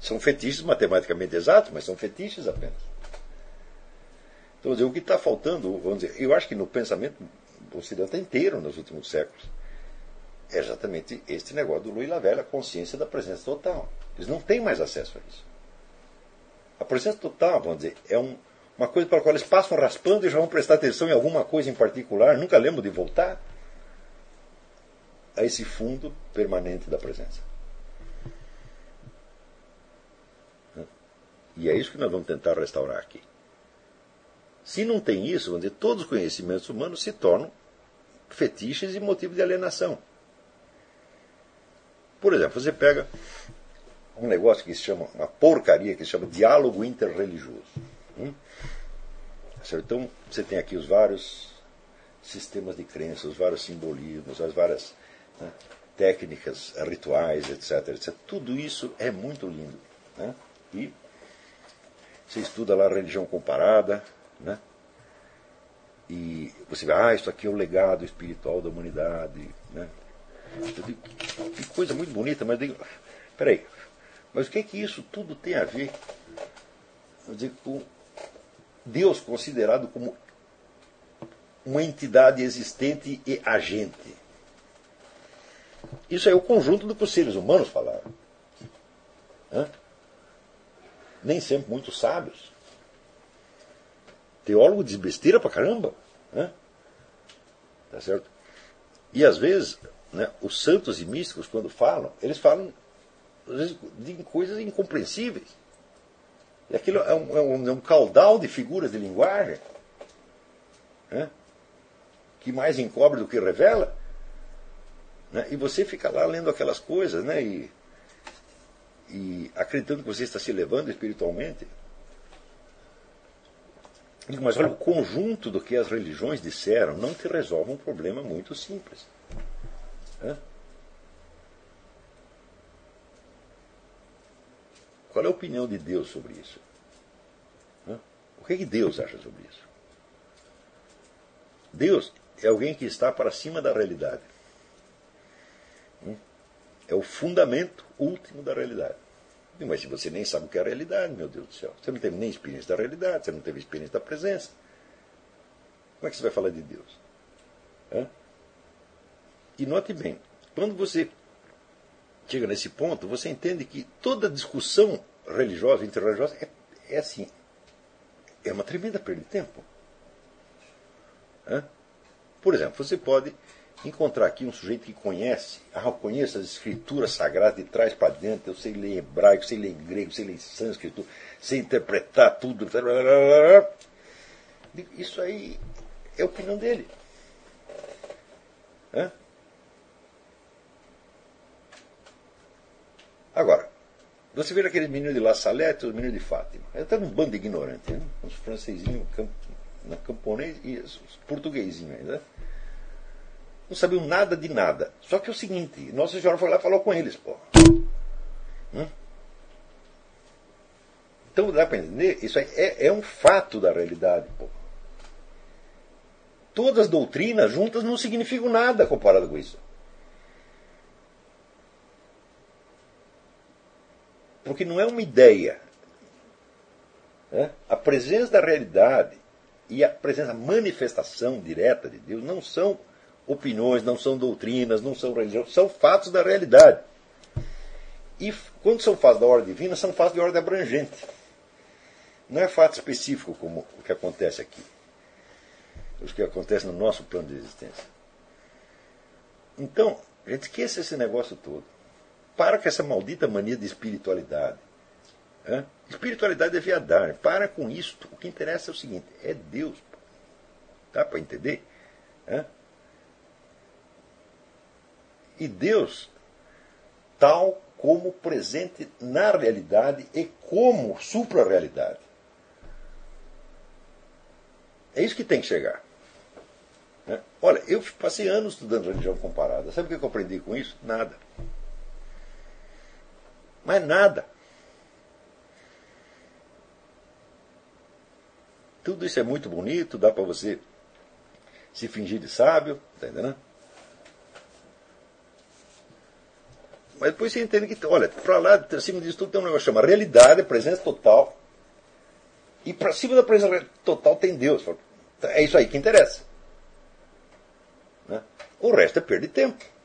São fetiches matematicamente exatos, mas são fetiches apenas. Então, dizer, o que está faltando, vamos dizer, eu acho que no pensamento ocidental inteiro nos últimos séculos, é exatamente este negócio do Louis Lavelle, a consciência da presença total. Eles não têm mais acesso a isso. A presença total, vamos dizer, é um, uma coisa para a qual eles passam raspando e já vão prestar atenção em alguma coisa em particular, nunca lembram de voltar a esse fundo permanente da presença. E é isso que nós vamos tentar restaurar aqui. Se não tem isso, vamos dizer, todos os conhecimentos humanos se tornam fetiches e motivo de alienação. Por exemplo, você pega um negócio que se chama, uma porcaria que se chama diálogo interreligioso. Hum? Então, você tem aqui os vários sistemas de crenças, os vários simbolismos, as várias né, técnicas rituais, etc, etc. Tudo isso é muito lindo. Né? E você estuda lá a religião comparada, né? e você vê, ah, isso aqui é o legado espiritual da humanidade. Né? Digo, que coisa muito bonita, mas digo, peraí, mas o que é que isso tudo tem a ver dizer, com Deus considerado como uma entidade existente e agente? Isso é o conjunto do que os seres humanos falaram. Hã? Nem sempre muito sábios. Teólogo diz besteira pra caramba. Hã? Tá certo? E às vezes, né, os santos e místicos, quando falam, eles falam de coisas incompreensíveis. E aquilo é um, é um, é um caudal de figuras de linguagem né? que mais encobre do que revela. Né? E você fica lá lendo aquelas coisas né? e, e acreditando que você está se elevando espiritualmente. Mas olha, o conjunto do que as religiões disseram não te resolve um problema muito simples. Né? Qual é a opinião de Deus sobre isso? O que, é que Deus acha sobre isso? Deus é alguém que está para cima da realidade. É o fundamento último da realidade. Mas se você nem sabe o que é a realidade, meu Deus do céu, você não teve nem experiência da realidade, você não teve experiência da presença. Como é que você vai falar de Deus? Hã? E note bem, quando você chega nesse ponto, você entende que toda discussão religiosa, interreligiosa, é, é assim. É uma tremenda perda de tempo. Hã? Por exemplo, você pode encontrar aqui um sujeito que conhece, ah, eu conheço as escrituras sagradas de trás para dentro, eu sei ler hebraico, sei ler grego, sei ler sânscrito, sei interpretar tudo. Isso aí é a opinião dele. Hã? Agora, você vê aquele menino de La Salette, o menino de Fátima. É até um bando de ignorante, né? Os francesinhos, na camponês e os portuguesinhos ainda. Né? Não sabiam nada de nada. Só que é o seguinte, Nossa Senhora foi lá e falou com eles, pô. Hum? Então dá para entender? Isso é, é um fato da realidade, pô. Todas as doutrinas juntas não significam nada comparado com isso. Porque não é uma ideia. Né? A presença da realidade e a presença, a manifestação direta de Deus não são opiniões, não são doutrinas, não são religiões, são fatos da realidade. E quando são fatos da ordem divina, são fatos de ordem abrangente. Não é fato específico como o que acontece aqui. O que acontece no nosso plano de existência. Então, a gente esqueça esse negócio todo. Para com essa maldita mania de espiritualidade. Espiritualidade é viadar. Para com isto. O que interessa é o seguinte: é Deus. Dá para entender? E Deus, tal como presente na realidade e como supra-realidade. É isso que tem que chegar. Olha, eu passei anos estudando religião comparada. Sabe o que eu aprendi com isso? Nada. Mas nada. Tudo isso é muito bonito, dá para você se fingir de sábio, tá entendendo? Mas depois você entende que, olha, para lá, acima disso tudo tem um negócio que chama realidade, presença total. E para cima da presença total tem Deus. É isso aí que interessa. Né? O resto é perda de tempo.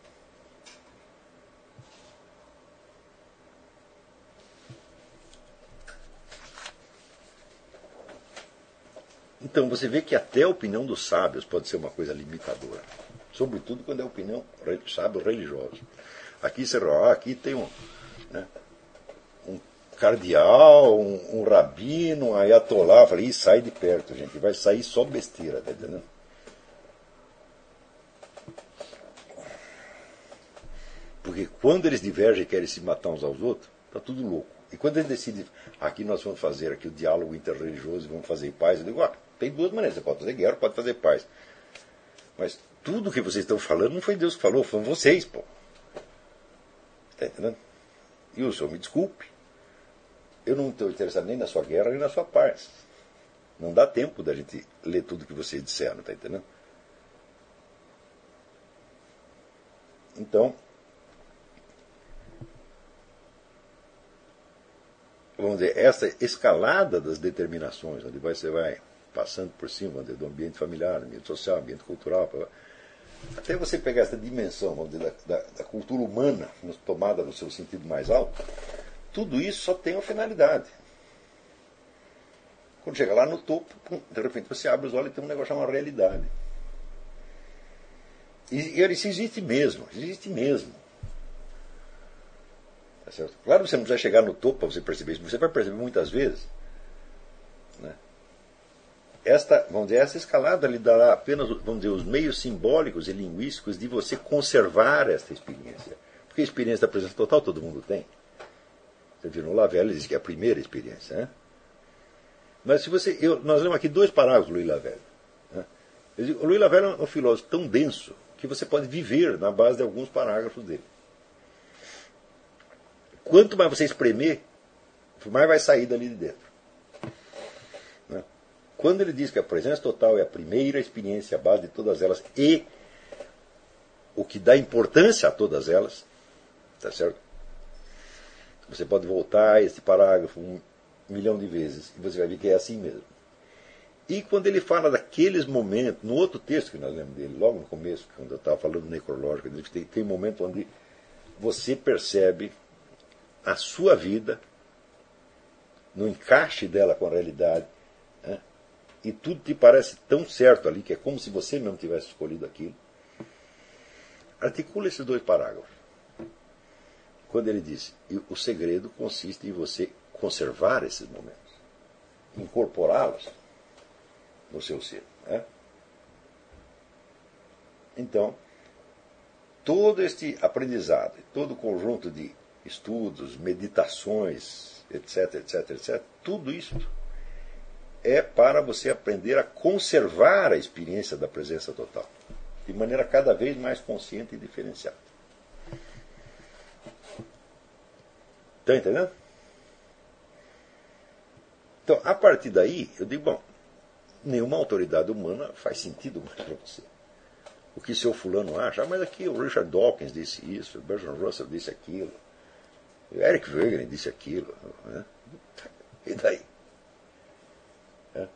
Então você vê que até a opinião dos sábios pode ser uma coisa limitadora. Sobretudo quando é opinião sábio religiosa. Aqui você ah, aqui tem um, né, um cardeal, um, um rabino, um ayatollah. Eu falei, sai de perto, gente. Vai sair só besteira, tá entendendo? Porque quando eles divergem e querem se matar uns aos outros, tá tudo louco. E quando eles decidem, aqui nós vamos fazer aqui o diálogo interreligioso e vamos fazer paz, eu digo, ah, tem duas maneiras. Você pode fazer guerra, pode fazer paz. Mas tudo que vocês estão falando não foi Deus que falou, foram vocês, pô. Está entendendo? E o senhor me desculpe. Eu não estou interessado nem na sua guerra, nem na sua paz. Não dá tempo da gente ler tudo que vocês disseram, está entendendo? Então, vamos dizer, essa escalada das determinações, onde você vai passando por cima do ambiente familiar, ambiente social, ambiente cultural. Até você pegar essa dimensão dizer, da, da, da, cultura humana, tomada no seu sentido mais alto, tudo isso só tem uma finalidade. Quando chega lá no topo, de repente você abre os olhos e tem um negócio chamado realidade. E, e isso existe mesmo, existe mesmo. Tá certo? Claro que você não precisa chegar no topo para você perceber isso, você vai perceber muitas vezes. Esta, vamos dizer, essa escalada lhe dará apenas, vamos dizer, os meios simbólicos e linguísticos de você conservar esta experiência. Porque a experiência da presença total todo mundo tem. Você viu no Lavelle, diz que é a primeira experiência. Né? Mas se você. Eu, nós lemos aqui dois parágrafos do Louis Lavelle. Né? O Louis Lavelle é um filósofo tão denso que você pode viver na base de alguns parágrafos dele. Quanto mais você espremer, mais vai sair dali de dentro. Quando ele diz que a presença total é a primeira experiência, a base de todas elas e o que dá importância a todas elas, tá certo? Você pode voltar a esse parágrafo um milhão de vezes e você vai ver que é assim mesmo. E quando ele fala daqueles momentos, no outro texto que nós lemos dele, logo no começo, quando eu estava falando necrológico, ele tem, tem momento onde você percebe a sua vida no encaixe dela com a realidade? E tudo te parece tão certo ali que é como se você mesmo tivesse escolhido aquilo. Articula esses dois parágrafos. Quando ele diz, o segredo consiste em você conservar esses momentos, incorporá-los no seu ser. Né? Então, todo este aprendizado, todo o conjunto de estudos, meditações, etc, etc, etc, tudo isso é para você aprender a conservar a experiência da presença total, de maneira cada vez mais consciente e diferenciada. Está entendendo? Então, a partir daí, eu digo, bom, nenhuma autoridade humana faz sentido mais para você. O que seu fulano acha, ah, mas aqui o Richard Dawkins disse isso, o Bertrand Russell disse aquilo, o Eric Wegener disse aquilo. Né? E daí? É.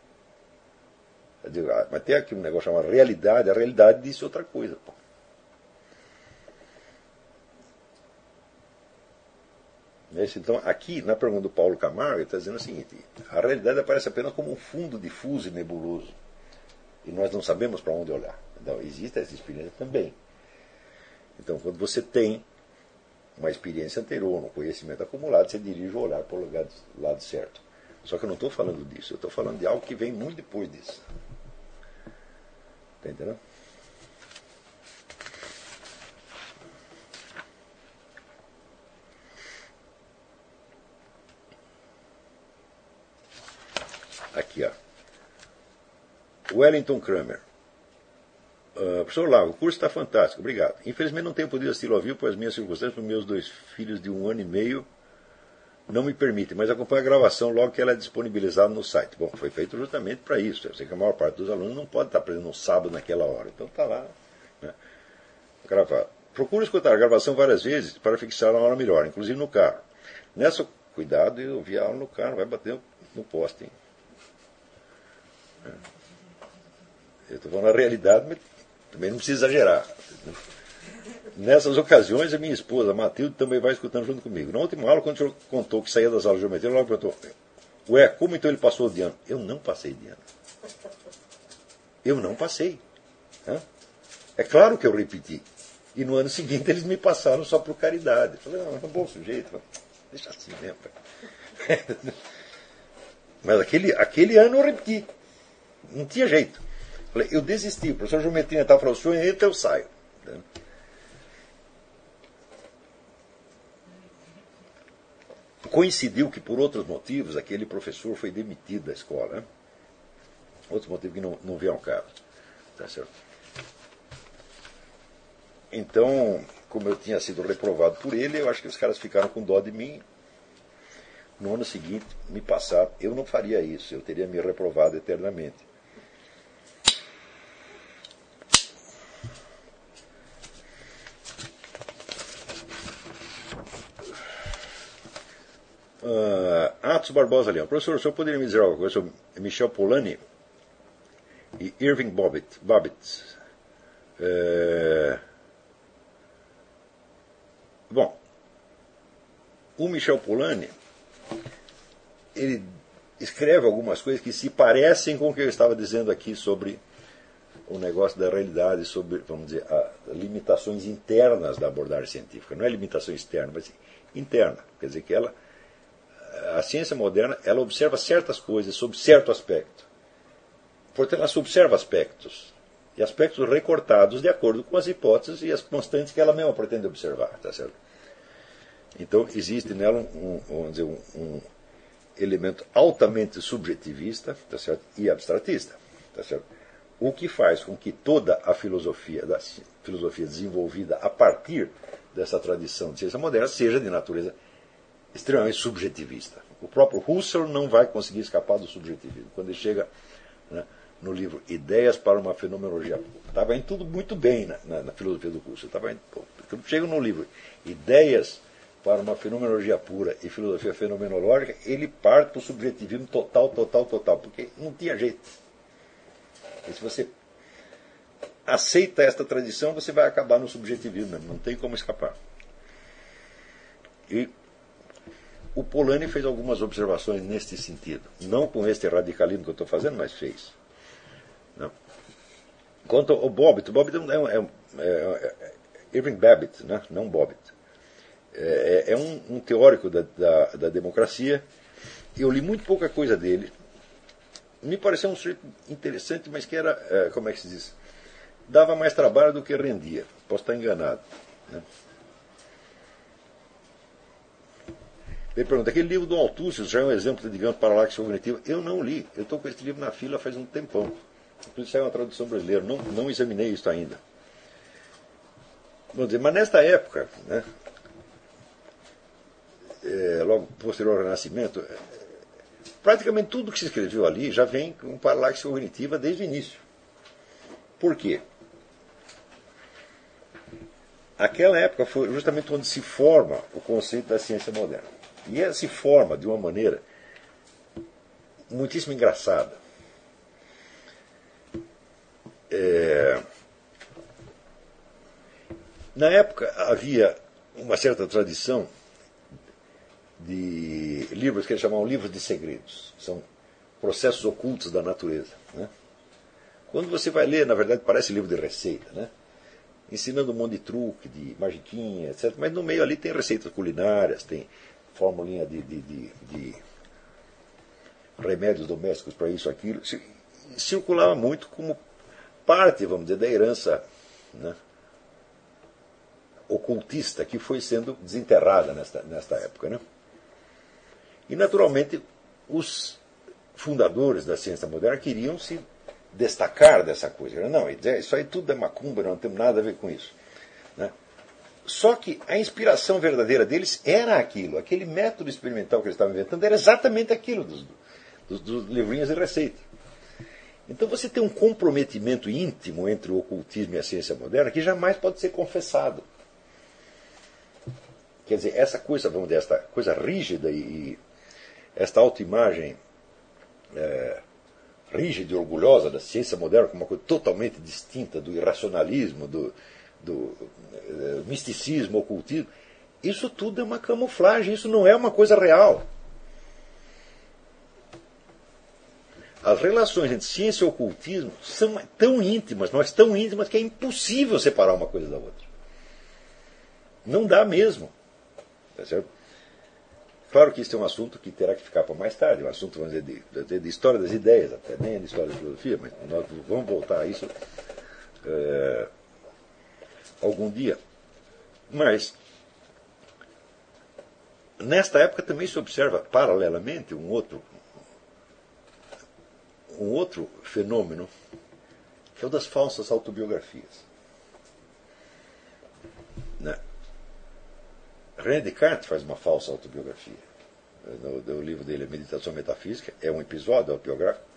Digo, ah, mas tem aqui um negócio chamado realidade, a realidade disse outra coisa. Pô. Então, aqui, na pergunta do Paulo Camargo, ele está dizendo o seguinte: a realidade aparece apenas como um fundo difuso e nebuloso. E nós não sabemos para onde olhar. Então, existe essa experiência também. Então, quando você tem uma experiência anterior, um conhecimento acumulado, você dirige o olhar para o lado, certo. Só que eu não estou falando disso, eu estou falando de algo que vem muito depois disso. Está entendendo? Aqui, ó. Wellington Kramer. Uh, professor Lago, o curso está fantástico, obrigado. Infelizmente não tenho podido assistir ao vivo, pois as minhas circunstâncias, para meus dois filhos de um ano e meio não me permitem, mas acompanho a gravação logo que ela é disponibilizada no site. Bom, foi feito justamente para isso. Eu sei que a maior parte dos alunos não pode estar presente no sábado naquela hora, então está lá né, gravado. Procure escutar a gravação várias vezes para fixar a hora melhor, inclusive no carro. Nessa, cuidado e ouvir a aula no carro, vai bater no poste. Hein? É. Eu estou falando a realidade, mas também não precisa exagerar. Nessas ocasiões, a minha esposa, Matilde, também vai escutando junto comigo. Na última aula, quando o senhor contou que saía das aulas de geometria, ela perguntou: Ué, como então ele passou de ano? Eu não passei de ano. Eu não passei. É claro que eu repeti. E no ano seguinte eles me passaram só por caridade. Eu falei, não, é um bom sujeito. Deixa assim mesmo. Mas aquele, aquele ano eu repeti. Não tinha jeito. Falei, eu desisti. O professor Geometria estava falando, o senhor entra, eu saio. Coincidiu que, por outros motivos, aquele professor foi demitido da escola. Né? Outros motivos que não, não vieram caso. Tá certo? Então, como eu tinha sido reprovado por ele, eu acho que os caras ficaram com dó de mim. No ano seguinte, me passaram. Eu não faria isso, eu teria me reprovado eternamente. Uh, Atos Barbosa Leão. Professor, o senhor poderia me dizer alguma coisa sobre Michel Polanyi e Irving Bobbitt? Bobbitt. É... Bom, o Michel Polanyi, ele escreve algumas coisas que se parecem com o que eu estava dizendo aqui sobre o negócio da realidade, sobre, vamos dizer, limitações internas da abordagem científica. Não é limitação externa, mas interna. Quer dizer que ela a ciência moderna ela observa certas coisas sob certo aspecto. Portanto, ela observa aspectos. E aspectos recortados de acordo com as hipóteses e as constantes que ela mesma pretende observar. Tá certo? Então, existe nela um, um, dizer, um, um elemento altamente subjetivista tá certo? e abstratista. Tá certo? O que faz com que toda a filosofia, da filosofia desenvolvida a partir dessa tradição de ciência moderna seja de natureza extremamente subjetivista. O próprio Husserl não vai conseguir escapar do subjetivismo. Quando ele chega né, no livro Ideias para uma Fenomenologia, estava indo tudo muito bem na, na, na filosofia do Husserl. Estava indo, pô, Quando chega no livro Ideias para uma Fenomenologia Pura e Filosofia Fenomenológica, ele parte para o subjetivismo total, total, total, porque não tinha jeito. E se você aceita esta tradição, você vai acabar no subjetivismo, não tem como escapar. E o Polanyi fez algumas observações neste sentido. Não com este radicalismo que eu estou fazendo, mas fez. Não. Quanto ao Bobbitt, Bobbitt é, é, é, é Irving Babbitt, né? não Bobbitt. É, é, é um, um, teórico da, da, da, democracia. Eu li muito pouca coisa dele. Me pareceu um sujeito interessante, mas que era, é, como é que se diz? Dava mais trabalho do que rendia. Posso estar enganado. Né? Ele pergunta, aquele livro do Altúcio já é um exemplo, digamos, para a cognitiva? Eu não li. Eu estou com esse livro na fila faz um tempão. Inclusive saiu uma tradução brasileira. Não, não examinei isso ainda. Vamos dizer, mas nesta época, né, é, logo posterior ao Renascimento, é, praticamente tudo que se escreveu ali já vem com paralaxe cognitiva desde o início. Por quê? Aquela época foi justamente onde se forma o conceito da ciência moderna. E ela se forma de uma maneira muitíssimo engraçada. É... Na época havia uma certa tradição de livros que eles chamavam livros de segredos. São processos ocultos da natureza. Né? Quando você vai ler, na verdade, parece livro de receita, né? ensinando um monte de truque, de magiquinha, etc. Mas no meio ali tem receitas culinárias, tem formulinha de, de, de, de remédios domésticos para isso, aquilo. Circulava muito como parte, vamos dizer, da herança né, ocultista que foi sendo desenterrada nesta, nesta época. Né? E, naturalmente, os fundadores da ciência moderna queriam se destacar dessa coisa. Não, isso aí tudo é macumba, não temos nada a ver com isso. Né? Só que a inspiração verdadeira deles era aquilo. Aquele método experimental que eles estavam inventando era exatamente aquilo dos, dos, dos livrinhos de receita. Então você tem um comprometimento íntimo entre o ocultismo e a ciência moderna que jamais pode ser confessado. Quer dizer, essa coisa, vamos dizer, esta coisa rígida e, esta autoimagem é, rígida e orgulhosa da ciência moderna como uma coisa totalmente distinta do irracionalismo, do, do é, misticismo, ocultismo, isso tudo é uma camuflagem, isso não é uma coisa real. As relações entre ciência e ocultismo são tão íntimas, mas tão íntimas que é impossível separar uma coisa da outra. Não dá mesmo. Tá certo? Claro que isso é um assunto que terá que ficar para mais tarde, um assunto, vamos dizer, de, de história das ideias, até nem de história da filosofia, mas nós vamos voltar a isso é, algum dia. Mas, nesta época também se observa, paralelamente, um outro, um outro fenômeno, que é o das falsas autobiografias. Né? René Descartes faz uma falsa autobiografia. No, no livro dele, Meditação Metafísica, é um episódio autobiográfico?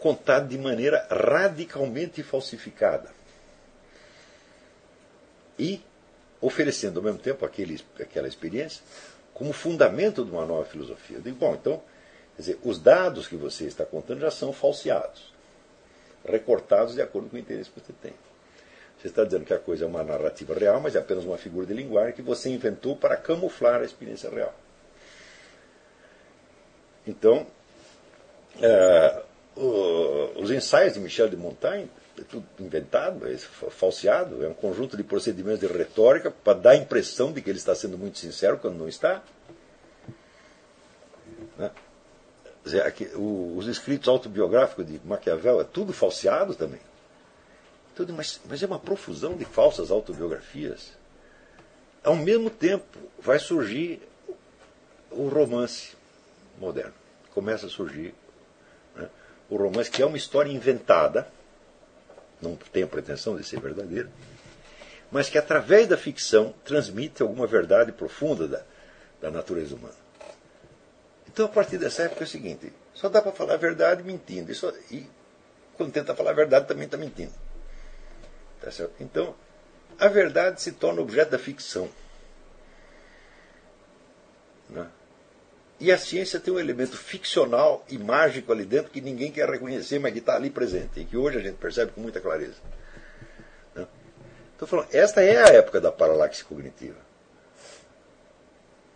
Contado de maneira radicalmente falsificada. E oferecendo ao mesmo tempo aquele, aquela experiência como fundamento de uma nova filosofia. Eu digo, bom, então, quer dizer, os dados que você está contando já são falseados, recortados de acordo com o interesse que você tem. Você está dizendo que a coisa é uma narrativa real, mas é apenas uma figura de linguagem que você inventou para camuflar a experiência real. Então, é, os ensaios de Michel de Montaigne é tudo inventado, é falseado, é um conjunto de procedimentos de retórica para dar a impressão de que ele está sendo muito sincero quando não está. Né? Os escritos autobiográficos de Maquiavel é tudo falseado também. Tudo, mas, mas é uma profusão de falsas autobiografias. Ao mesmo tempo, vai surgir o romance moderno. Começa a surgir o romance, que é uma história inventada, não tem pretensão de ser verdadeira, mas que através da ficção transmite alguma verdade profunda da, da natureza humana. Então, a partir dessa época é o seguinte: só dá para falar a verdade mentindo. E, só, e quando tenta falar a verdade, também está mentindo. Tá então, a verdade se torna objeto da ficção. Né? E a ciência tem um elemento ficcional e mágico ali dentro que ninguém quer reconhecer, mas que está ali presente, e que hoje a gente percebe com muita clareza. Né? Então, falando, esta é a época da paralaxe cognitiva.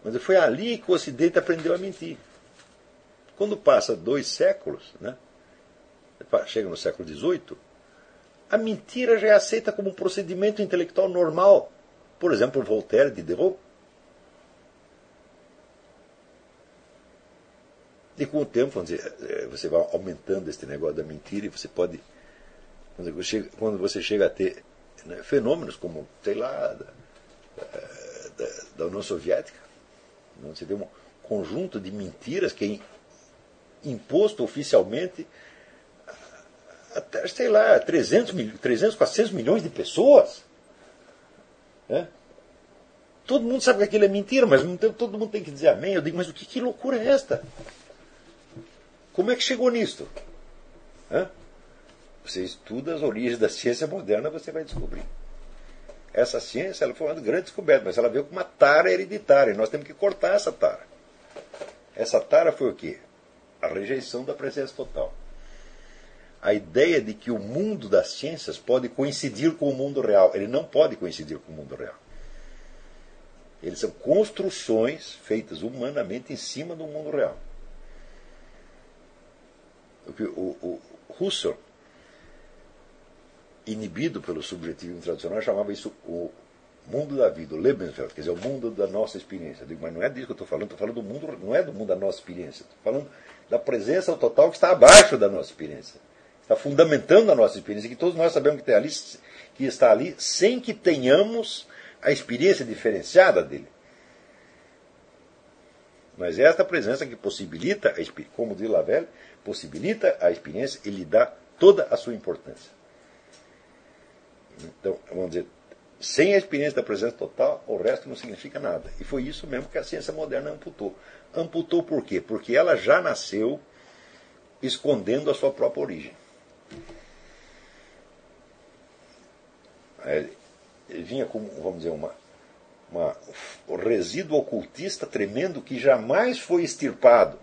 Mas foi ali que o Ocidente aprendeu a mentir. Quando passa dois séculos, né, chega no século XVIII, a mentira já é aceita como um procedimento intelectual normal. Por exemplo, Voltaire, Diderot. E com o tempo, dizer, eh, você vai aumentando este negócio da mentira e você pode. Quando você chega a ter né, fenômenos como, sei lá, da, da, da União Soviética, né, você tem um conjunto de mentiras que é imposto oficialmente até, sei lá, 300, 300 400 milhões de pessoas. É? Todo mundo sabe que aquilo é mentira, mas todo mundo tem que dizer amém. Eu digo, mas o que, que loucura é esta? Como é que chegou nisto? É? Você estuda as origens da ciência moderna, você vai descobrir. Essa ciência ela foi uma grande descoberta, mas ela veio com uma tara hereditária. E nós temos que cortar essa tara. Essa tara foi o quê? A rejeição da presença total a ideia de que o mundo das ciências pode coincidir com o mundo real. Ele não pode coincidir com o mundo real. Eles são construções feitas humanamente em cima do mundo real. O, o, o Husserl, inibido pelo subjetivismo tradicional, chamava isso o mundo da vida, o Lebenswelt, quer dizer, o mundo da nossa experiência. Eu digo, mas não é disso que eu estou falando, estou falando do mundo, não é do mundo da nossa experiência, estou falando da presença total que está abaixo da nossa experiência está fundamentando a nossa experiência, que todos nós sabemos que, tem ali, que está ali, sem que tenhamos a experiência diferenciada dele. Mas é esta presença que possibilita, como diz Lavelle, possibilita a experiência e lhe dá toda a sua importância. Então, vamos dizer, sem a experiência da presença total, o resto não significa nada. E foi isso mesmo que a ciência moderna amputou. Amputou por quê? Porque ela já nasceu escondendo a sua própria origem. Vinha com, vamos dizer, uma, um resíduo ocultista tremendo que jamais foi extirpado.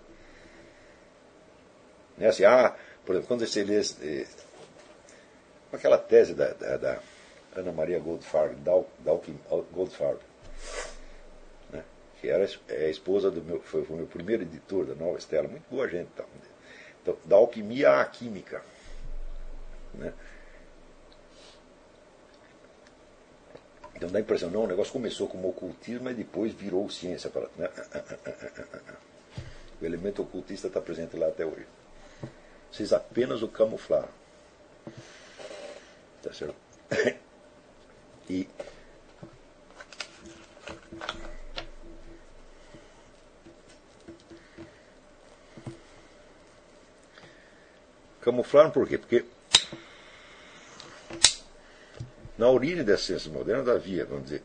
Né? Assim, ah, por exemplo, quando você lê eh, aquela tese da, da, da, Ana Maria Goldfarb, Dalkin Goldfarb, né? que era é a esposa do meu, foi, foi o meu primeiro editor da Nova Estela, muito boa gente. Tá? Então, da alquimia à química. Né? Então dá a impressão, não, o negócio começou como ocultismo e depois virou ciência. Para, né? O elemento ocultista está presente lá até hoje. Vocês apenas o camuflaram. Tá certo? E camuflaram por quê? Porque na origem das ciências modernas havia, vamos dizer,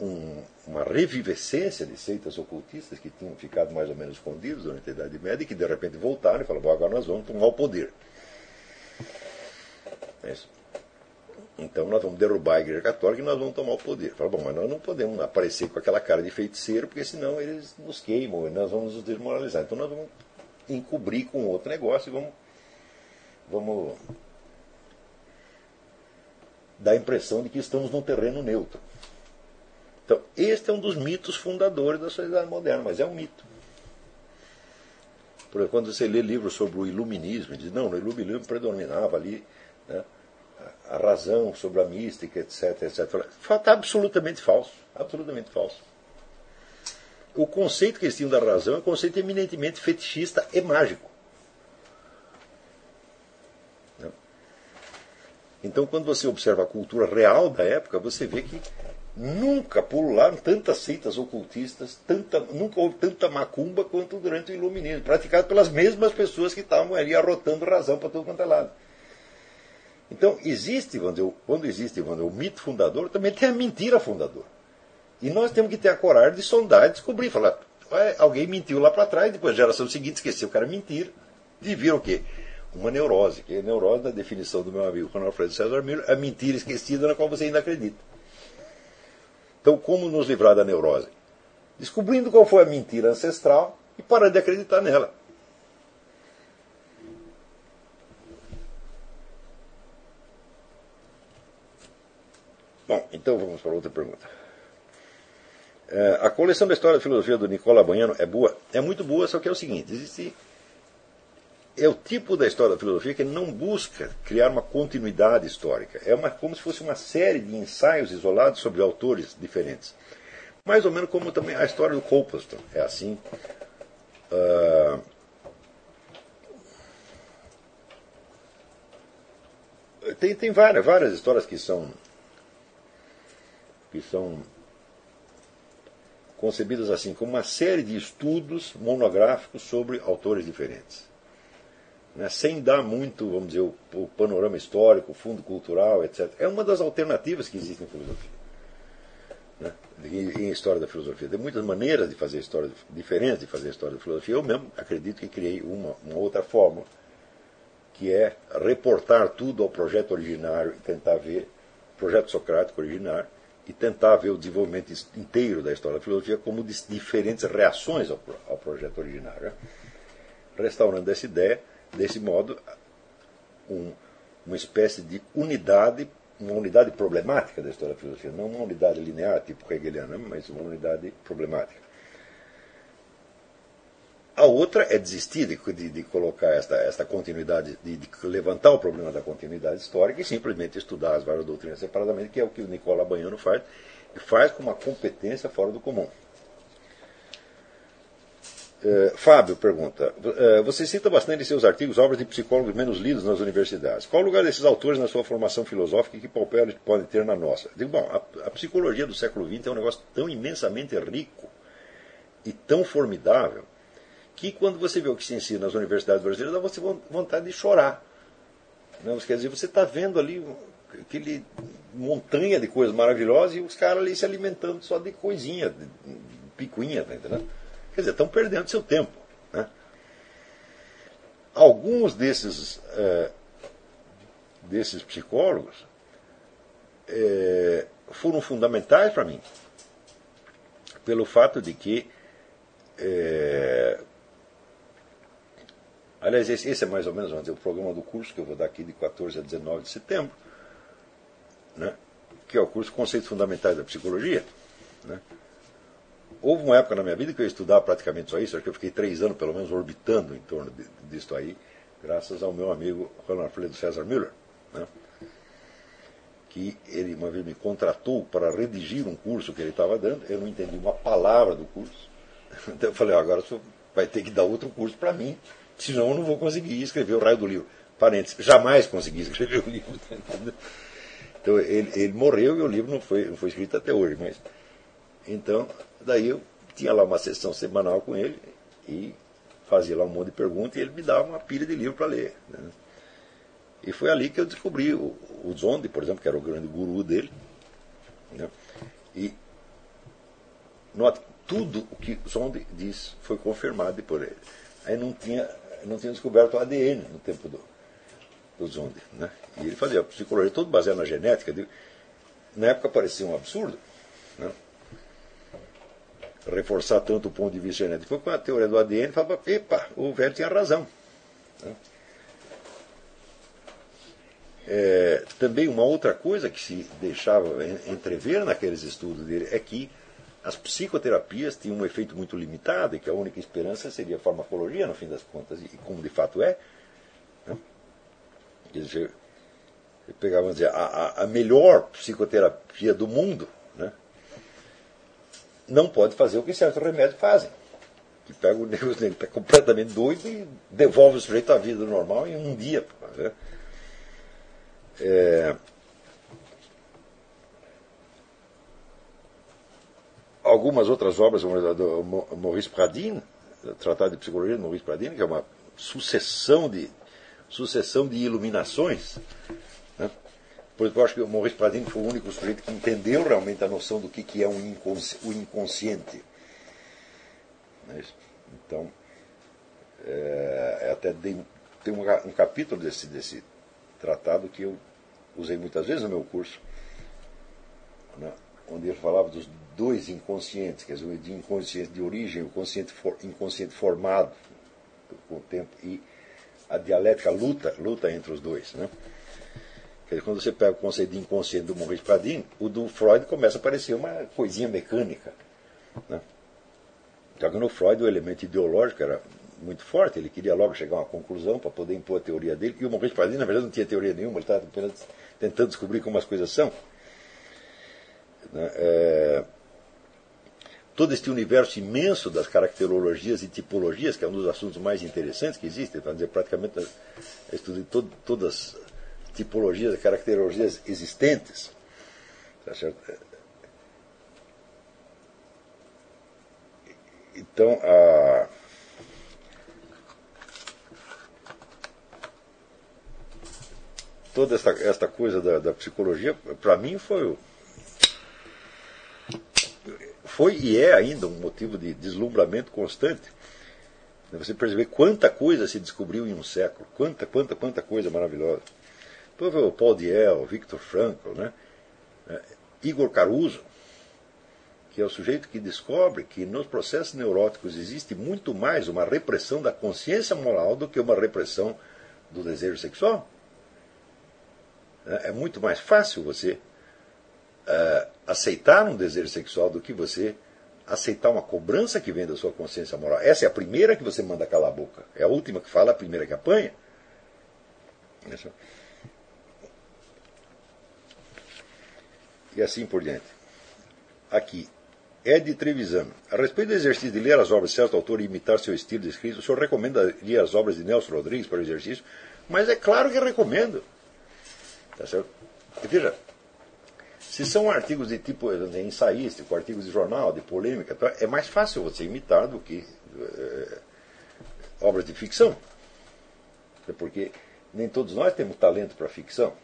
um, uma revivescência de seitas ocultistas que tinham ficado mais ou menos escondidos durante a Idade Média e que de repente voltaram e falaram, agora nós vamos tomar o poder. É então nós vamos derrubar a Igreja Católica e nós vamos tomar o poder. Fala, bom, mas nós não podemos aparecer com aquela cara de feiticeiro, porque senão eles nos queimam e nós vamos nos desmoralizar. Então nós vamos encobrir com outro negócio e vamos, vamos dá a impressão de que estamos num terreno neutro. Então, este é um dos mitos fundadores da sociedade moderna, mas é um mito. Porque quando você lê livros sobre o iluminismo, diz, não, no iluminismo predominava ali né, a razão sobre a mística, etc, etc. Está absolutamente falso. Absolutamente falso. O conceito que eles tinham da razão é um conceito eminentemente fetichista e mágico. Então, quando você observa a cultura real da época, você vê que nunca pularam tantas seitas ocultistas, tanta, nunca houve tanta macumba quanto durante o iluminismo, praticado pelas mesmas pessoas que estavam ali arrotando razão para todo quanto é lado. Então, existe, quando existe o mito fundador, também tem a mentira fundadora. E nós temos que ter a coragem de sondar e descobrir, falar, alguém mentiu lá para trás, depois a geração seguinte esqueceu que era mentira, e viram o quê? Uma neurose, que é a neurose, na definição do meu amigo Ronald Alfredo César Miller, é a mentira esquecida na qual você ainda acredita. Então, como nos livrar da neurose? Descobrindo qual foi a mentira ancestral e parar de acreditar nela. Bom, então vamos para outra pergunta. É, a coleção da história da filosofia do Nicola Banhano é boa? É muito boa, só que é o seguinte: existe. É o tipo da história da filosofia que não busca criar uma continuidade histórica. É uma, como se fosse uma série de ensaios isolados sobre autores diferentes. Mais ou menos como também a história do Copleston. É assim. Uh, tem, tem várias, várias histórias que são que são concebidas assim, como uma série de estudos monográficos sobre autores diferentes. Né? Sem dar muito, vamos dizer, o, o, panorama histórico, o fundo cultural, etc. É uma das alternativas que existem em filosofia. Né? Em, história da filosofia. Tem muitas maneiras de fazer história, diferentes de fazer história da filosofia. Eu mesmo acredito que criei uma, uma outra fórmula, que é reportar tudo ao projeto originário e tentar ver, projeto socrático originário, e tentar ver o desenvolvimento inteiro da história da filosofia como diferentes reações ao, ao projeto originário. Né? Restaurando essa ideia, desse modo, um, uma espécie de unidade, uma unidade problemática da história da filosofia, não uma unidade linear, tipo hegeliana, mas uma unidade problemática. A outra é desistir de, de, de colocar esta, esta continuidade, de, de, levantar o problema da continuidade histórica e simplesmente estudar as várias doutrinas separadamente, que é o que o Nicola Banhano faz, e faz com uma competência fora do comum. Uh, Fábio pergunta: uh, Você cita bastante em seus artigos obras de psicólogos menos lidos nas universidades. Qual o lugar desses autores na sua formação filosófica e que papel eles podem ter na nossa? Digo, bom, a, a psicologia do século XX é um negócio tão imensamente rico e tão formidável que quando você vê o que se ensina nas universidades brasileiras, dá você vontade de chorar. Não, quer dizer, você está vendo ali aquele montanha de coisas maravilhosas e os caras ali se alimentando só de coisinha, de picuinha, tá entendendo? Quer dizer, estão perdendo seu tempo. Né? Alguns desses, é, desses psicólogos é, foram fundamentais para mim, pelo fato de que é, Aliás, esse, esse, é mais ou menos dizer, o programa do curso que eu vou dar aqui de 14 a 19 de setembro, né? que é o curso Conceitos Fundamentais da Psicologia. Né? Houve uma época na minha vida que eu estudava praticamente só isso, acho que eu fiquei três anos pelo menos orbitando em torno disso aí, graças ao meu amigo Ronald Alfredo César Müller, né? que ele uma vez me contratou para redigir um curso que ele estava dando, eu não entendi uma palavra do curso, então eu falei, agora você vai ter que dar outro curso para mim, senão eu não vou conseguir escrever o raio do livro. Parênteses, jamais consegui escrever o livro. Então ele, ele morreu e o livro não foi, não foi escrito até hoje. Mas, então, daí eu tinha lá uma sessão semanal com ele e fazia lá um monte de perguntas e ele me dava uma pilha de livro para ler. Né? E foi ali que eu descobri o, o Zonde, por exemplo, que era o grande guru dele. Né? E note, tudo o que Zonde diz foi confirmado por ele. Aí não tinha não tinha descoberto o ADN no tempo do, do Zunde. Né? E ele fazia psicologia todo baseado na genética. De, na época parecia um absurdo. Né? Reforçar tanto o ponto de vista genético. Com a teoria do ADN falava, epa, o velho tinha razão. Né? É, também uma outra coisa que se deixava entrever naqueles estudos dele é que as psicoterapias tinham um efeito muito limitado e que a única esperança seria a farmacologia, no fim das contas, e como de fato é. Né? Quer dizer, pegava dizer, a, a, melhor psicoterapia do mundo né? Não pode fazer o que certos remédios fazem. Que pega o negro está completamente doido e devolve o sujeito à vida normal em um dia. Né? É, algumas outras obras, do Maurice Pradin, Tratado de Psicologia de Maurice Pradin, que é uma sucessão de, sucessão de iluminações. Por exemplo, eu acho que o Maurice Pradin foi o único sujeito que entendeu realmente a noção do que, que é um inconsci, o inconsciente. Então, é, até dei tem um, um capítulo desse, desse tratado que eu usei muitas vezes no meu curso, né, onde ele falava dos dois inconscientes, quer dizer, de inconsciente de origem, o consciente for, inconsciente formado com o tempo e a dialética luta, luta entre os dois. Né? Dizer, quando você pega o conceito de inconsciente do Maurice Pradin, o do Freud começa a parecer uma coisinha mecânica. Né? Só que no Freud o elemento ideológico era muito forte, ele queria logo chegar a uma conclusão para poder impor a teoria dele, e o Maurice Pradin, na verdade, não tinha teoria nenhuma, ele estava apenas tentando descobrir como as coisas são. Né? É todo este universo imenso das caracterologias e tipologias, que é um dos assuntos mais interessantes que existem, para dizer, praticamente estudei todo, todas as tipologias caracterologias existentes. Tá? Então, a. Toda esta, esta coisa da, da psicologia, para mim, foi foi e é ainda um motivo de deslumbramento constante. Você perceber quanta coisa se descobriu em um século, quanta, quanta, quanta coisa maravilhosa. O Paul Diel, Victor Frankl, né? É, Igor Caruso, que é o sujeito que descobre que nos processos neuróticos existe muito mais uma repressão da consciência moral do que uma repressão do desejo sexual. É, é muito mais fácil você uh, aceitar um desejo sexual do que você aceitar uma cobrança que vem da sua consciência moral. Essa é a primeira que você manda calar a boca. É a última que fala, a primeira que apanha. E assim por diante. Aqui, Ed Trevisan. A respeito do exercício de ler as obras de certo autor e imitar seu estilo de escrito, o senhor recomendaria as obras de Nelson Rodrigues para o exercício? Mas é claro que recomendo. Tá certo? Veja, se são artigos de tipo ensaístico, artigos de jornal, de polêmica, tá, é mais fácil você imitar do que é, obras de ficção. É porque nem todos nós temos talento para ficção.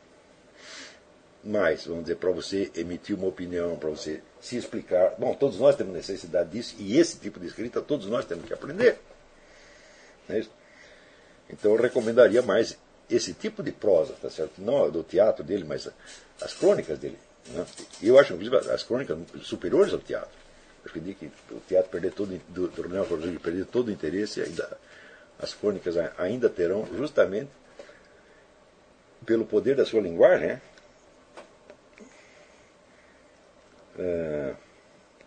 Mas, vamos dizer, para você emitir uma opinião, para você se explicar. Bom, todos nós temos necessidade disso, e esse tipo de escrita todos nós temos que aprender. É? Então eu recomendaria mais esse tipo de prosa, tá certo? Não do teatro dele, mas as crônicas dele. Né? Eu acho, inclusive, as crônicas superiores ao teatro. Acredito que o teatro perder todo, do, Ronel Rodrigues perder todo o interesse, ainda, as crônicas ainda terão, justamente pelo poder da sua linguagem. Né? É,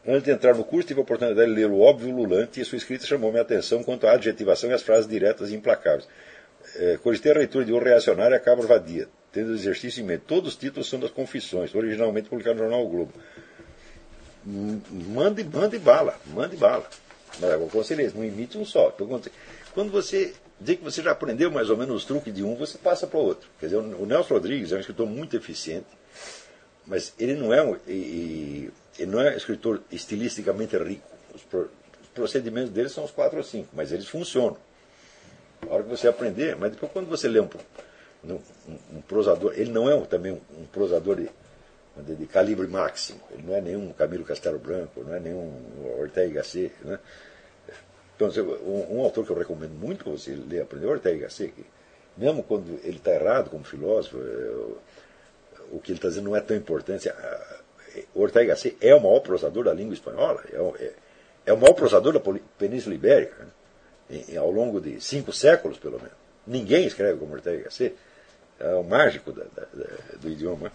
antes de entrar no curso, tive a oportunidade de ler o óbvio Lulante e sua escrita chamou minha atenção quanto à adjetivação e às frases diretas e implacáveis. É, cogitei a leitura de O Reacionário e a Cabra Vadia tendo exercício em mente. Todos os títulos são das confissões, originalmente publicados no jornal o Globo. Mande, mande bala, mande bala. Mas eu aconselho não imite um só. Quando você dizer que você já aprendeu mais ou menos os truques de um, você passa para o outro. Quer dizer, o Nelson Rodrigues é um escritor muito eficiente, mas ele não é um, ele não é um escritor estilisticamente rico. Os procedimentos dele são os quatro ou cinco, mas eles funcionam. A hora que você aprender, mas depois quando você lê um, um, um prosador, ele não é também um, prosador de, de, calibre máximo, ele não é nenhum Camilo Castelo Branco, não é nenhum Ortega y Gasset. Né? Então, um, um, autor que eu recomendo muito você ler, aprender, é Ortega y Gasset, que, mesmo quando ele está errado como filósofo, é, o que ele está dizendo não é tão importante. Ortega y Gasset é o maior prosador da língua espanhola, é, é, é o maior prosador da Península Ibérica, né? em, ao longo de cinco séculos, pelo menos. Ninguém escreve como Ortega y Gasset é o mágico da, da, da, do idioma.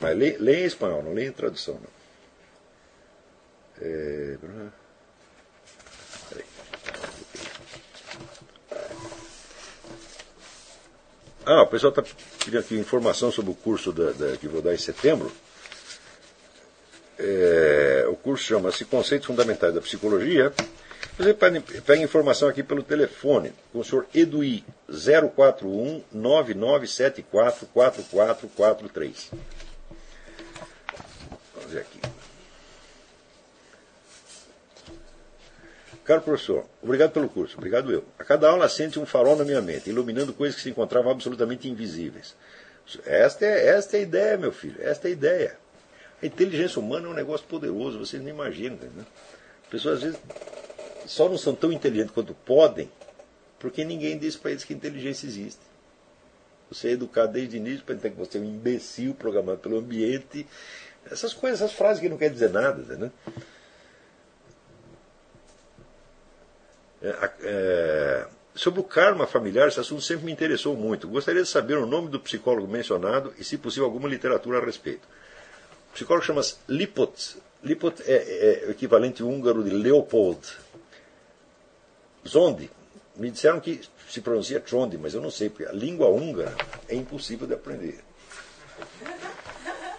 Mas lê, em espanhol, não lê em tradução. Não. É... Ah, o pessoal está pedindo aqui informação sobre o curso da, da, que vou dar em setembro. É, o curso chama-se Conceitos Fundamentais da Psicologia você pega informação aqui pelo telefone com o senhor Eduí 041 9974 4443. Vamos ver aqui. Caro professor, obrigado pelo curso, obrigado eu. A cada aula sente um farol na minha mente, iluminando coisas que se encontravam absolutamente invisíveis. Esta é, esta é a ideia, meu filho, esta é a ideia. A inteligência humana é um negócio poderoso, vocês não imaginam. Né? Pessoas às vezes só não são tão inteligentes quanto podem Porque ninguém disse para eles que inteligência existe. Você é educado desde o início para entender que você é um imbecil programado pelo ambiente. Essas coisas, essas frases que não querem dizer nada. Né? É, é, sobre o karma familiar, esse assunto sempre me interessou muito. Gostaria de saber o nome do psicólogo mencionado e, se possível, alguma literatura a respeito. O psicólogo chama-se Lipot. Lipot é, é, o equivalente húngaro de Leopold. Zondi. Me disseram que se pronuncia Trondi, mas eu não sei, porque a língua húngara é impossível de aprender.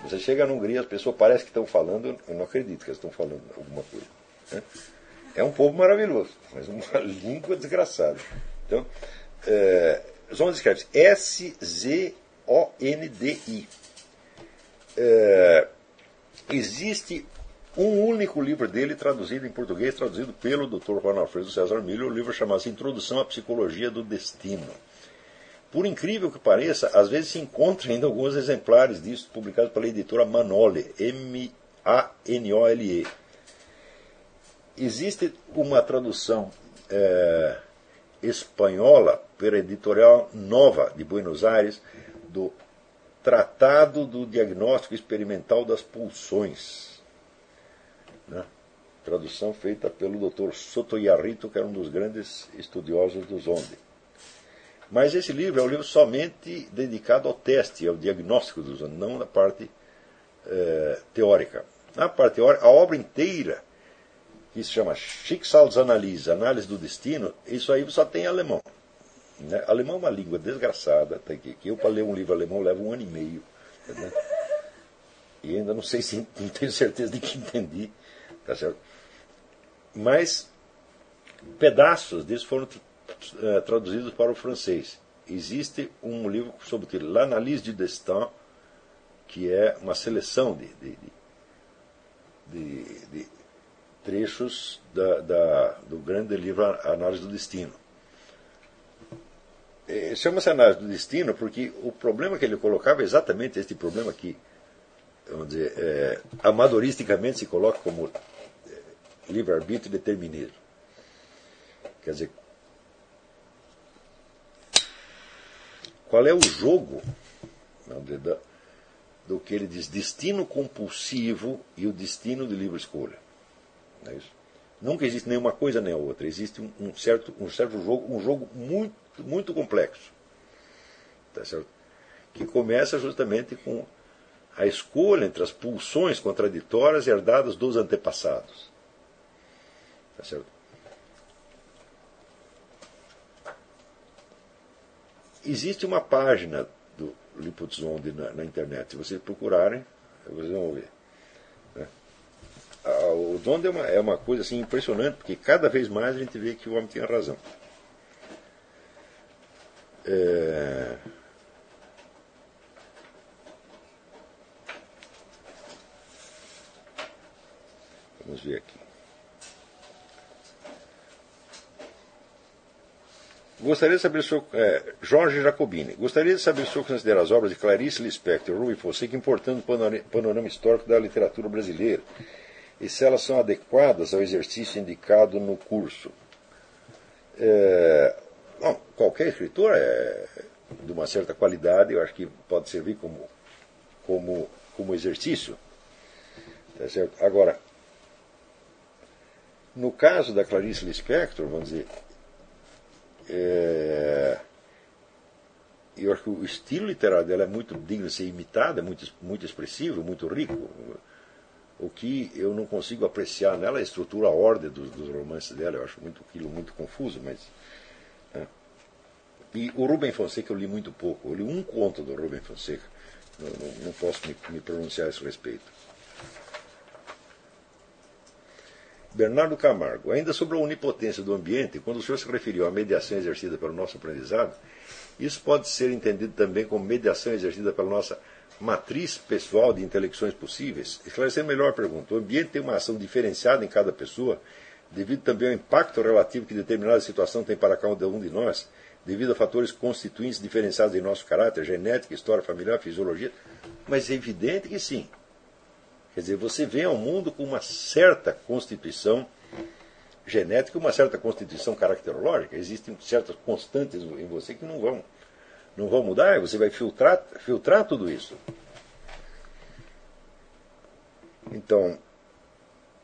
Você chega na Hungria, as pessoas parecem que estão falando, eu não acredito que elas estão falando alguma coisa. Né? É um povo maravilhoso, mas uma língua desgraçada. Então, é, Zondi escreve S-Z-O-N-D-I. É, existe um único livro dele traduzido em português, traduzido pelo Dr. Juan Alfredo César Milho, o livro chamado Introdução à Psicologia do Destino. Por incrível que pareça, às vezes se encontra ainda alguns exemplares disso publicados pela editora Manole, M-A-N-O-L-E. Existe uma tradução é, espanhola pela editorial Nova de Buenos Aires do Tratado do Diagnóstico Experimental das Pulsões né? Tradução feita pelo Dr. Sotoyarrito, que era um dos grandes estudiosos do Zonde. Mas esse livro é um livro somente dedicado ao teste, ao diagnóstico do Zonde, não na parte eh, teórica. Na parte teórica, a obra inteira, que se chama Schicksalsanalyse, Análise do Destino, isso aí só tem alemão. Né? Alemão é uma língua desgraçada, tá aqui, que eu para ler um livro alemão levo um ano e meio. Né? E ainda não sei se não tenho certeza de que entendi. Tá certo? Mas pedaços disso foram uh, traduzidos para o francês. Existe um livro sobre o título L'analyse du destin, que é uma seleção de, de, de, de trechos da, da, do grande livro Análise do Destino. É, chama-se Análise do Destino porque o problema que ele colocava é exatamente este problema que, vamos dizer, é, amadoristicamente se coloca como livre-arbítrio e determinismo. Quer dizer, qual é o jogo dizer, do que ele diz destino compulsivo e o destino de livre escolha? Não é isso? Nunca existe nenhuma coisa nem a outra. Existe um, um, certo, um certo jogo, um jogo muito, muito complexo. Tá certo? Que começa justamente com a escolha entre as pulsões contraditórias herdadas dos antepassados. Tá certo? Existe uma página do Lipotzonde na, na internet. Se vocês procurarem, vocês vão ver. O Zonde é uma, é uma coisa assim, impressionante, porque cada vez mais a gente vê que o homem tinha razão. É... Vamos ver aqui. Gostaria de saber seu. É, Jorge Jacobini. Gostaria de saber senhor considera as obras de Clarice Lispector, Rui Fonseca importando o panorama histórico da literatura brasileira e se elas são adequadas ao exercício indicado no curso. É, bom, qualquer escritor é de uma certa qualidade, eu acho que pode servir como, como, como exercício. Tá certo? Agora, no caso da Clarice Lispector, vamos dizer, é, eu acho que o estilo literário dela é muito digno de ser imitado, é muito, muito expressivo, muito rico. O que eu não consigo apreciar nela é a estrutura, a ordem dos, dos romances dela. Eu acho muito aquilo muito confuso, mas. É. E o Rubem Fonseca eu li muito pouco. Eu li um conto do Rubem Fonseca. Não, não, não posso me, me pronunciar a esse respeito. Bernardo Camargo, ainda sobre a onipotência do ambiente, quando o senhor se referiu à mediação exercida pelo nosso aprendizado, isso pode ser entendido também como mediação exercida pela nossa matriz pessoal de intelecções possíveis? Esclarecer melhor a pergunta. O ambiente tem uma ação diferenciada em cada pessoa, devido também ao impacto relativo que determinada situação tem para cada um de nós, devido a fatores constituintes diferenciados em nosso caráter, genética, história familiar, fisiologia? Mas é evidente que sim. Quer dizer, você vem ao mundo com uma certa constituição genética uma certa constituição caracterológica. Existem certas constantes em você que não vão, não vão mudar, você vai filtrar, filtrar tudo isso. Então,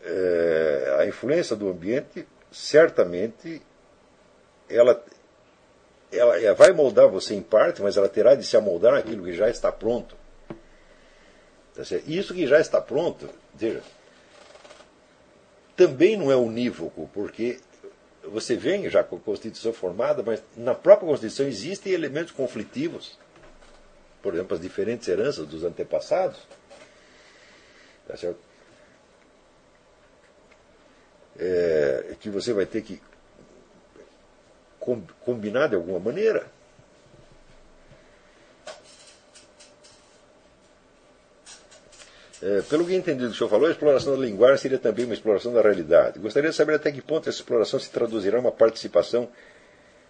é, a influência do ambiente, certamente, ela, ela, ela vai moldar você em parte, mas ela terá de se amoldar naquilo que já está pronto. Tá isso que já está pronto, veja, também não é unívoco, porque você vem já com a Constituição formada, mas na própria Constituição existem elementos conflitivos. Por exemplo, as diferentes heranças dos antepassados. Tá certo? É, que você vai ter que combinar de alguma maneira. É, pelo que entendi do que o senhor falou, a exploração da linguagem seria também uma exploração da realidade. Gostaria de saber até que ponto essa exploração se traduzirá em uma participação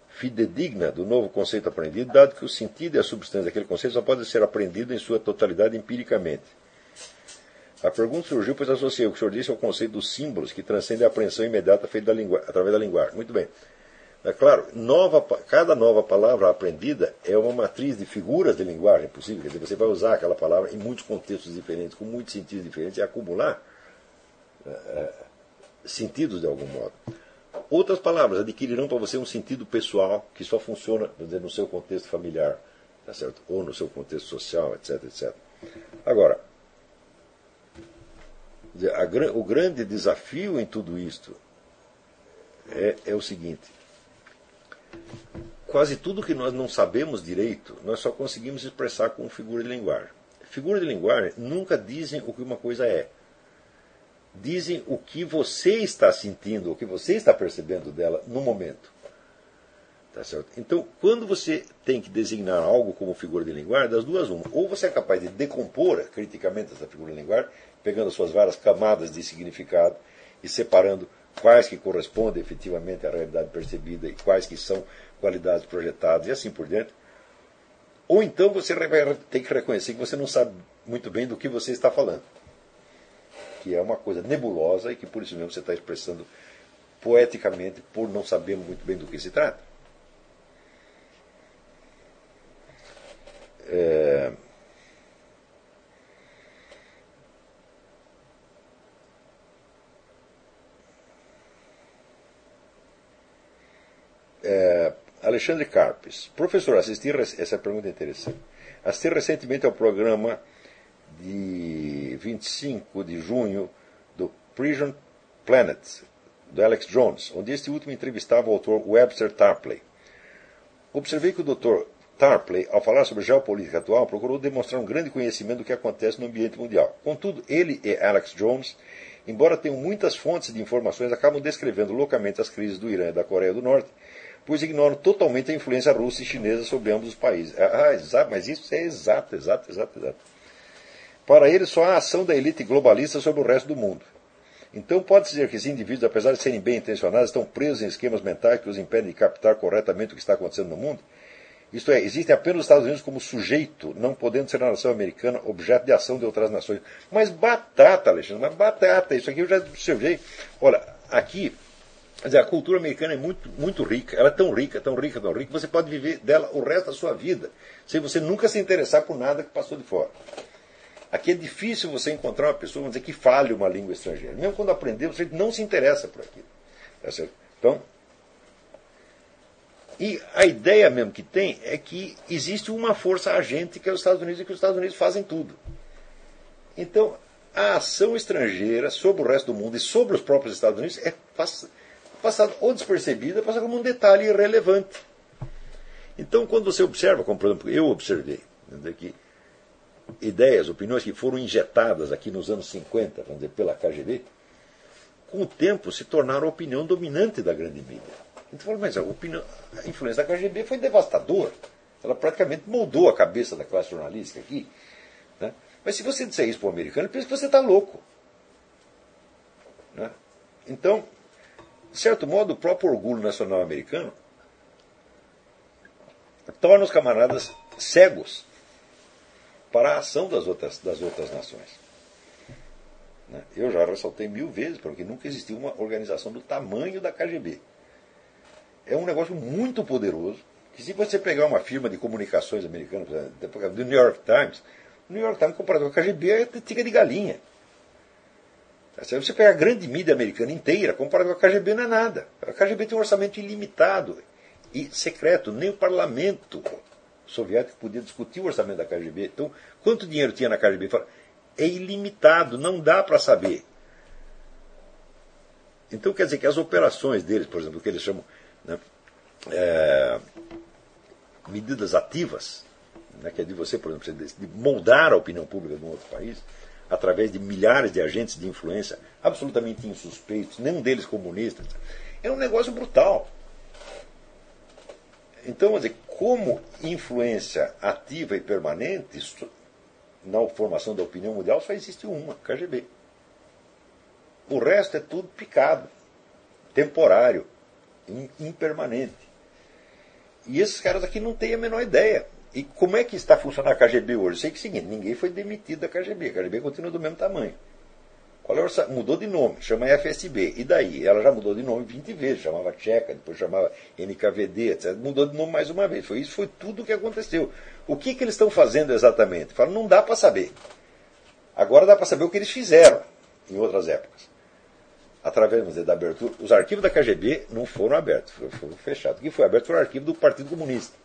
fidedigna do novo conceito aprendido, dado que o sentido e a substância daquele conceito só podem ser aprendido em sua totalidade empiricamente. A pergunta surgiu pois associei o que o senhor disse ao conceito dos símbolos, que transcende a apreensão imediata feita da através da linguagem. Muito bem. É claro, nova, cada nova palavra aprendida é uma matriz de figuras de linguagem possível. Quer dizer, você vai usar aquela palavra em muitos contextos diferentes, com muitos sentidos diferentes, e acumular é, sentidos de algum modo. Outras palavras adquirirão para você um sentido pessoal que só funciona dizer, no seu contexto familiar, tá certo? ou no seu contexto social, etc. etc. Agora, a, o grande desafio em tudo isto é, é o seguinte: quase tudo que nós não sabemos direito, nós só conseguimos expressar com figura de linguagem. Figura de linguagem nunca dizem o que uma coisa é. Dizem o que você está sentindo, o que você está percebendo dela no momento. Tá? Então, quando você tem que designar algo como figura de linguagem, das duas uma. Ou você é capaz de decompor criticamente essa figura de linguagem, pegando as suas várias camadas de significado e separando quais que correspondem efetivamente à realidade percebida e quais que são qualidades projetadas e assim por diante. Ou então você ter que reconhecer que você não sabe muito bem do que você está falando. Que é uma coisa nebulosa e que por isso mesmo você está expressando poeticamente por não saber muito bem do que se trata. É... É, Alexandre Carpes. Professor, assisti. Essa pergunta é interessante. Assisti recentemente ao programa de 25 de junho do Prison Planet, do Alex Jones, onde este último entrevistava o autor Webster Tarpley. Observei que o Dr. Tarpley, ao falar sobre geopolítica atual, procurou demonstrar um grande conhecimento do que acontece no ambiente mundial. Contudo, ele e Alex Jones, embora tenham muitas fontes de informações, acabam descrevendo loucamente as crises do Irã e da Coreia do Norte pois ignoram totalmente a influência russa e chinesa sobre ambos os países. Ah, exato, mas isso é exato, exato, exato, exato. Para eles, só há ação da elite globalista sobre o resto do mundo. Então, pode-se dizer que esses indivíduos, apesar de serem bem intencionados, estão presos em esquemas mentais que os impedem de captar corretamente o que está acontecendo no mundo? Isto é, existem apenas os Estados Unidos como sujeito, não podendo ser a nação americana objeto de ação de outras nações. Mas batata, Alexandre, mas batata, isso aqui eu já observei. Olha, aqui Quer dizer, a cultura americana é muito, muito rica, ela é tão rica, tão rica, tão rica, você pode viver dela o resto da sua vida, sem você nunca se interessar por nada que passou de fora. Aqui é difícil você encontrar uma pessoa dizer, que fale uma língua estrangeira. Mesmo quando aprendeu, você não se interessa por aquilo. Tá certo? Então, e a ideia mesmo que tem é que existe uma força agente que é os Estados Unidos e que os Estados Unidos fazem tudo. Então, a ação estrangeira sobre o resto do mundo e sobre os próprios Estados Unidos é passado ou despercebida, passado como um detalhe irrelevante. Então, quando você observa, como por exemplo eu observei, que ideias, opiniões que foram injetadas aqui nos anos 50, vamos dizer, pela KGB, com o tempo se tornaram a opinião dominante da grande mídia. Então, mas a, opinião, a influência da KGB foi devastadora. Ela praticamente moldou a cabeça da classe jornalística aqui. Né? Mas se você disser isso para o americano, ele pensa que você está louco. Né? Então, de certo modo, o próprio orgulho nacional americano torna os camaradas cegos para a ação das outras, das outras nações. Né? Eu já ressaltei mil vezes, porque nunca existiu uma organização do tamanho da KGB. É um negócio muito poderoso, que se você pegar uma firma de comunicações americana, do New York Times, o New York Times comparado com a KGB é tiga de galinha. Se você pegar a grande mídia americana inteira, comparado com a KGB, não é nada. A KGB tem um orçamento ilimitado e secreto. Nem o parlamento soviético podia discutir o orçamento da KGB. Então, quanto dinheiro tinha na KGB? É ilimitado, não dá para saber. Então, quer dizer que as operações deles, por exemplo, o que eles chamam né, é, medidas ativas, né, que é de você, por exemplo, de moldar a opinião pública de um outro país, através de milhares de agentes de influência absolutamente insuspeitos, nenhum deles comunista, é um negócio brutal. Então, dizer, como influência ativa e permanente na formação da opinião mundial só existe uma, KGB. O resto é tudo picado, temporário, impermanente. E esses caras aqui não têm a menor ideia. E como é que está funcionando a KGB hoje? Sei que é o seguinte, ninguém foi demitido da KGB. A KGB continua do mesmo tamanho. Qual é o Mudou de nome, chama FSB. E daí? Ela já mudou de nome 20 vezes, chamava Tcheca, depois chamava NKVD, etc. Mudou de nome mais uma vez. Foi isso, foi tudo o que aconteceu. O que, que eles estão fazendo exatamente? Falam, não dá para saber. Agora dá para saber o que eles fizeram em outras épocas. Através dizer, da abertura. Os arquivos da KGB não foram abertos, foram fechados. O que foi aberto foi o arquivo do Partido Comunista.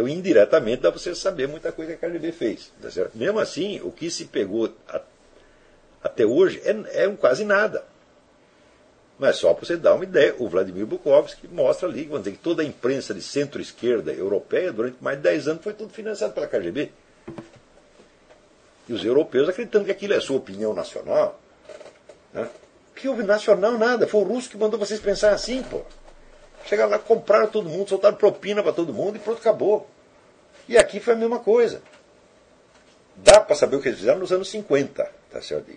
Então, indiretamente, dá para você saber muita coisa que a KGB fez. Tá Mesmo assim, o que se pegou até hoje é, é um quase nada. Mas só para você dar uma ideia, o Vladimir Bukovsky mostra ali vamos dizer, que toda a imprensa de centro-esquerda europeia, durante mais de 10 anos, foi tudo financiado pela KGB. E os europeus acreditando que aquilo é sua opinião nacional. Né? Que houve nacional nada, foi o russo que mandou vocês pensar assim, pô. Chegaram lá, compraram todo mundo, soltaram propina para todo mundo e pronto, acabou. E aqui foi a mesma coisa. Dá para saber o que eles fizeram nos anos 50, tá certo?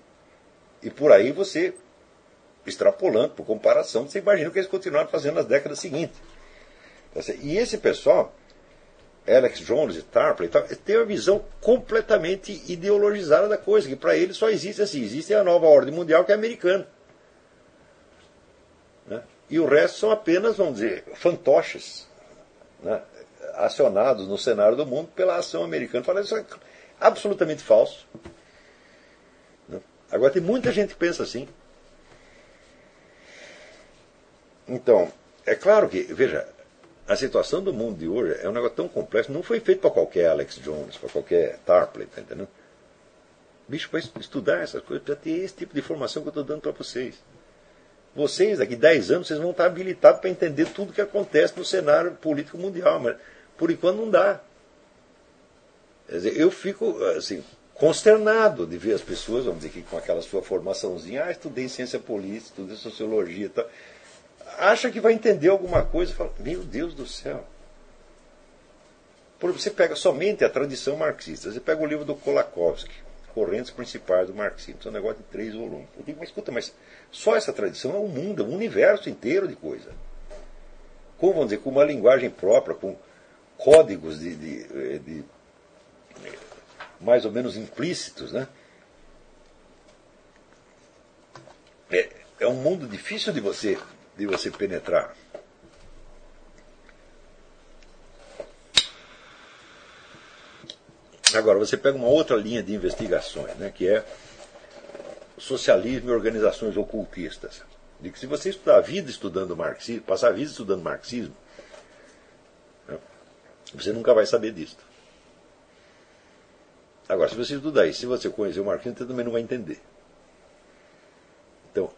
E por aí você, extrapolando, por comparação, você imagina o que eles continuaram fazendo nas décadas seguintes. Tá e esse pessoal, Alex Jones e Tarpley, tem uma visão completamente ideologizada da coisa, que para eles só existe assim, existe a nova ordem mundial que é americana. Né? E o resto são apenas, vamos dizer, fantoches, né? acionados no cenário do mundo pela ação americana. Fala, isso é absolutamente falso. Agora tem muita gente que pensa assim. Então, é claro que, veja, a situação do mundo de hoje é um negócio tão complexo, não foi feito para qualquer Alex Jones, para qualquer Tarpley, tá entendendo? Bicho, para estudar essas coisas, para ter esse tipo de informação que eu estou dando para vocês. Vocês, daqui 10 anos, vocês vão estar habilitados para entender tudo o que acontece no cenário político mundial, mas por enquanto não dá. Dizer, eu fico, assim, consternado de ver as pessoas, vamos dizer que com aquela sua formaçãozinha, ah, estudei ciência política, estudei sociologia e tal, acha que vai entender alguma coisa e fala, meu Deus do céu. Você pega somente a tradição marxista, você pega o livro do Kolakowski, Correntes Principais do Marxismo, é um negócio de três volumes. Eu digo, mas escuta, mas só essa tradição é um mundo, é um universo inteiro de coisa. Com, vamos dizer, com uma linguagem própria, com códigos de, de, de mais ou menos implícitos, né? É, é um mundo difícil de você, de você penetrar. Agora, você pega uma outra linha de investigações, né, que é socialismo e organizações ocultistas. De que se você estudar a vida estudando marxismo, passar a vida estudando marxismo, né, você nunca vai saber disso. Agora, se você estudar isso, se você conhecer o Marquinhos, você também não vai entender. Então,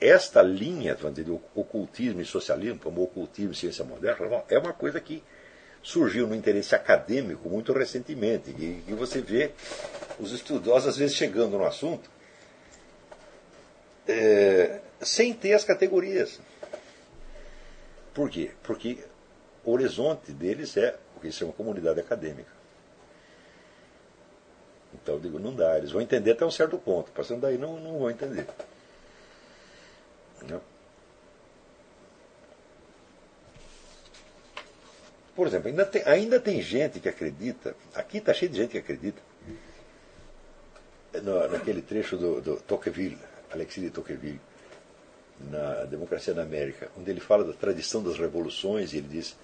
esta linha de ocultismo e socialismo, como ocultismo e ciência moderna, é uma coisa que surgiu no interesse acadêmico muito recentemente, e, e você vê os estudiosos às vezes chegando no assunto é, sem ter as categorias. Por quê? Porque o horizonte deles é o que se chama comunidade acadêmica. Então eu digo, não dá, eles vão entender até um certo ponto, passando daí não, não vão entender. Não. Por exemplo, ainda tem, ainda tem gente que acredita, aqui está cheio de gente que acredita, no, naquele trecho do, do Tocqueville, Alexis de Tocqueville, na Democracia na América, onde ele fala da tradição das revoluções e ele diz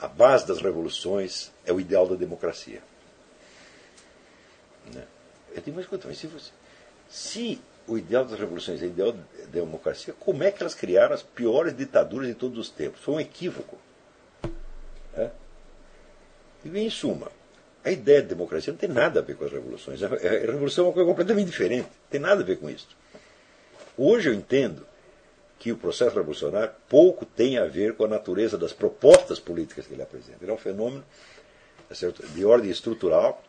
a base das revoluções é o ideal da democracia. Né? Eu digo, mas escuta, mas se, você, se o ideal das revoluções é o ideal da democracia, como é que elas criaram as piores ditaduras de todos os tempos? Foi um equívoco. É? Em suma, a ideia de democracia não tem nada a ver com as revoluções. A revolução é uma coisa completamente diferente. Não tem nada a ver com isso. Hoje eu entendo que o processo revolucionário pouco tem a ver com a natureza das propostas políticas que ele apresenta. Ele é um fenômeno tá de ordem estrutural,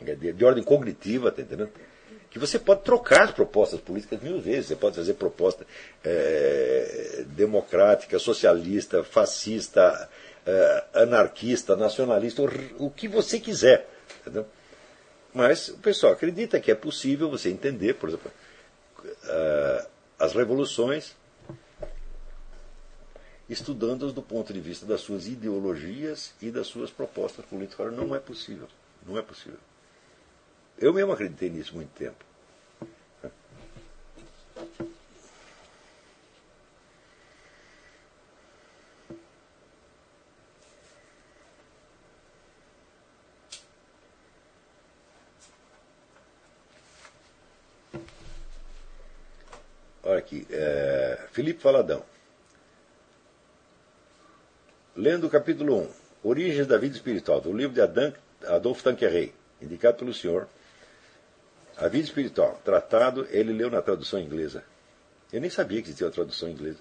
de, ordem cognitiva, tá entendendo? que você pode trocar as propostas políticas mil vezes. Você pode fazer proposta é, democrática, socialista, fascista, é, anarquista, nacionalista, o, que você quiser. Entendeu? Mas o pessoal acredita que é possível você entender, por exemplo, uh, as revoluções estudando-as do ponto de vista das suas ideologias e das suas propostas políticas. Não é possível. Não é possível. Eu mesmo acreditei nisso muito tempo. Olha aqui, é, Felipe Faladão. Lendo o capítulo 1, Origens da Vida Espiritual, do livro de Adolfo Tanqueray, indicado pelo senhor. A Vida Espiritual, tratado, ele leu na tradução inglesa. Eu nem sabia que existia uma tradução inglesa.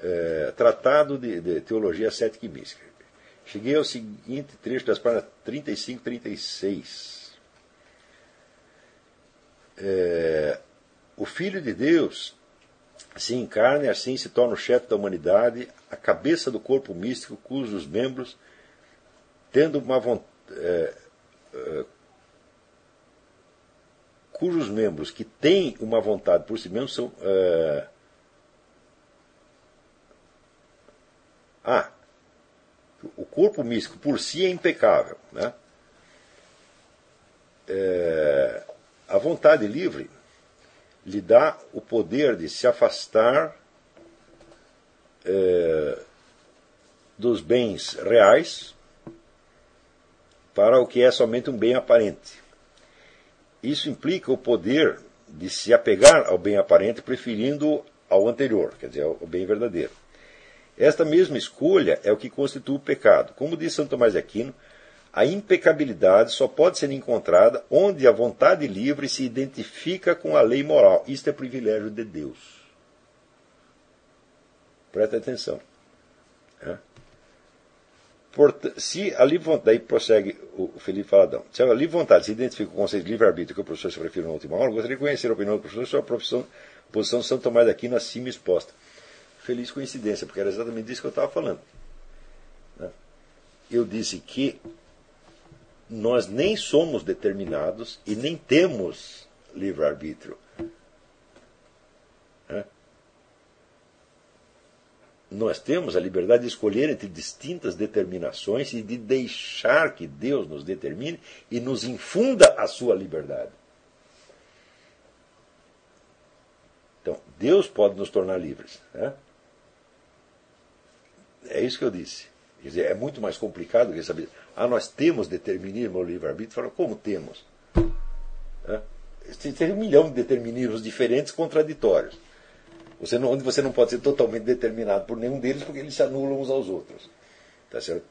É, tratado de, de, Teologia Cética e Mística. Cheguei ao seguinte trecho das páginas 35 e 36. É, o Filho de Deus se encarna e assim se torna o chefe da humanidade, a cabeça do corpo místico, cujos membros, tendo uma vontade. É, é, cujos membros que têm uma vontade por si mesmos são. É, ah, o corpo místico por si é impecável. Né? É, a vontade livre lhe dá o poder de se afastar é, dos bens reais para o que é somente um bem aparente. Isso implica o poder de se apegar ao bem aparente, preferindo ao anterior, quer dizer, ao bem verdadeiro. Esta mesma escolha é o que constitui o pecado. Como diz Santo Tomás de Aquino, a impecabilidade só pode ser encontrada onde a vontade livre se identifica com a lei moral. Isto é privilégio de Deus. Presta atenção. Se a livre vontade, daí prossegue o Felipe Faladão, se a livre vontade se identifica com o conceito de livre-arbítrio que o professor se referiu na última hora, gostaria de conhecer a opinião do professor sobre a profissão, posição de Santo Tomás de Aquino acima exposta. Feliz coincidência, porque era exatamente disso que eu estava falando. Eu disse que nós nem somos determinados e nem temos livre-arbítrio. É? Nós temos a liberdade de escolher entre distintas determinações e de deixar que Deus nos determine e nos infunda a sua liberdade. Então, Deus pode nos tornar livres. É, é isso que eu disse. Quer dizer, é muito mais complicado que saber. Ah, nós temos determinismo ou livre-arbítrio? Fala, como temos? É? Tem um milhão de determinismos diferentes, contraditórios. Você não, onde você não pode ser totalmente determinado por nenhum deles, porque eles se anulam uns aos outros. Tá certo?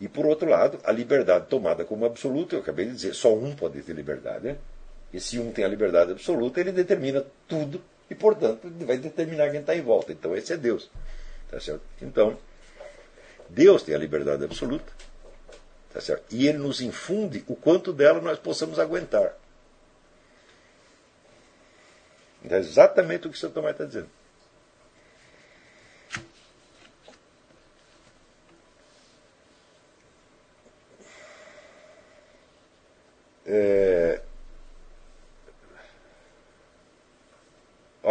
E por outro lado, a liberdade tomada como absoluta, eu acabei de dizer, só um pode ter liberdade. Né? E se um tem a liberdade absoluta, ele determina tudo e, portanto, vai determinar quem está em volta. Então, esse é Deus. Tá certo? Então, Deus tem a liberdade absoluta. Tá certo? E Ele nos infunde o quanto dela nós possamos aguentar. É exatamente o que o São Tomás está dizendo. É,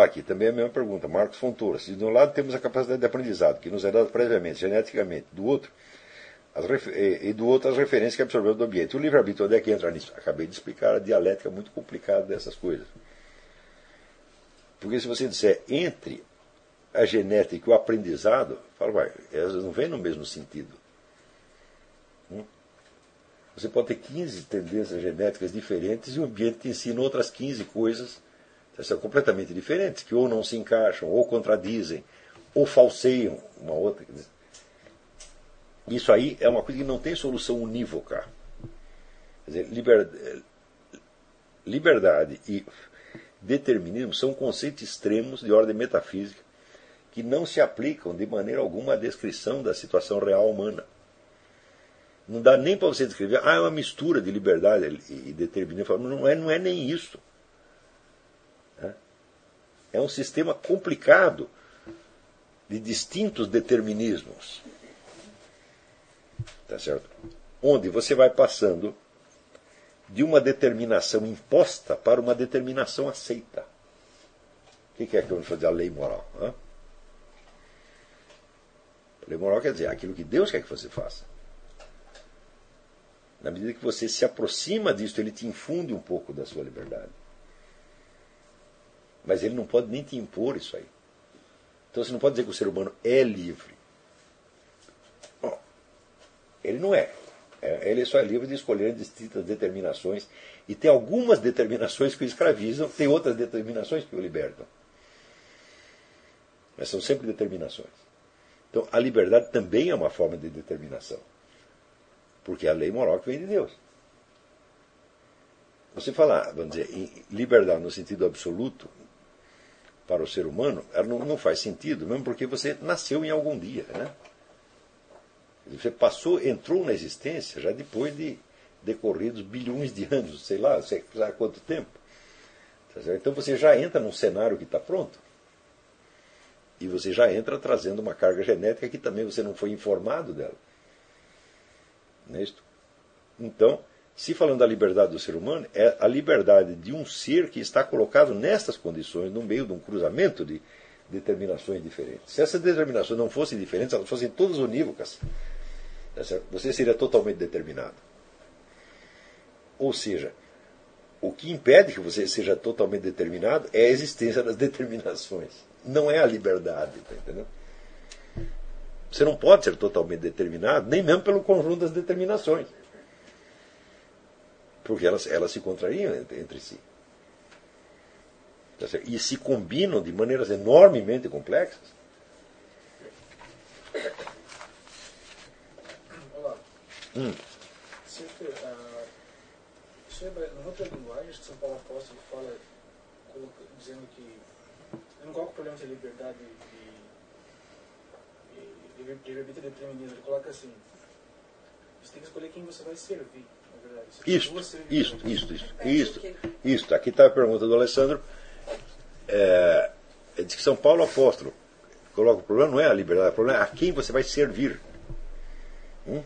aqui também é a mesma pergunta, Marcos Fontoura. Se de um lado temos a capacidade de aprendizado, que nos é dada previamente, geneticamente, do outro, e, e, do outro as referências que absorveu do ambiente. O livre-arbítrio, onde é que entra nisso? Acabei de explicar a dialética muito complicada dessas coisas. Porque se você disser entre a genética e o aprendizado, fala, vai, elas não vêm no mesmo sentido. Hum? Você pode ter 15 tendências genéticas diferentes e o ambiente te ensina outras 15 coisas são completamente diferentes, que ou não se encaixam, ou contradizem, ou falseiam uma outra. Isso aí é uma coisa que não tem solução unívoca. Quer dizer, liberdade, liberdade e determinismo são conceitos extremos de ordem metafísica que não se aplicam de maneira alguma à descrição da situação real humana. Não dá nem para você descrever, ah, é uma mistura de liberdade e determinismo. Não é, não é nem isso. É um sistema complicado de distintos determinismos. Tá certo? Onde você vai passando de uma determinação imposta para uma determinação aceita. O que é que vou fazer a lei moral? A lei moral quer dizer aquilo que Deus quer que você faça. Na medida que você se aproxima disso, ele te infunde um pouco da sua liberdade. Mas ele não pode nem te impor isso aí. Então você não pode dizer que o ser humano é livre. Bom, ele não é. é. Ele só é livre de escolher distintas determinações. E tem algumas determinações que o escravizam, tem outras determinações que o libertam. Mas são sempre determinações. Então a liberdade também é uma forma de determinação. Porque é a lei moral que vem de Deus. Você falar, vamos dizer, liberdade no sentido absoluto, para o ser humano, ela não, não faz sentido, mesmo porque você nasceu em algum dia. Né? Você passou, entrou na existência já depois de decorridos bilhões de anos, sei lá, sei lá quanto tempo. Tá então você já entra num cenário que está pronto. E você já entra trazendo uma carga genética que também você não foi informado dela. Não é? Então, se falando da liberdade do ser humano, é a liberdade de um ser que está colocado nestas condições, no meio de um cruzamento de determinações diferentes. Se essas determinações não fossem diferentes, elas fossem todas unívocas, tá você seria totalmente determinado. Ou seja, o que impede que você seja totalmente determinado é a existência das determinações, não é a liberdade. Tá entendendo? Você não pode ser totalmente determinado, nem mesmo pelo conjunto das determinações porque elas, elas se contrariam entre, entre si. Tá e se combinam de maneiras enormemente complexas. Olá. Hum. Sempre, uh, sobre, em outra linguagem, São Paulo Apóstolo fala, dizendo que não coloco o problema de liberdade de, de, de, de, de determinismo. Ele coloca assim: você tem que escolher quem você vai servir. Isso, isso, isso, isso, isso, isso. Aqui está a pergunta do Alessandro. É, é diz que São Paulo apóstolo coloca o problema não é a liberdade, o problema é a quem você vai servir. Hum?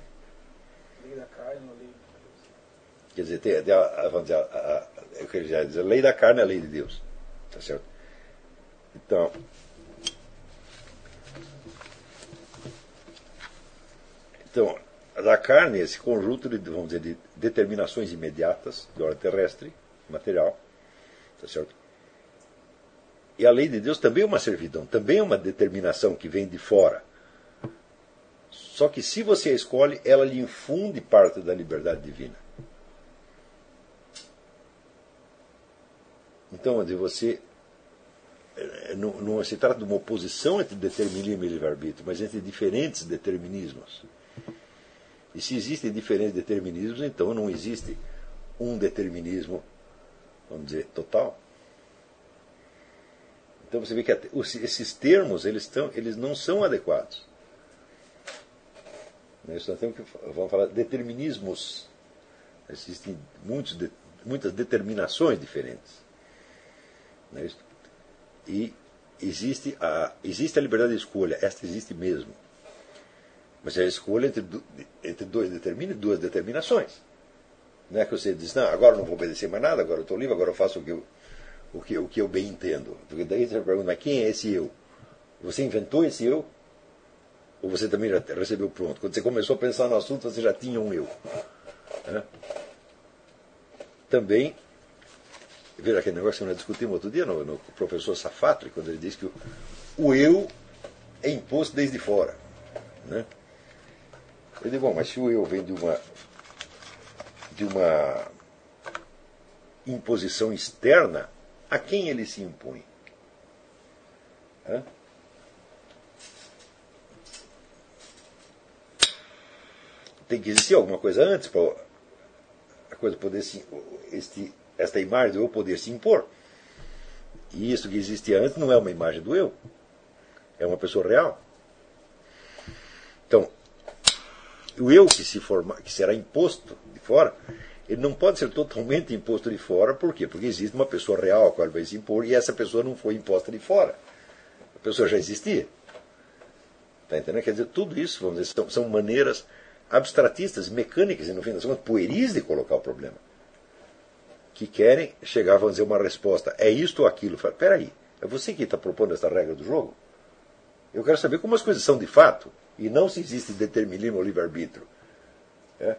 Quer dizer, tem, tem a, vamos dizer, a, a, eu queria dizer, a lei da carne é a lei de Deus. Tá certo? Então, então da carne, esse conjunto de, vamos dizer, de determinações imediatas de ordem terrestre, material, tá certo? E a lei de Deus também é uma servidão, também é uma determinação que vem de fora. Só que se você a escolhe, ela lhe infunde parte da liberdade divina. Então, onde você eh, não, não se trata de uma oposição entre determinismo e livre-arbítrio, mas entre diferentes determinismos. E se existem diferentes determinismos, então não existe um determinismo, vamos dizer, total. Então você vê que esses termos eles, estão, eles não são adequados. Nós temos que vamos falar determinismos. Existem muitos, muitas determinações diferentes. É isso? E existe a, existe a liberdade de escolha, esta existe mesmo. Mas é a escolha entre, entre dois determina duas determinações. Não é que você diz, não, agora não vou obedecer mais nada, agora eu estou livre, agora eu faço o que eu, o que, o que eu bem entendo. Porque daí você pergunta, mas quem é esse eu? Você inventou esse eu? Ou você também já recebeu pronto? Quando você começou a pensar no assunto, você já tinha um eu. Né? Também, veja aquele negócio que nós discutimos outro dia no, no professor Safatri, quando ele diz que o, o eu é imposto desde fora. Né? Eu digo, bom, mas se o eu vem de uma, de uma imposição externa, a quem ele se impõe? Hã? tem que existir alguma coisa antes para a coisa poder se, este, esta imagem do eu poder se impor. E isso que existia antes não é uma imagem do eu, é uma pessoa real. Então, o eu que, se forma, que será imposto de fora, ele não pode ser totalmente imposto de fora, por quê? Porque existe uma pessoa real a qual vai se impor e essa pessoa não foi imposta de fora. A pessoa já existia. Está entendendo? Quer dizer, tudo isso, vamos dizer, são, são maneiras abstratistas, mecânicas e, no fim das contas, pueris de colocar o problema. Que querem chegar, vamos dizer, uma resposta. É isto ou aquilo? Fala, peraí, é você que está propondo essa regra do jogo? Eu quero saber como as coisas são de fato e não se existe determinismo ou livre-arbítrio. É?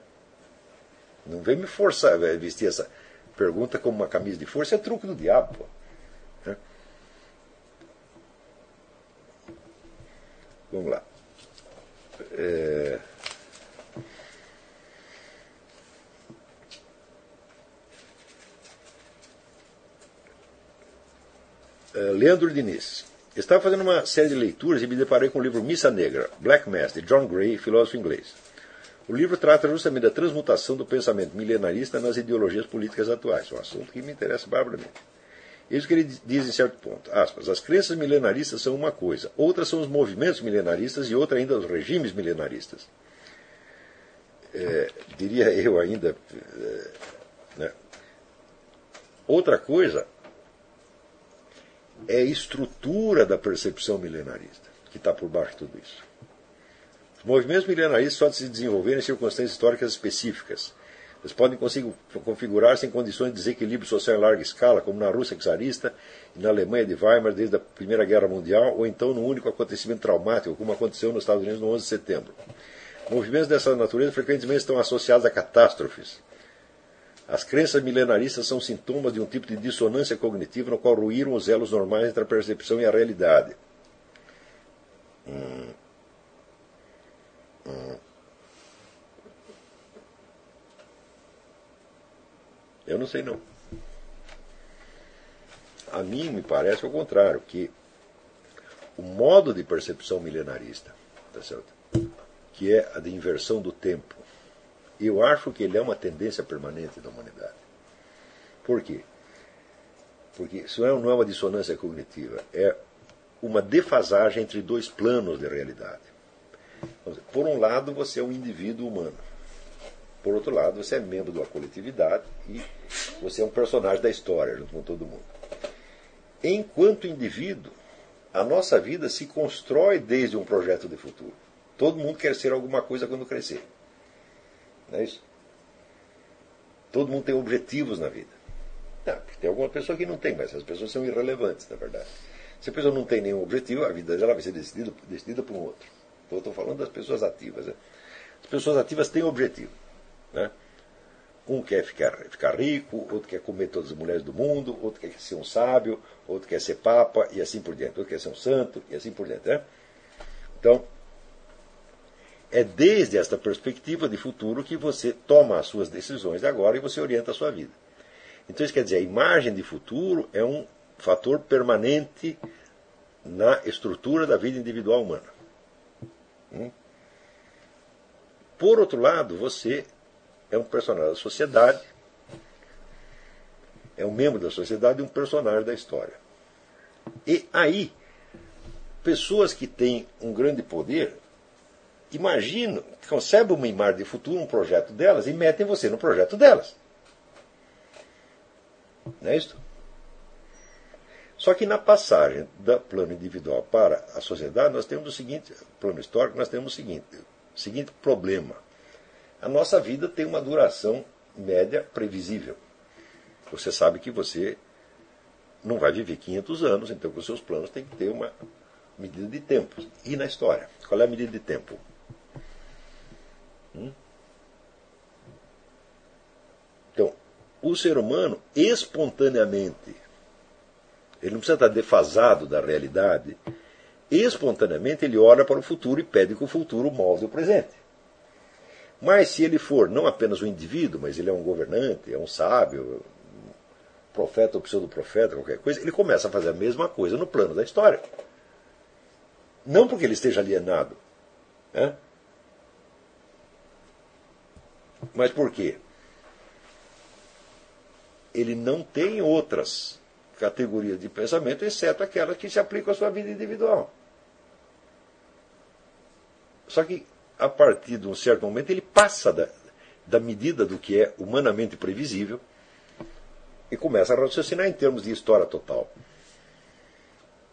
Não vem me forçar a vestir essa pergunta como uma camisa de força, é truque do diabo. Pô. É? Vamos lá. É... Eh, Leandro Diniz. Estava fazendo uma série de leituras e me deparei com o livro Missa Negra, Black Mass, de John Gray, filósofo inglês. O livro trata justamente da transmutação do pensamento milenarista nas ideologias políticas atuais, um assunto que me interessa barbaramente. Isso que ele diz em certo ponto. Aspas, as crenças milenaristas são uma coisa, outras são os movimentos milenaristas e outra ainda os regimes milenaristas. É, diria eu ainda. É, né? Outra coisa é a estrutura da percepção milenarista que está por baixo de tudo isso. Os movimentos milenaristas só se desenvolverem em circunstâncias históricas específicas. Eles podem configurar-se em condições de desequilíbrio social em larga escala, como na Rússia czarista e na Alemanha de Weimar desde a Primeira Guerra Mundial, ou então num único acontecimento traumático, como aconteceu nos Estados Unidos no 11 de setembro. Movimentos dessa natureza frequentemente estão associados a catástrofes, as crenças milenaristas são sintomas de um tipo de dissonância cognitiva no qual ruíram os elos normais entre a percepção e a realidade. Hum. Hum. Eu não sei não. A mim me parece ao contrário, que o modo de percepção milenarista, tá certo? que é a de inversão do tempo, eu acho que ele é uma tendência permanente da humanidade. Por quê? Porque isso não é uma dissonância cognitiva, é uma defasagem entre dois planos de realidade. Por um lado, você é um indivíduo humano. Por outro lado, você é membro de uma coletividade e você é um personagem da história junto com todo mundo. Enquanto indivíduo, a nossa vida se constrói desde um projeto de futuro. Todo mundo quer ser alguma coisa quando crescer. Não é isso? Todo mundo tem objetivos na vida. Não, tem alguma pessoa que não tem, mas as pessoas são irrelevantes, na verdade. Se a pessoa não tem nenhum objetivo, a vida dela vai ser decidida, decidida por um outro. Então, eu estou falando das pessoas ativas. Né? As pessoas ativas têm objetivo. Né? Um quer ficar, ficar rico, outro quer comer todas as mulheres do mundo, outro quer ser um sábio, outro quer ser papa, e assim por diante. Outro quer ser um santo, e assim por diante. Né? Então, é desde esta perspectiva de futuro que você toma as suas decisões de agora e você orienta a sua vida. Então isso quer dizer, a imagem de futuro é um fator permanente na estrutura da vida individual humana. Hum? Por outro lado, você é um personagem da sociedade, é um membro da sociedade e um personagem da história. E aí, pessoas que têm um grande poder imaginam, concebem uma imagem de futuro, um projeto delas e metem você no projeto delas. Não é isso? Só que na passagem do plano individual para a sociedade, nós temos o seguinte, plano histórico, nós temos o seguinte, o seguinte problema. A nossa vida tem uma duração média previsível. Você sabe que você não vai viver 500 anos, então os seus planos têm que ter uma medida de tempo. E na história? Qual é a medida de tempo? Hum? Então, o ser humano, espontaneamente, ele não precisa estar defasado da realidade, espontaneamente ele olha para o futuro e pede que o futuro molde o presente. Mas se ele for não apenas um indivíduo, mas ele é um governante, é um sábio, um profeta ou pseudo-profeta, qualquer coisa, ele começa a fazer a mesma coisa no plano da história. Não porque ele esteja alienado. Né? Mas por quê? Ele não tem outras categorias de pensamento, exceto aquelas que se aplicam à sua vida individual. Só que a partir de um certo momento, ele passa da, da medida do que é humanamente previsível e começa a raciocinar em termos de história total.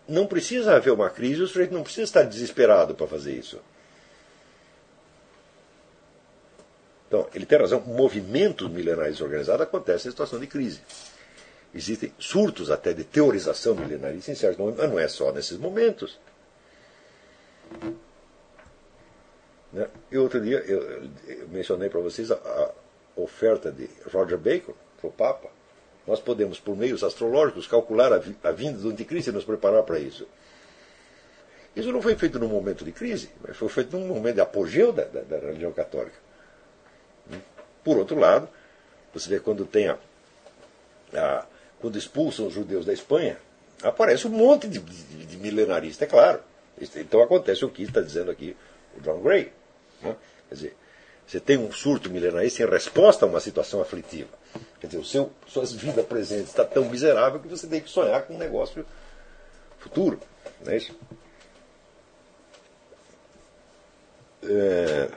Não precisa haver uma crise, o sujeito não precisa estar desesperado para fazer isso. Então, ele tem razão, movimentos milenares organizados acontecem em situação de crise. Existem surtos até de teorização milenarista em certos momentos, mas não é só nesses momentos. Né? E outro dia eu, eu mencionei para vocês a, a, oferta de Roger Bacon para o Papa. Nós podemos, por meios astrológicos, calcular a, a vinda do anticristo e nos preparar para isso. Isso não foi feito num momento de crise, mas foi feito num momento de apogeu da, da, da religião católica. Por outro lado, você vê quando tem a, a, quando expulsam os judeus da Espanha, aparece um monte de, de, de milenarista, é claro. Então acontece o que está dizendo aqui o John Gray. Né? Quer dizer, você tem um surto milenarista em resposta a uma situação aflitiva. Quer dizer, o seu, sua vida presente está tão miserável que você tem que sonhar com um negócio futuro. Não é isso? É...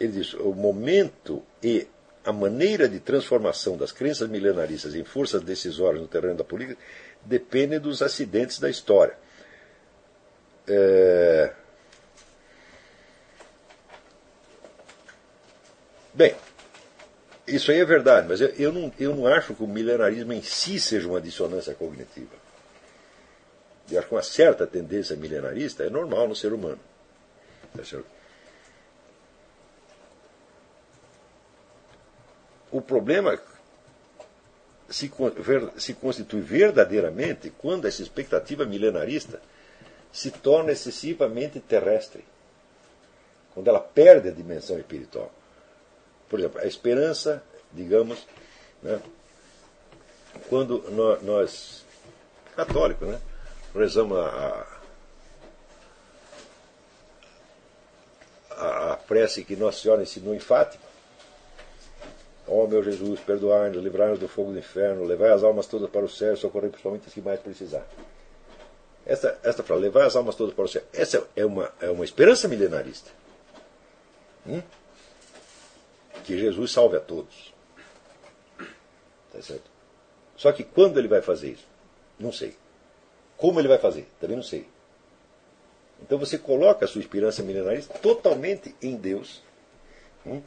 Ele diz: o momento e a maneira de transformação das crenças milenaristas em forças decisórias no terreno da política dependem dos acidentes da história. É... Bem, isso aí é verdade, mas eu, eu, não, eu não acho que o milenarismo em si seja uma dissonância cognitiva. Eu acho que uma certa tendência milenarista é normal no ser humano. Tá o problema se, se constitui verdadeiramente quando essa expectativa milenarista se torna excessivamente terrestre. Quando ela perde a dimensão espiritual. Por exemplo, a esperança, digamos, né, quando nós, católicos, né, rezamos a, a, a prece que Nossa Senhora ensinou em Fátima. Ó oh, meu Jesus, perdoai-nos, livrai-nos do fogo do inferno, levai as almas todas para o céu, socorrei principalmente as que mais precisar. Esta, esta frase, levar as almas todas para o céu, essa é uma, é uma esperança milenarista. Hum? Que Jesus salve a todos. Tá certo? Só que quando ele vai fazer isso? Não sei. Como ele vai fazer? Também não sei. Então você coloca a sua esperança milenarista totalmente em Deus. Hum?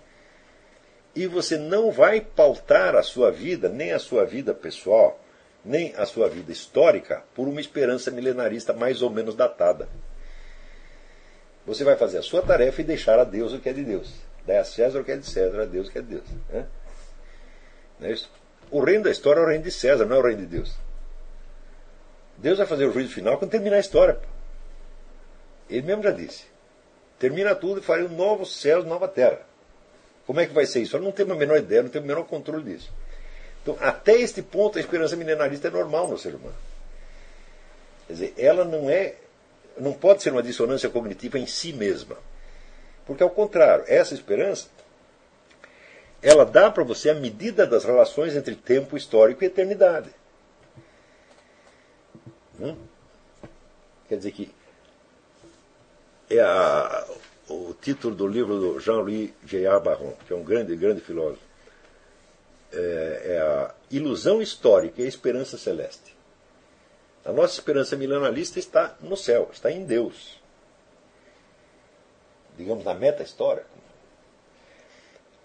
E você não vai pautar a sua vida, nem a sua vida pessoal, nem a sua vida histórica por uma esperança milenarista mais ou menos datada. Você vai fazer a sua tarefa e deixar a Deus o que é de Deus. Dá a César o que é de César, a Deus o que é de Deus. Né? Não é isso? O reino da história é o reino de César, não é o reino de Deus. Deus vai fazer o juízo final quando terminar a história. Ele mesmo já disse. Termina tudo e farei um novo céu nova terra. Como é que vai ser isso? Eu não tenho a menor ideia, não tenho o menor controle disso. Então, até este ponto, a esperança milenarista é normal no ser humano. Quer dizer, ela não é, não pode ser uma dissonância cognitiva em si mesma. Porque, ao contrário, essa esperança, ela dá para você a medida das relações entre tempo histórico e eternidade. Hum? Quer dizer que é a, o título do livro do Jean-Louis J.R. Barron, que é um grande, grande filósofo é, é a ilusão histórica e a esperança celeste. A nossa esperança milenalista está no céu, está em Deus. Digamos, na meta-história.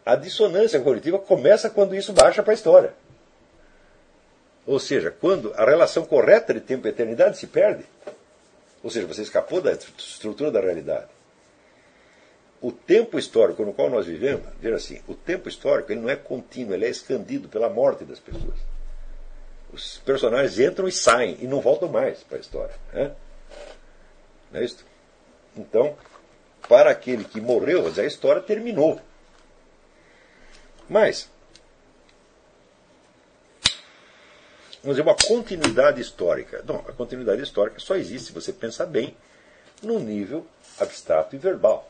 A dissonância cognitiva começa quando isso baixa para a história. Ou seja, quando a relação correta de tempo e eternidade se perde. Ou seja, você escapou da estrutura da realidade. O tempo histórico no qual nós vivemos, veja assim, o tempo histórico ele não é contínuo, ele é escandido pela morte das pessoas. Os personagens entram e saem e não voltam mais para a história. Né? Não é isso? Então, para aquele que morreu, a história terminou. Mas, vamos dizer, uma continuidade histórica. Não, a continuidade histórica só existe se você pensar bem no nível abstrato e verbal.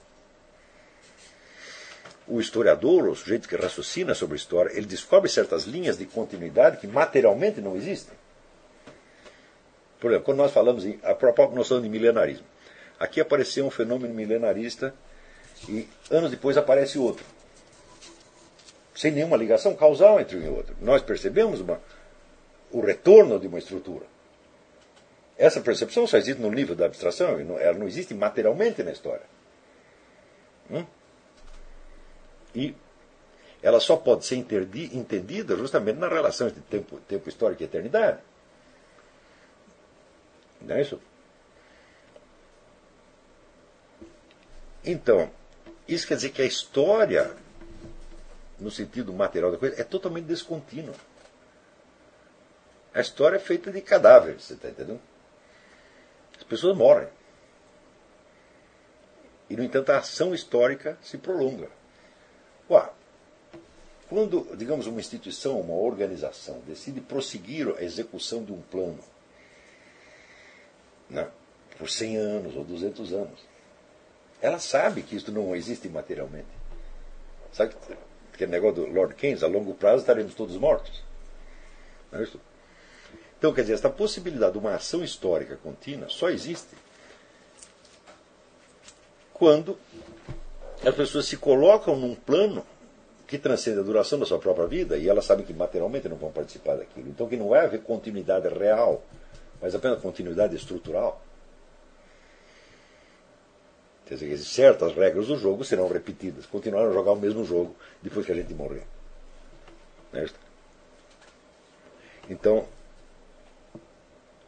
O historiador, o sujeito que raciocina sobre a história, ele descobre certas linhas de continuidade que materialmente não existem. Por exemplo, quando nós falamos em a própria noção de milenarismo. Aqui apareceu um fenômeno milenarista e anos depois aparece outro. Sem nenhuma ligação causal entre um e outro. Nós percebemos uma, o retorno de uma estrutura. Essa percepção só existe no nível da abstração, ela não existe materialmente na história. Hum? E ela só pode ser entendida justamente na relação entre tempo, tempo histórico e eternidade. Não é isso? Então, isso quer dizer que a história, no sentido material da coisa, é totalmente descontínua. A história é feita de cadáveres, você está entendendo? As pessoas morrem. E, no entanto, a ação histórica se prolonga. Ué, quando, digamos, uma instituição, uma organização, decide prosseguir a execução de um plano né, por 100 anos ou 200 anos, ela sabe que isso não existe materialmente. Sabe aquele negócio do Lord Keynes, a longo prazo estaremos todos mortos. Não é isso? Então, quer dizer, esta possibilidade de uma ação histórica contínua só existe quando as pessoas se colocam num plano que transcende a duração da sua própria vida e elas sabem que materialmente não vão participar daquilo. Então, que não vai haver continuidade real, mas apenas continuidade estrutural. Quer dizer, certas regras do jogo serão repetidas. Continuaram a jogar o mesmo jogo depois que a gente morrer. Então,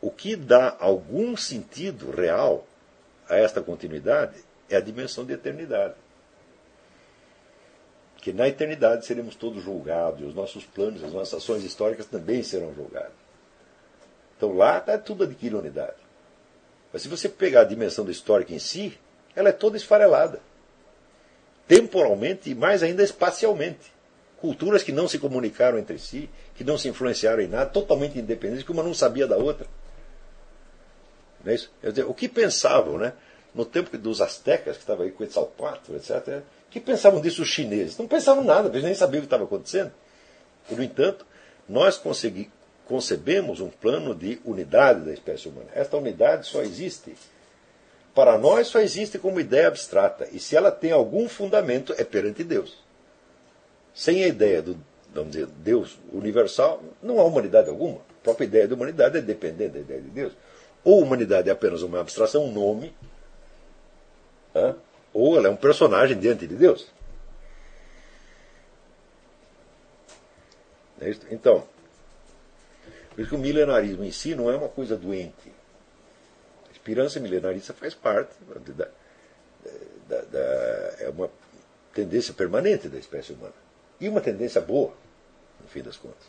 o que dá algum sentido real a esta continuidade é a dimensão de eternidade. Que na eternidade seremos todos julgados, e os nossos planos, as nossas ações históricas também serão julgados. Então lá está tudo adquire unidade. Mas se você pegar a dimensão da histórica em si, ela é toda esfarelada. Temporalmente e mais ainda espacialmente. Culturas que não se comunicaram entre si, que não se influenciaram em nada, totalmente independentes, que uma não sabia da outra. Não é isso? Dizer, o que pensavam, né? No tempo dos astecas, que estava aí com Quetzalcoatl, etc., que pensavam disso os chineses? Não pensavam nada, eles nem sabiam o que estava acontecendo. E, no entanto, nós consegui, concebemos um plano de unidade da espécie humana. Esta unidade só existe para nós só existe como ideia abstrata. E se ela tem algum fundamento, é perante Deus. Sem a ideia do vamos dizer, Deus universal, não há humanidade alguma. A própria ideia de humanidade é dependente da ideia de Deus. Ou humanidade é apenas uma abstração, um nome, ou ela é um personagem diante de Deus. É então, por isso que o milenarismo em si não é uma coisa doente esperança milenarista faz parte da, da, da, é uma tendência permanente da espécie humana. E uma tendência boa, no fim das contas.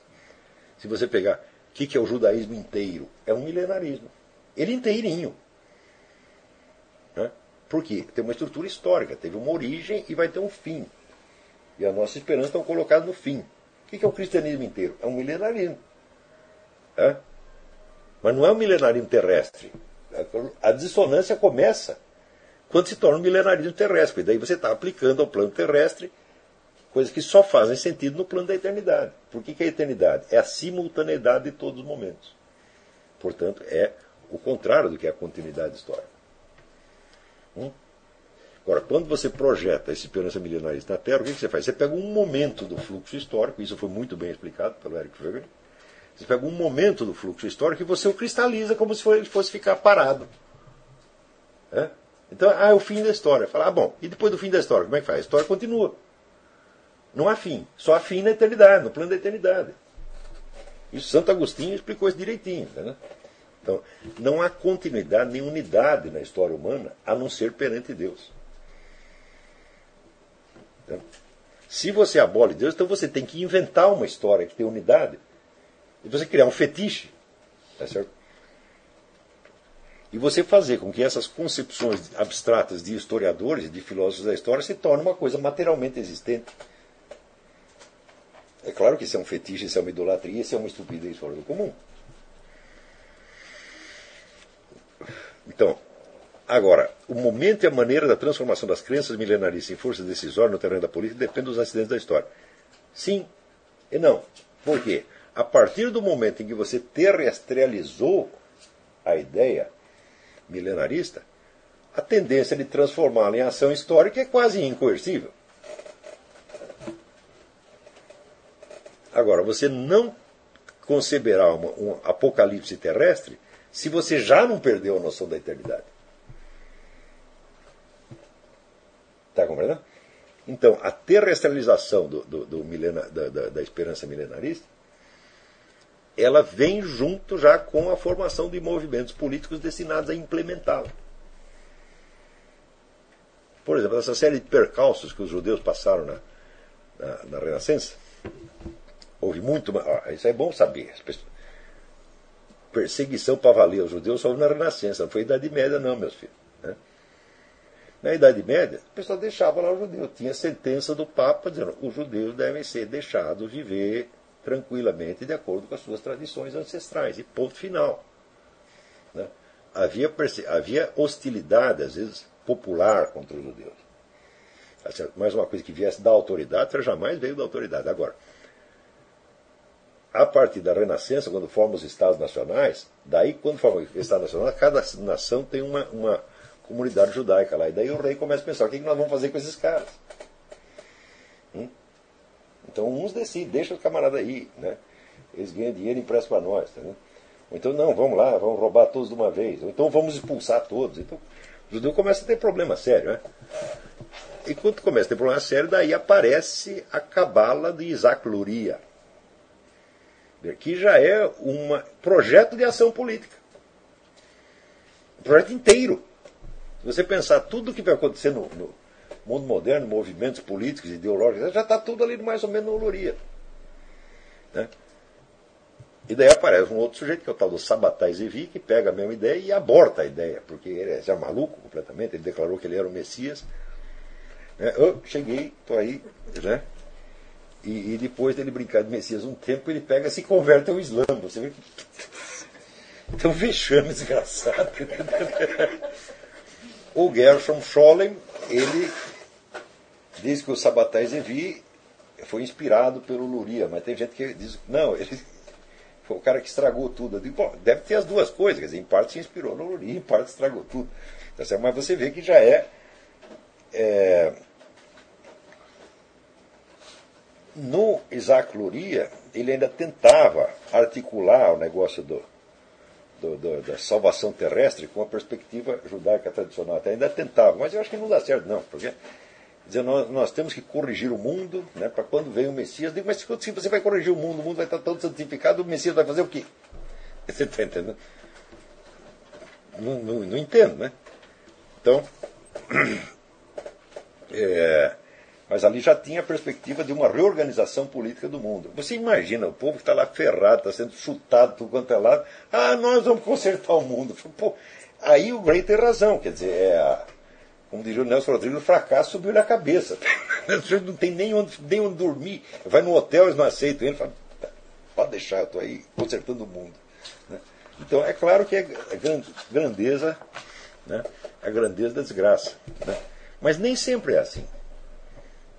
Se você pegar o que, que é o judaísmo inteiro, é um milenarismo. Ele inteirinho. Né? Por quê? Tem uma estrutura histórica, teve uma origem e vai ter um fim. E a nossa esperança está colocada no fim. O que, é o cristianismo inteiro? É um milenarismo. Né? Mas não é um milenarismo terrestre. A dissonância começa quando se torna um milenarismo terrestre. E daí você está aplicando ao plano terrestre coisas que só fazem sentido no plano da eternidade. Por que, que é a eternidade? É a simultaneidade de todos os momentos. Portanto, é o contrário do que é a continuidade histórica. Hum? Agora, quando você projeta essa esperança milenarista na Terra, o que, que você faz? Você pega um momento do fluxo histórico, isso foi muito bem explicado pelo Eric Fögel, você pega um momento do fluxo histórico e você o cristaliza como se ele fosse ficar parado. É? Então, ah, é o fim da história. Fala, ah, bom, e depois do fim da história, como é que faz? A história continua. Não há fim. Só há fim na eternidade, no plano da eternidade. E Santo Agostinho explicou isso direitinho. Né? Então, não há continuidade nem unidade na história humana a não ser perante Deus. Então, se você abole Deus, então você tem que inventar uma história que tem unidade. E você criar um fetiche. Tá certo? E você fazer com que essas concepções abstratas de historiadores e de filósofos da história se tornem uma coisa materialmente existente. É claro que isso é um fetiche, isso é uma idolatria, isso é uma estupidez fora do comum. Então, agora, o momento e a maneira da transformação das crenças milenaristas em forças decisórias no terreno da política depende dos acidentes da história. Sim e não. Por quê? A partir do momento em que você terrestrializou a ideia milenarista, a tendência de transformá-la em ação histórica é quase incoercível. Agora, você não conceberá uma, um apocalipse terrestre se você já não perdeu a noção da eternidade. Está compreendendo? Então, a terrestrialização do, do, do milena, da, da, da, esperança milenarista, ela vem junto já com a formação de movimentos políticos destinados a implementá-la. Por exemplo, essa série de percalços que os judeus passaram na, na, na Renascença, houve muito. isso é bom saber. Perseguição para valer os judeus só na Renascença, não foi Idade Média, não, meus filhos. Né? Na Idade Média, o pessoal deixava lá o judeu. Tinha sentença do Papa dizendo os judeus devem ser deixados viver tranquilamente de acordo com as suas tradições ancestrais. E ponto final. Né? Havia, havia hostilidade, às vezes, popular contra os judeus. Mais uma coisa que viesse da autoridade, jamais veio da autoridade. Agora, a partir da Renascença, quando formam os Estados Nacionais, daí, quando formam o Estado Nacional, cada nação tem uma, uma comunidade judaica lá. E daí o rei começa a pensar: o que nós vamos fazer com esses caras? Hum? Então, uns decidem, deixa os camaradas aí. Né? Eles ganham dinheiro e emprestam para nós. Tá? Ou então, não, vamos lá, vamos roubar todos de uma vez. Ou então, vamos expulsar todos. Então, o judeu começa a ter problema sério. Né? E quando começa a ter problema sério, daí aparece a cabala de Isaac Luria que já é um projeto de ação política. Um projeto inteiro. Se você pensar tudo o que vai acontecer no, no, mundo moderno, movimentos políticos, ideológicos, já está tudo ali mais ou menos no Luria. Né? E daí aparece um outro sujeito, que é o tal do Sabatai Zevi, que pega a mesma ideia e aborta a ideia, porque ele é já maluco completamente, ele declarou que ele era o Messias. Né? Eu cheguei, estou aí, né? E, e, depois dele brincar de Messias um tempo, ele pega e se converte ao Islã. Você vê que. Então, vexame desgraçado. o Gershom Scholem, ele diz que o Sabatai Zevi foi inspirado pelo Luria, mas tem gente que diz não, ele foi o cara que estragou tudo. Digo, bom, deve ter as duas coisas, quer dizer, em parte se inspirou no Luria, em parte estragou tudo. Tá mas você vê que já é, é no Isaac Luria, ele ainda tentava articular o negócio do, do, do, da salvação terrestre com a perspectiva judaica tradicional. Até ainda tentava, mas eu acho que não dá certo, não, porque dizer, nós, nós temos que corrigir o mundo né, para quando vem o Messias. Digo, mas se você vai corrigir o mundo, o mundo vai estar todo santificado, o Messias vai fazer o quê? Você está entendendo? Não, não, não entendo, né? Então, é, mas ali já tinha a perspectiva de uma reorganização política do mundo. Você imagina, o povo que está lá ferrado, está sendo chutado por quanto é lado. Ah, nós vamos consertar o mundo. Pô, aí o Gray tem razão, quer dizer, é a, como diria o Nelson Rodrigues, o fracasso subiu na cabeça. não tem nem onde, nem onde dormir. Vai no hotel, eles não aceitam ele. Fala, pode deixar, eu estou aí consertando o mundo. Né? Então é claro que é grandeza, né? a grandeza da desgraça. Né? Mas nem sempre é assim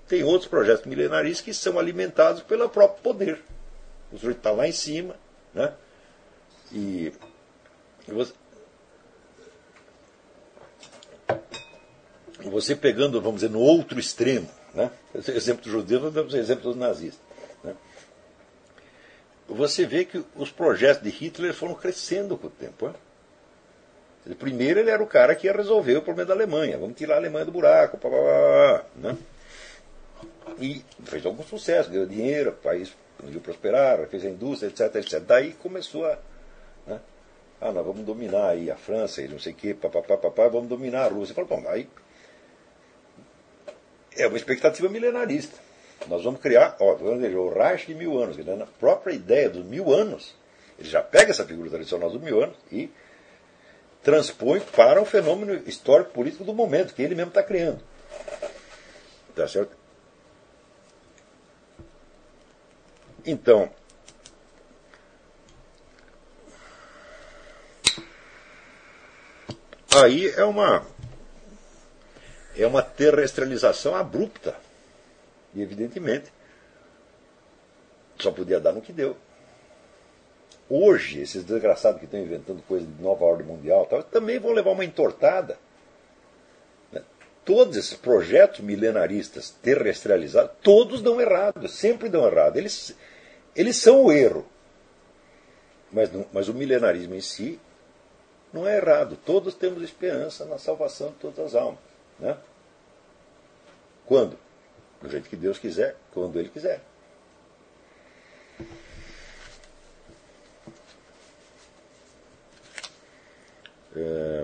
tem outros projetos milenaristas que são alimentados pelo próprio poder. O sujeito está lá em cima, né? E você, você pegando, vamos dizer, no outro extremo, né? exemplo dos judeus, vamos exemplo dos nazistas. Né? Você vê que os projetos de Hitler foram crescendo com o tempo. Né? Primeiro ele era o cara que ia resolver o problema da Alemanha. Vamos tirar a Alemanha do buraco. Pá, pá, pá, né? E fez algum sucesso, ganhou dinheiro, o país conseguiu prosperar, fez a indústria, etc, etc. Daí começou a. Né? Ah, nós vamos dominar aí a França e não sei o quê, papapá, papá, vamos dominar a Rússia. Falou, bom, aí. É uma expectativa milenarista. Nós vamos criar, ó, o Reich de mil anos, na própria ideia dos mil anos, ele já pega essa figura tradicional dos mil anos e transpõe para o fenômeno histórico-político do momento, que ele mesmo está criando. Tá certo? Então, aí é uma é uma terrestrialização abrupta. E evidentemente só podia dar no que deu. Hoje, esses desgraçados que estão inventando coisa de nova ordem mundial tal, também vão levar uma entortada. Né? Todos esses projetos milenaristas terrestrializados, todos dão errado, sempre dão errado. Eles, eles são o erro. Mas, mas o milenarismo em si não é errado. Todos temos esperança na salvação de todas as almas. Né? Quando? Do jeito que Deus quiser, quando Ele quiser. É,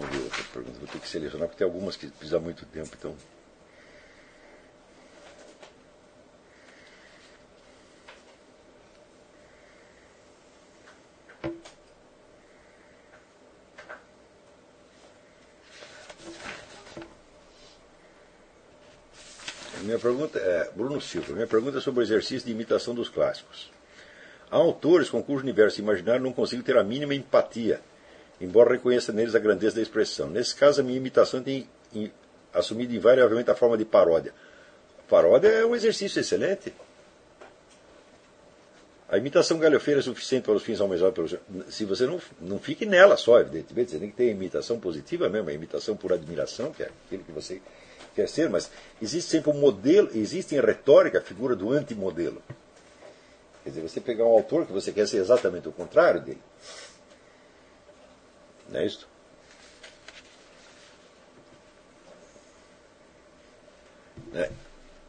vamos ver outra pergunta. Vou ter que selecionar, porque tem algumas que precisam muito tempo, então. Minha pergunta é, Bruno Silva, minha pergunta é sobre o exercício de imitação dos clássicos. Há autores com cujo universo imaginário não consigo ter a mínima empatia, embora reconheça neles a grandeza da expressão. Nesse caso, a minha imitação tem assumido invariavelmente a forma de paródia. paródia é um exercício excelente. A imitação galhofeira é suficiente para os fins almejados pelo Se você não, não fique nela só, evidentemente, você tem que ter a imitação positiva mesmo, a imitação por admiração, que é aquilo que você quer ser, mas existe sempre um modelo, existe em retórica a figura do antimodelo. Quer dizer, você pegar um autor que você quer ser exatamente o contrário dele. Não é isso? É.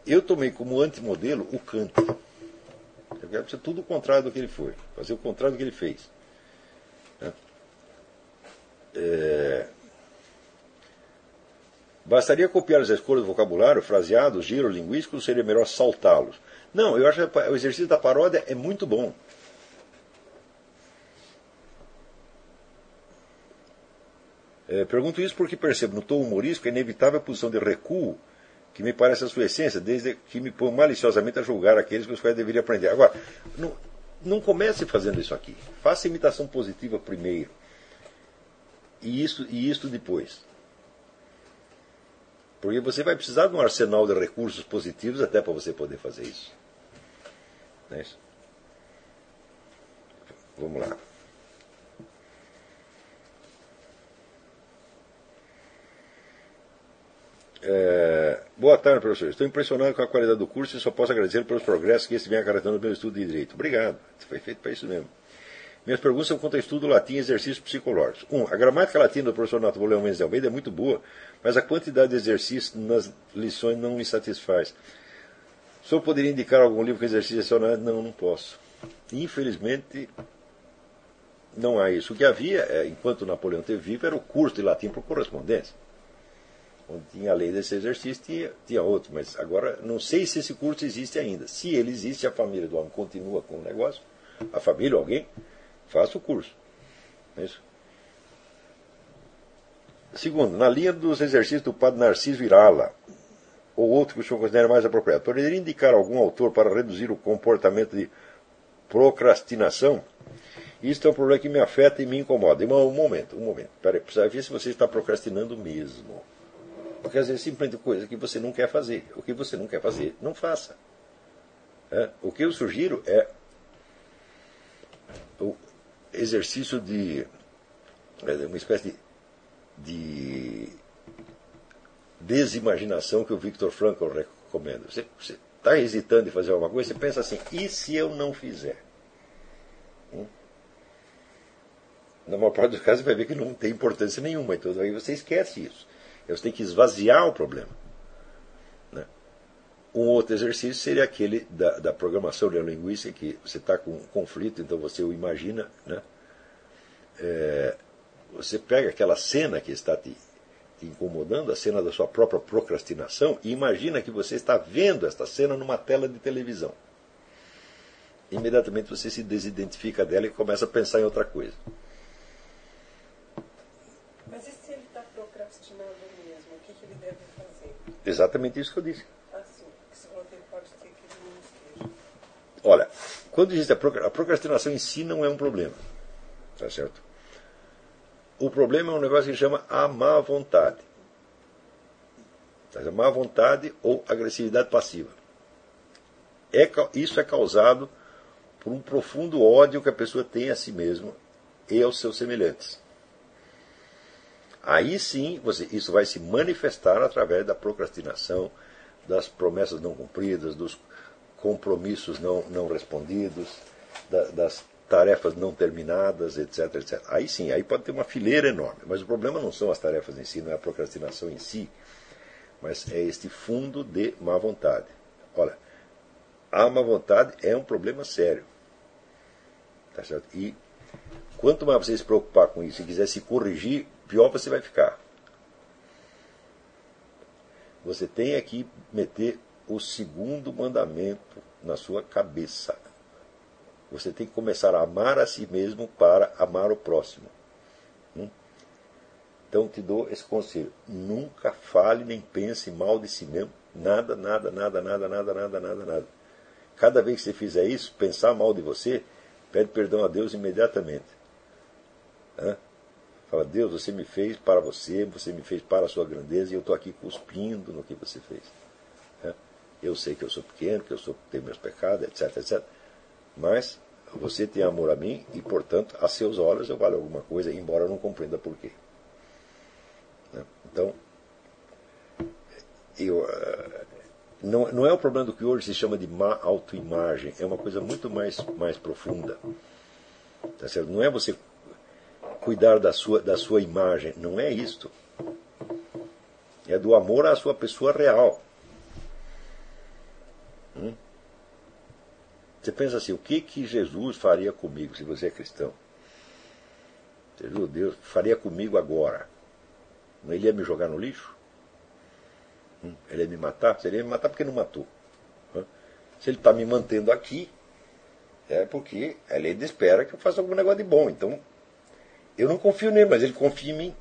Eu tomei como antimodelo o Kant. Eu quero ser tudo o contrário do que ele foi, fazer o contrário do que ele fez. É. É... Bastaria copiar as escolhas do vocabulário, fraseados, giro linguísticos, seria melhor saltá-los. Não, eu acho que o exercício da paródia é muito bom. É, pergunto isso porque percebo no tom humorístico a inevitável posição de recuo que me parece a sua essência, desde que me põe maliciosamente a julgar aqueles com os quais deveria aprender. Agora, não, não comece fazendo isso aqui. Faça imitação positiva primeiro. E isso, e isso depois. Porque você vai precisar de um arsenal de recursos positivos até para você poder fazer isso. Não é isso? Vamos lá. É, boa tarde, professor. Estou impressionado com a qualidade do curso e só posso agradecer pelos progressos que esse vem acarretando no meu estudo de direito. Obrigado. Foi feito para isso mesmo. Minhas perguntas são quanto ao estudo latim e exercícios psicológicos. Um, a gramática latina do professor Napoleão Mendes de Almeida é muito boa, mas a quantidade de exercícios nas lições não me satisfaz. O senhor poderia indicar algum livro com exercício Não, não posso. Infelizmente, não há isso. O que havia, é, enquanto Napoleão esteve vivo, era o curso de latim por correspondência. Onde tinha a lei desse exercício, tinha, tinha outro. Mas agora, não sei se esse curso existe ainda. Se ele existe, a família do homem continua com o negócio, a família, alguém, faça o curso. É isso. Segundo, na linha dos exercícios do padre Narciso Virala, ou outro que o senhor considera mais apropriado, poderia indicar algum autor para reduzir o comportamento de procrastinação? Isto é um problema que me afeta e me incomoda. Um momento, um momento. Peraí, precisa ver se você está procrastinando mesmo. Porque às vezes simplesmente coisa que você não quer fazer. O que você não quer fazer, não faça. É? O que eu sugiro é o exercício de uma espécie de, de desimaginação que o Victor Frankl recomenda. Você está hesitando em fazer alguma coisa, você pensa assim: e se eu não fizer? Hum? Na maior parte dos casos, você vai ver que não tem importância nenhuma. Então, aí você esquece isso. Você tem que esvaziar o problema. Né? Um outro exercício seria aquele da, da programação neurolinguística, que você está com um conflito, então você o imagina. Né? É, você pega aquela cena que está te, te incomodando, a cena da sua própria procrastinação, e imagina que você está vendo esta cena numa tela de televisão. Imediatamente você se desidentifica dela e começa a pensar em outra coisa. Mas e se ele está procrastinando mesmo? O que, que, ele deve fazer? Exatamente isso que eu disse. Assim. Olha, quando existe a, procrastinação em si não é um problema. Tá certo? O problema é um negócio que chama a má vontade. A má vontade ou agressividade passiva. É, isso é causado por um profundo ódio que a pessoa tem a si mesma e aos seus semelhantes. Aí sim, você, isso vai se manifestar através da procrastinação, das promessas não cumpridas, dos compromissos não, não respondidos, da, das tarefas não terminadas, etc, etc. Aí sim, aí pode ter uma fileira enorme. Mas o problema não são as tarefas em si, não é a procrastinação em si, mas é este fundo de má vontade. Olha, a má vontade é um problema sério. Tá certo? E quanto mais você se preocupar com isso e quiser se corrigir, pior você vai ficar. Você tem aqui meter o segundo mandamento na sua cabeça. Você tem que começar a amar a si mesmo para amar o próximo. Hum? Então te dou esse conselho. Nunca fale nem pense mal de si mesmo. Nada, nada, nada, nada, nada, nada, nada, nada. Cada vez que você fizer isso, pensar mal de você, pede perdão a Deus imediatamente. Hã? Fala, Deus, você me fez para você, você me fez para a sua grandeza e eu estou aqui cuspindo no que você fez. Eu sei que eu sou pequeno, que eu sou, tenho meus pecados, etc, etc. Mas você tem amor a mim e, portanto, a seus olhos eu valho alguma coisa, embora eu não compreenda por quê. Né? Então, eu, eh, não, não é o problema do que hoje se chama de má autoimagem, é uma coisa muito mais, mais profunda. Tá certo? Não é você cuidar da sua, da sua imagem, não é isto. É do amor à sua pessoa real. Hum? Você pensa assim, o que, que Jesus faria comigo se você é cristão? Jesus, Deus faria comigo agora. Ele ia me jogar no lixo? Hum? Ele ia me matar? Seria ia me matar porque não matou. Se ele está me mantendo aqui, é porque ele espera que eu faça algum negócio de bom. Então, eu não confio nele, mas ele confia em mim.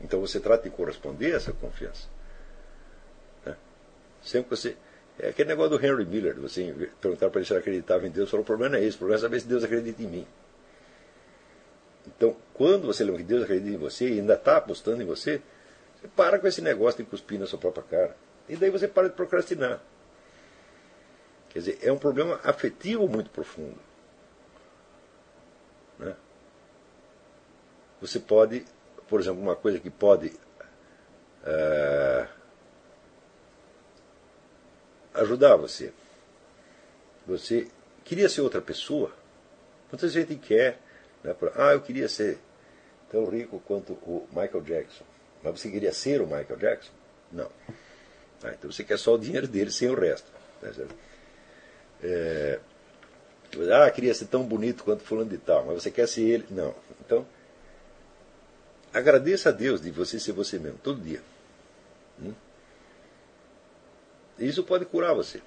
Então você trata de corresponder a essa confiança. Sempre que você é aquele negócio do Henry Miller, você perguntar para ele se ele acreditava em Deus, falou, o problema é esse, o problema é saber se Deus acredita em mim. Então, quando você lembra que Deus acredita em você e ainda está apostando em você, você para com esse negócio de cuspir na sua própria cara. E daí você para de procrastinar. Quer dizer, é um problema afetivo muito profundo. Você pode, por exemplo, uma coisa que pode. Uh, ajudar você. Você queria ser outra pessoa? Muita gente quer. Né? Ah, eu queria ser tão rico quanto o Michael Jackson. Mas você queria ser o Michael Jackson? Não. Ah, então você quer só o dinheiro dele sem o resto. Tá é, ah, queria ser tão bonito quanto fulano de tal, mas você quer ser ele? Não. Então, agradeça a Deus de você ser você mesmo, todo dia. Hum? Isso pode curar você.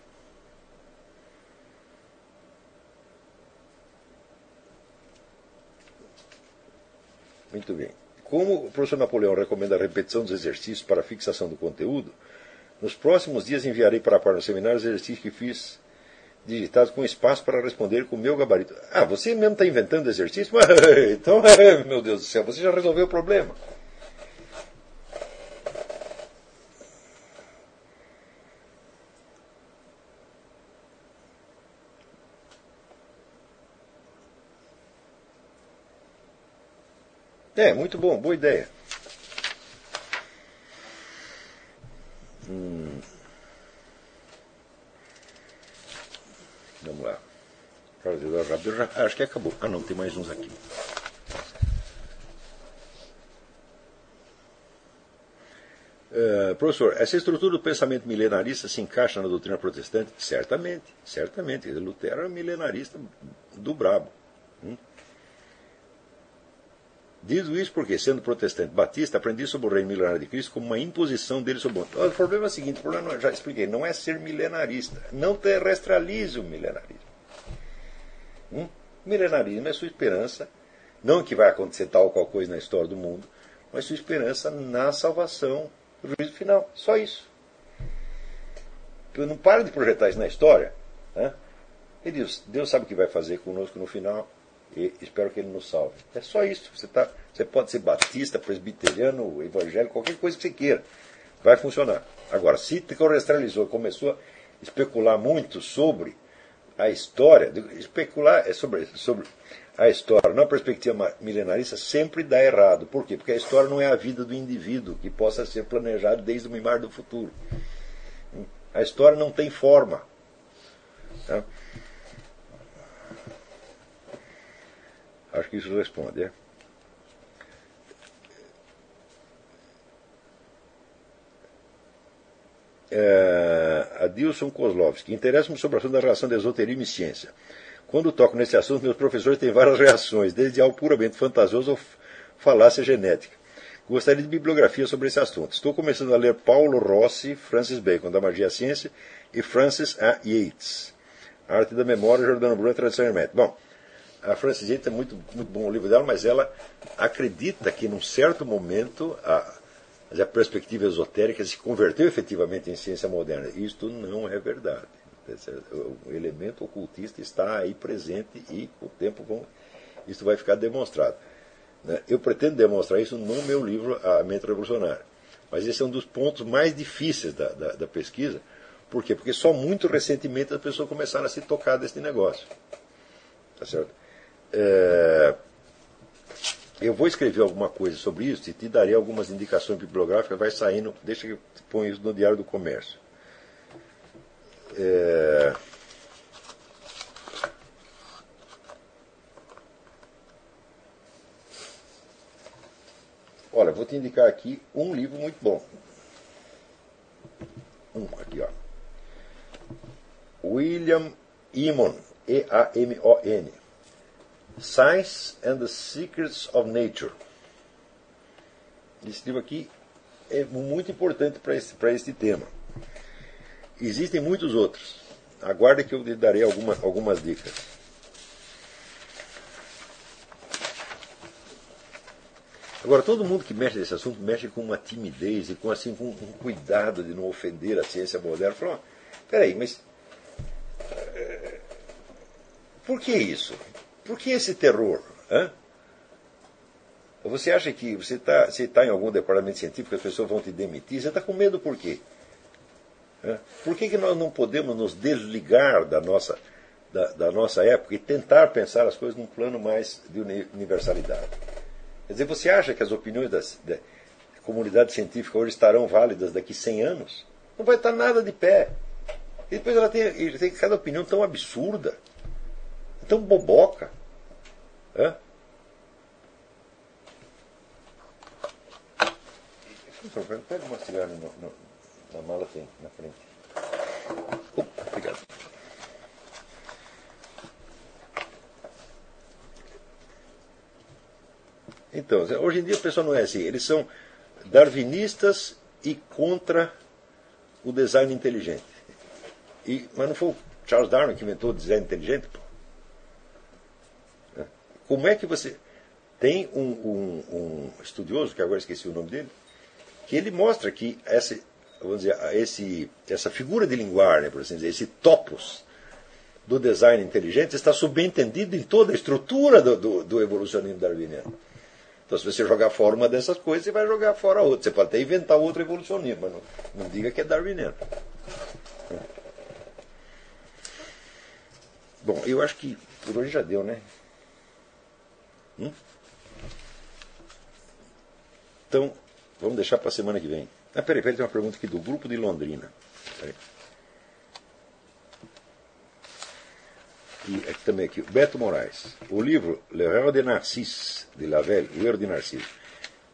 Muito bem. Como o professor Napoleão recomenda a repetição dos exercícios para fixação do conteúdo, nos próximos dias enviarei para a parte do seminário os exercícios que fiz digitados com espaço para responder com o meu gabarito. Ah, você mesmo está inventando exercício? então, meu Deus do céu, você já resolveu o problema. É, muito bom, boa ideia. Hum. Vamos lá. Rabelo, já, acho que acabou. Ah, não, tem mais uns aqui. Uh, professor, essa estrutura do pensamento milenarista se encaixa na doutrina protestante? Certamente, certamente. Lutero era milenarista do brabo. Hum? Digo isso porque, sendo protestante batista, aprendi sobre o reino milenário de Cristo como uma imposição dele sobre o mundo. O problema é o seguinte, o problema, já expliquei, não é ser milenarista. Não terrestralize o milenarismo. Hum? Milenarismo é sua esperança, não que vai acontecer tal ou qual coisa na história do mundo, mas sua esperança na salvação do juízo final. Só isso. Não para de projetar isso na história. Né? E Deus, Deus sabe o que vai fazer conosco no final e espero que Ele nos salve. É só isso. Você, tá, você pode ser batista, presbiteriano, evangélico, qualquer coisa que você queira. Vai funcionar. Agora, se terrestrializou, começou a especular muito sobre a história, especular é sobre, sobre a história na perspectiva milenarista sempre dá errado. Por quê? Porque a história não é a vida do indivíduo que possa ser planejado desde o mimar do futuro. A história não tem forma. Tá? Acho que isso responde. É? É, Adilson Kozlovski. Interessa-me sobre o assunto da relação de esoterismo e ciência. Quando toco nesse assunto, meus professores têm várias reações, desde algo puramente fantasioso ou falácia genética. Gostaria de bibliografia sobre esse assunto. Estou começando a ler Paulo Rossi, Francis Bacon, da Magia e Ciência, e Francis A. Yates, Arte da Memória, Jordano Bruno e Tradição Hermética. Bom, a Francis Yates é muito, muito bom o livro dela, mas ela acredita que, num certo momento, a, a perspectiva esotérica se converteu efetivamente em ciência moderna. Isto não é verdade. O elemento ocultista está aí presente e, com o tempo, isso vai ficar demonstrado. Né? Eu pretendo demonstrar isso no meu livro A Mente Revolucionária. Mas esse é um dos pontos mais difíceis da, da, da pesquisa. Por quê? Porque só muito recentemente as pessoas começaram a se tocar desse negócio. Tá certo? É... Eu vou escrever alguma coisa sobre isso e te darei algumas indicações bibliográficas, vai saindo, deixa que eu ponho isso no Diário do Comércio. É... Olha, vou te indicar aqui um livro muito bom. Um aqui, ó. William Emon, E-A-M-O-N. Science and the Secrets of Nature. Esse livro aqui é muito importante para esse, esse tema. Existem muitos outros. Aguarde que eu lhe darei alguma, algumas dicas. Agora, todo mundo que mexe nesse assunto mexe com uma timidez e com, assim, com um cuidado de não ofender a ciência moderna. Fala, peraí, mas. É, por que isso? Por que esse terror? Hã? Você acha que você está você tá em algum departamento científico, as pessoas vão te demitir? Você está com medo por quê? Por que, que nós não podemos nos desligar da nossa, da, da, nossa época e tentar pensar as coisas num plano mais de universalidade? Quer dizer, você acha que as opiniões das, da comunidade científica hoje estarão válidas daqui 100 anos? Não vai estar nada de pé. E depois ela tem, tem cada opinião tão absurda, tão boboca. É? Pega uma cigarra no, no na mala tem, na frente. Opa, obrigado. Então, hoje em dia o pessoal não é assim. Eles são darwinistas e contra o design inteligente. E, mas não foi o Charles Darwin que inventou o design inteligente? Pô? Como é que você. Tem um, um, um, estudioso, que agora esqueci o nome dele, que ele mostra que essa, vamos dizer, esse, essa figura de linguagem, por assim dizer, esse topos do design inteligente está subentendido em toda a estrutura do, do, do evolucionismo darwiniano. Então, se você jogar fora uma dessas coisas, você vai jogar fora outra. Você pode até inventar outro evolucionismo, mas não, não diga que é darwiniano. Bom, eu acho que por hoje já deu, né? Hum? Então, vamos deixar para a semana que vem. Ah, peraí, peraí, tem uma pergunta aqui do grupo de Londrina. E aqui também aqui, Beto Moraes. O livro Le Rêve de Narcisse, de Lavelle, O Erro de Narciso,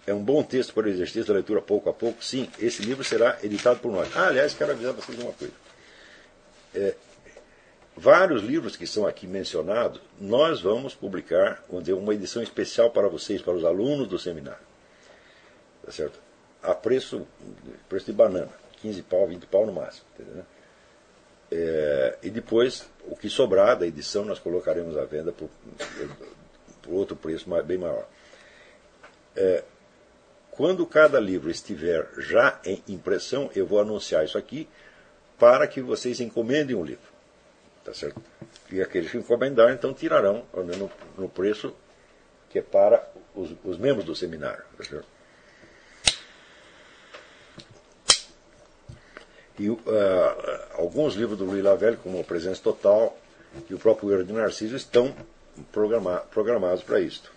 é um bom texto para o exercício da leitura pouco a pouco. Sim, esse livro será editado por nós. Ah, aliás, quero avisar vocês uma coisa. É, vários livros que são aqui mencionados, nós vamos publicar dizer, uma edição especial para vocês, para os alunos do seminário. Tá certo? A preço, preço de banana. 15 pau, 20 pau no máximo. Entendeu? É, e depois, o que sobrar da edição, nós colocaremos à venda por, por outro preço bem maior. É, quando cada livro estiver já em impressão, eu vou anunciar isso aqui para que vocês encomendem um livro. Tá certo? E aqueles que encomendar, então, tirarão no, no preço que é para os, os membros do seminário. Tá certo? E uh, alguns livros do Louis Lavelle, como Presença Total e o próprio Erro de Narciso, estão programa programados para isto.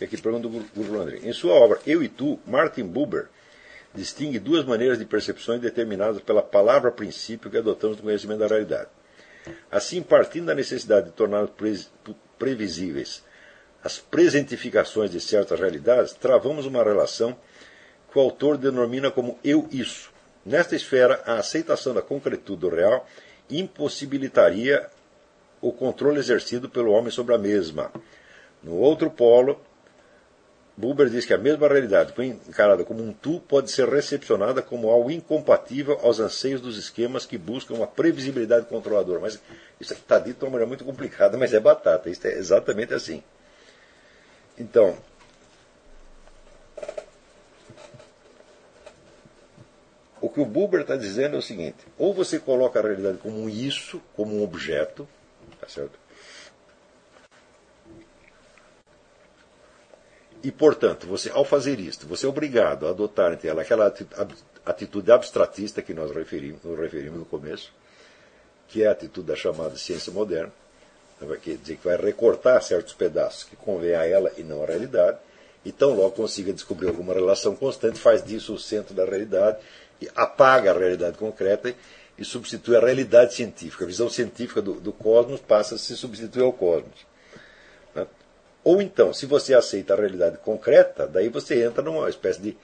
E aqui pergunta do Guru André. Em sua obra Eu e Tu, Martin Buber distingue duas maneiras de percepções determinadas pela palavra princípio que adotamos no conhecimento da realidade. Assim, partindo da necessidade de torná-los previsíveis as presentificações de certas realidades, travamos uma relação que o autor denomina como eu-isso. Nesta esfera, a aceitação da concretude do real impossibilitaria o controle exercido pelo homem sobre a mesma. No outro polo, Buber diz que a mesma realidade, encarada como um tu, pode ser recepcionada como algo incompatível aos anseios dos esquemas que buscam uma previsibilidade controladora. Mas isso está dito de uma maneira muito complicada, mas é batata. Isso é exatamente assim. Então, o que o Buber está dizendo é o seguinte: ou você coloca a realidade como um isso, como um objeto, tá certo? E, portanto, você, ao fazer isto, você é obrigado a adotar entre ela aquela atitude abstratista que nós referimos, referimos no começo, que é a atitude da chamada ciência moderna, vai quer dizer que vai recortar certos pedaços que convém a ela e não à realidade, e tão logo consiga descobrir alguma relação constante, faz disso o centro da realidade, e apaga a realidade concreta e substitui a realidade científica. A visão científica do, do cosmos passa a se substituir ao cosmos. Ou então, se você aceita a realidade concreta, daí você entra numa espécie de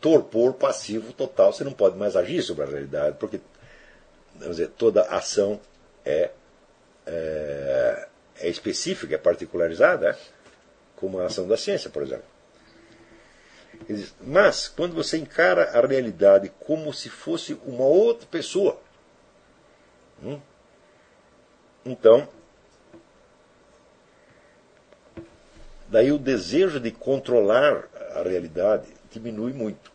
torpor passivo total, você não pode mais agir sobre a realidade, porque dizer, toda ação é é, é específica, é particularizada, como a ação da ciência, por exemplo. Mas, quando você encara a realidade como se fosse uma outra pessoa, hum, então, daí o desejo de controlar a realidade diminui muito.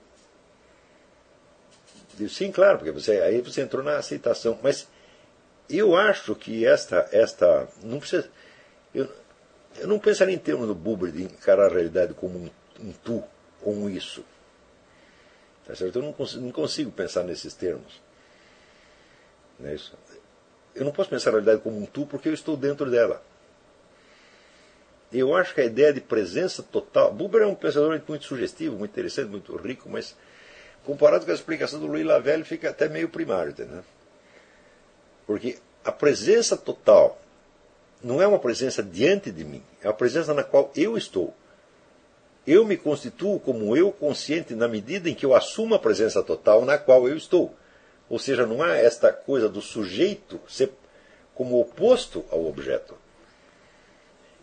Sim, claro, porque você, aí você entrou na aceitação. Mas eu acho que esta. esta não precisa, eu, eu não pensaria em termos do Buber de encarar a realidade como um, um tu ou um isso. Tá certo? Eu não consigo, não consigo pensar nesses termos. Não é isso? Eu não posso pensar a realidade como um tu porque eu estou dentro dela. Eu acho que a ideia de presença total. Buber é um pensador muito sugestivo, muito interessante, muito rico, mas comparado com a explicação do Louis Lavelle fica até meio primário, entendeu? Porque a presença total não é uma presença diante de mim, é uma presença na qual eu estou. Eu me constituo como eu consciente na medida em que eu assumo a presença total na qual eu estou. Ou seja, não há esta coisa do sujeito ser como oposto ao objeto.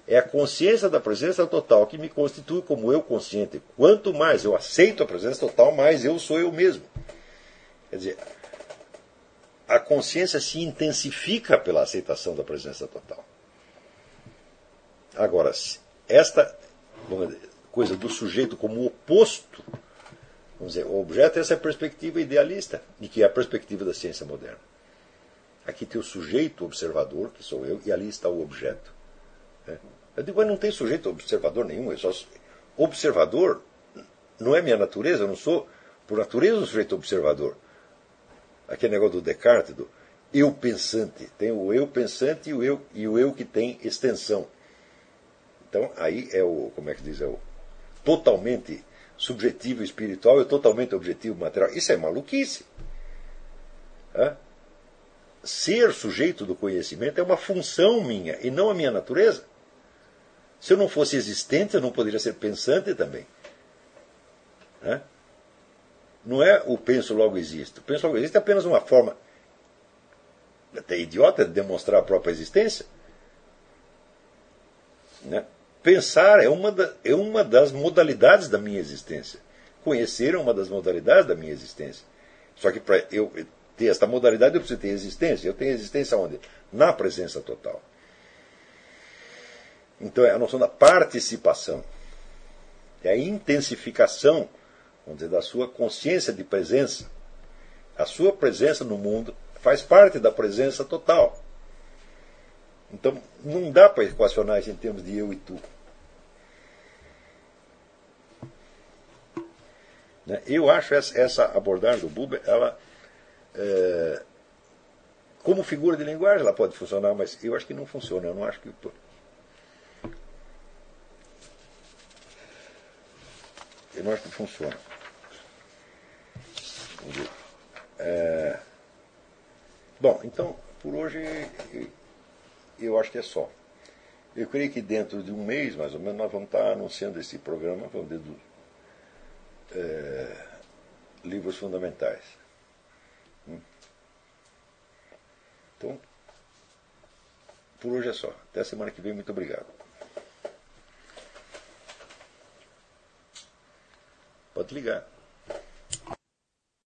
É a consciência da presença total que me constitui como eu consciente. Quanto mais eu aceito a presença total, mais eu sou eu mesmo. Quer dizer, a consciência se intensifica pela aceitação da presença total. Agora, esta coisa do sujeito como oposto, vamos dizer, o objeto, essa é a perspectiva idealista, e que é a perspectiva da ciência moderna. Aqui tem o sujeito observador, que sou eu, e ali está o objeto. Né? Eu digo, mas não tem sujeito observador nenhum, eu só observador não é minha natureza, eu não sou, por natureza, um sujeito observador aquele negócio do Descartes, do eu pensante. Tem o eu pensante e o eu, e o eu que tem extensão. Então aí é o, como é que diz, é o totalmente subjetivo espiritual e totalmente objetivo material. Isso é maluquice. Hã? Ser sujeito do conhecimento é uma função minha e não a minha natureza. Se eu não fosse existente, eu não poderia ser pensante também. Hã? Não é o penso logo existo. O penso logo existe é apenas uma forma até idiota de demonstrar a própria existência. Né? Pensar é uma, da, é uma das modalidades da minha existência. Conhecer é uma das modalidades da minha existência. Só que para eu ter esta modalidade eu preciso ter existência. Eu tenho existência onde? Na presença total. Então é a noção da participação. É a intensificação, vamos dizer, da sua consciência de presença. A sua presença no mundo faz parte da presença total. Então, não dá para equacionar isso em termos de eu e tu. Né? Eu acho essa abordagem do Buber, ela, é, como figura de linguagem, ela pode funcionar, mas eu acho que não funciona. Eu não acho que. Eu não acho que funciona. É, bom, então, por hoje eu acho que é só. Eu creio que dentro de um mês, mais ou menos, nós vamos estar anunciando esse programa, vamos do, é, livros fundamentais. Hum. Então, por hoje é só. Até a semana que vem, muito obrigado. Pode ligar.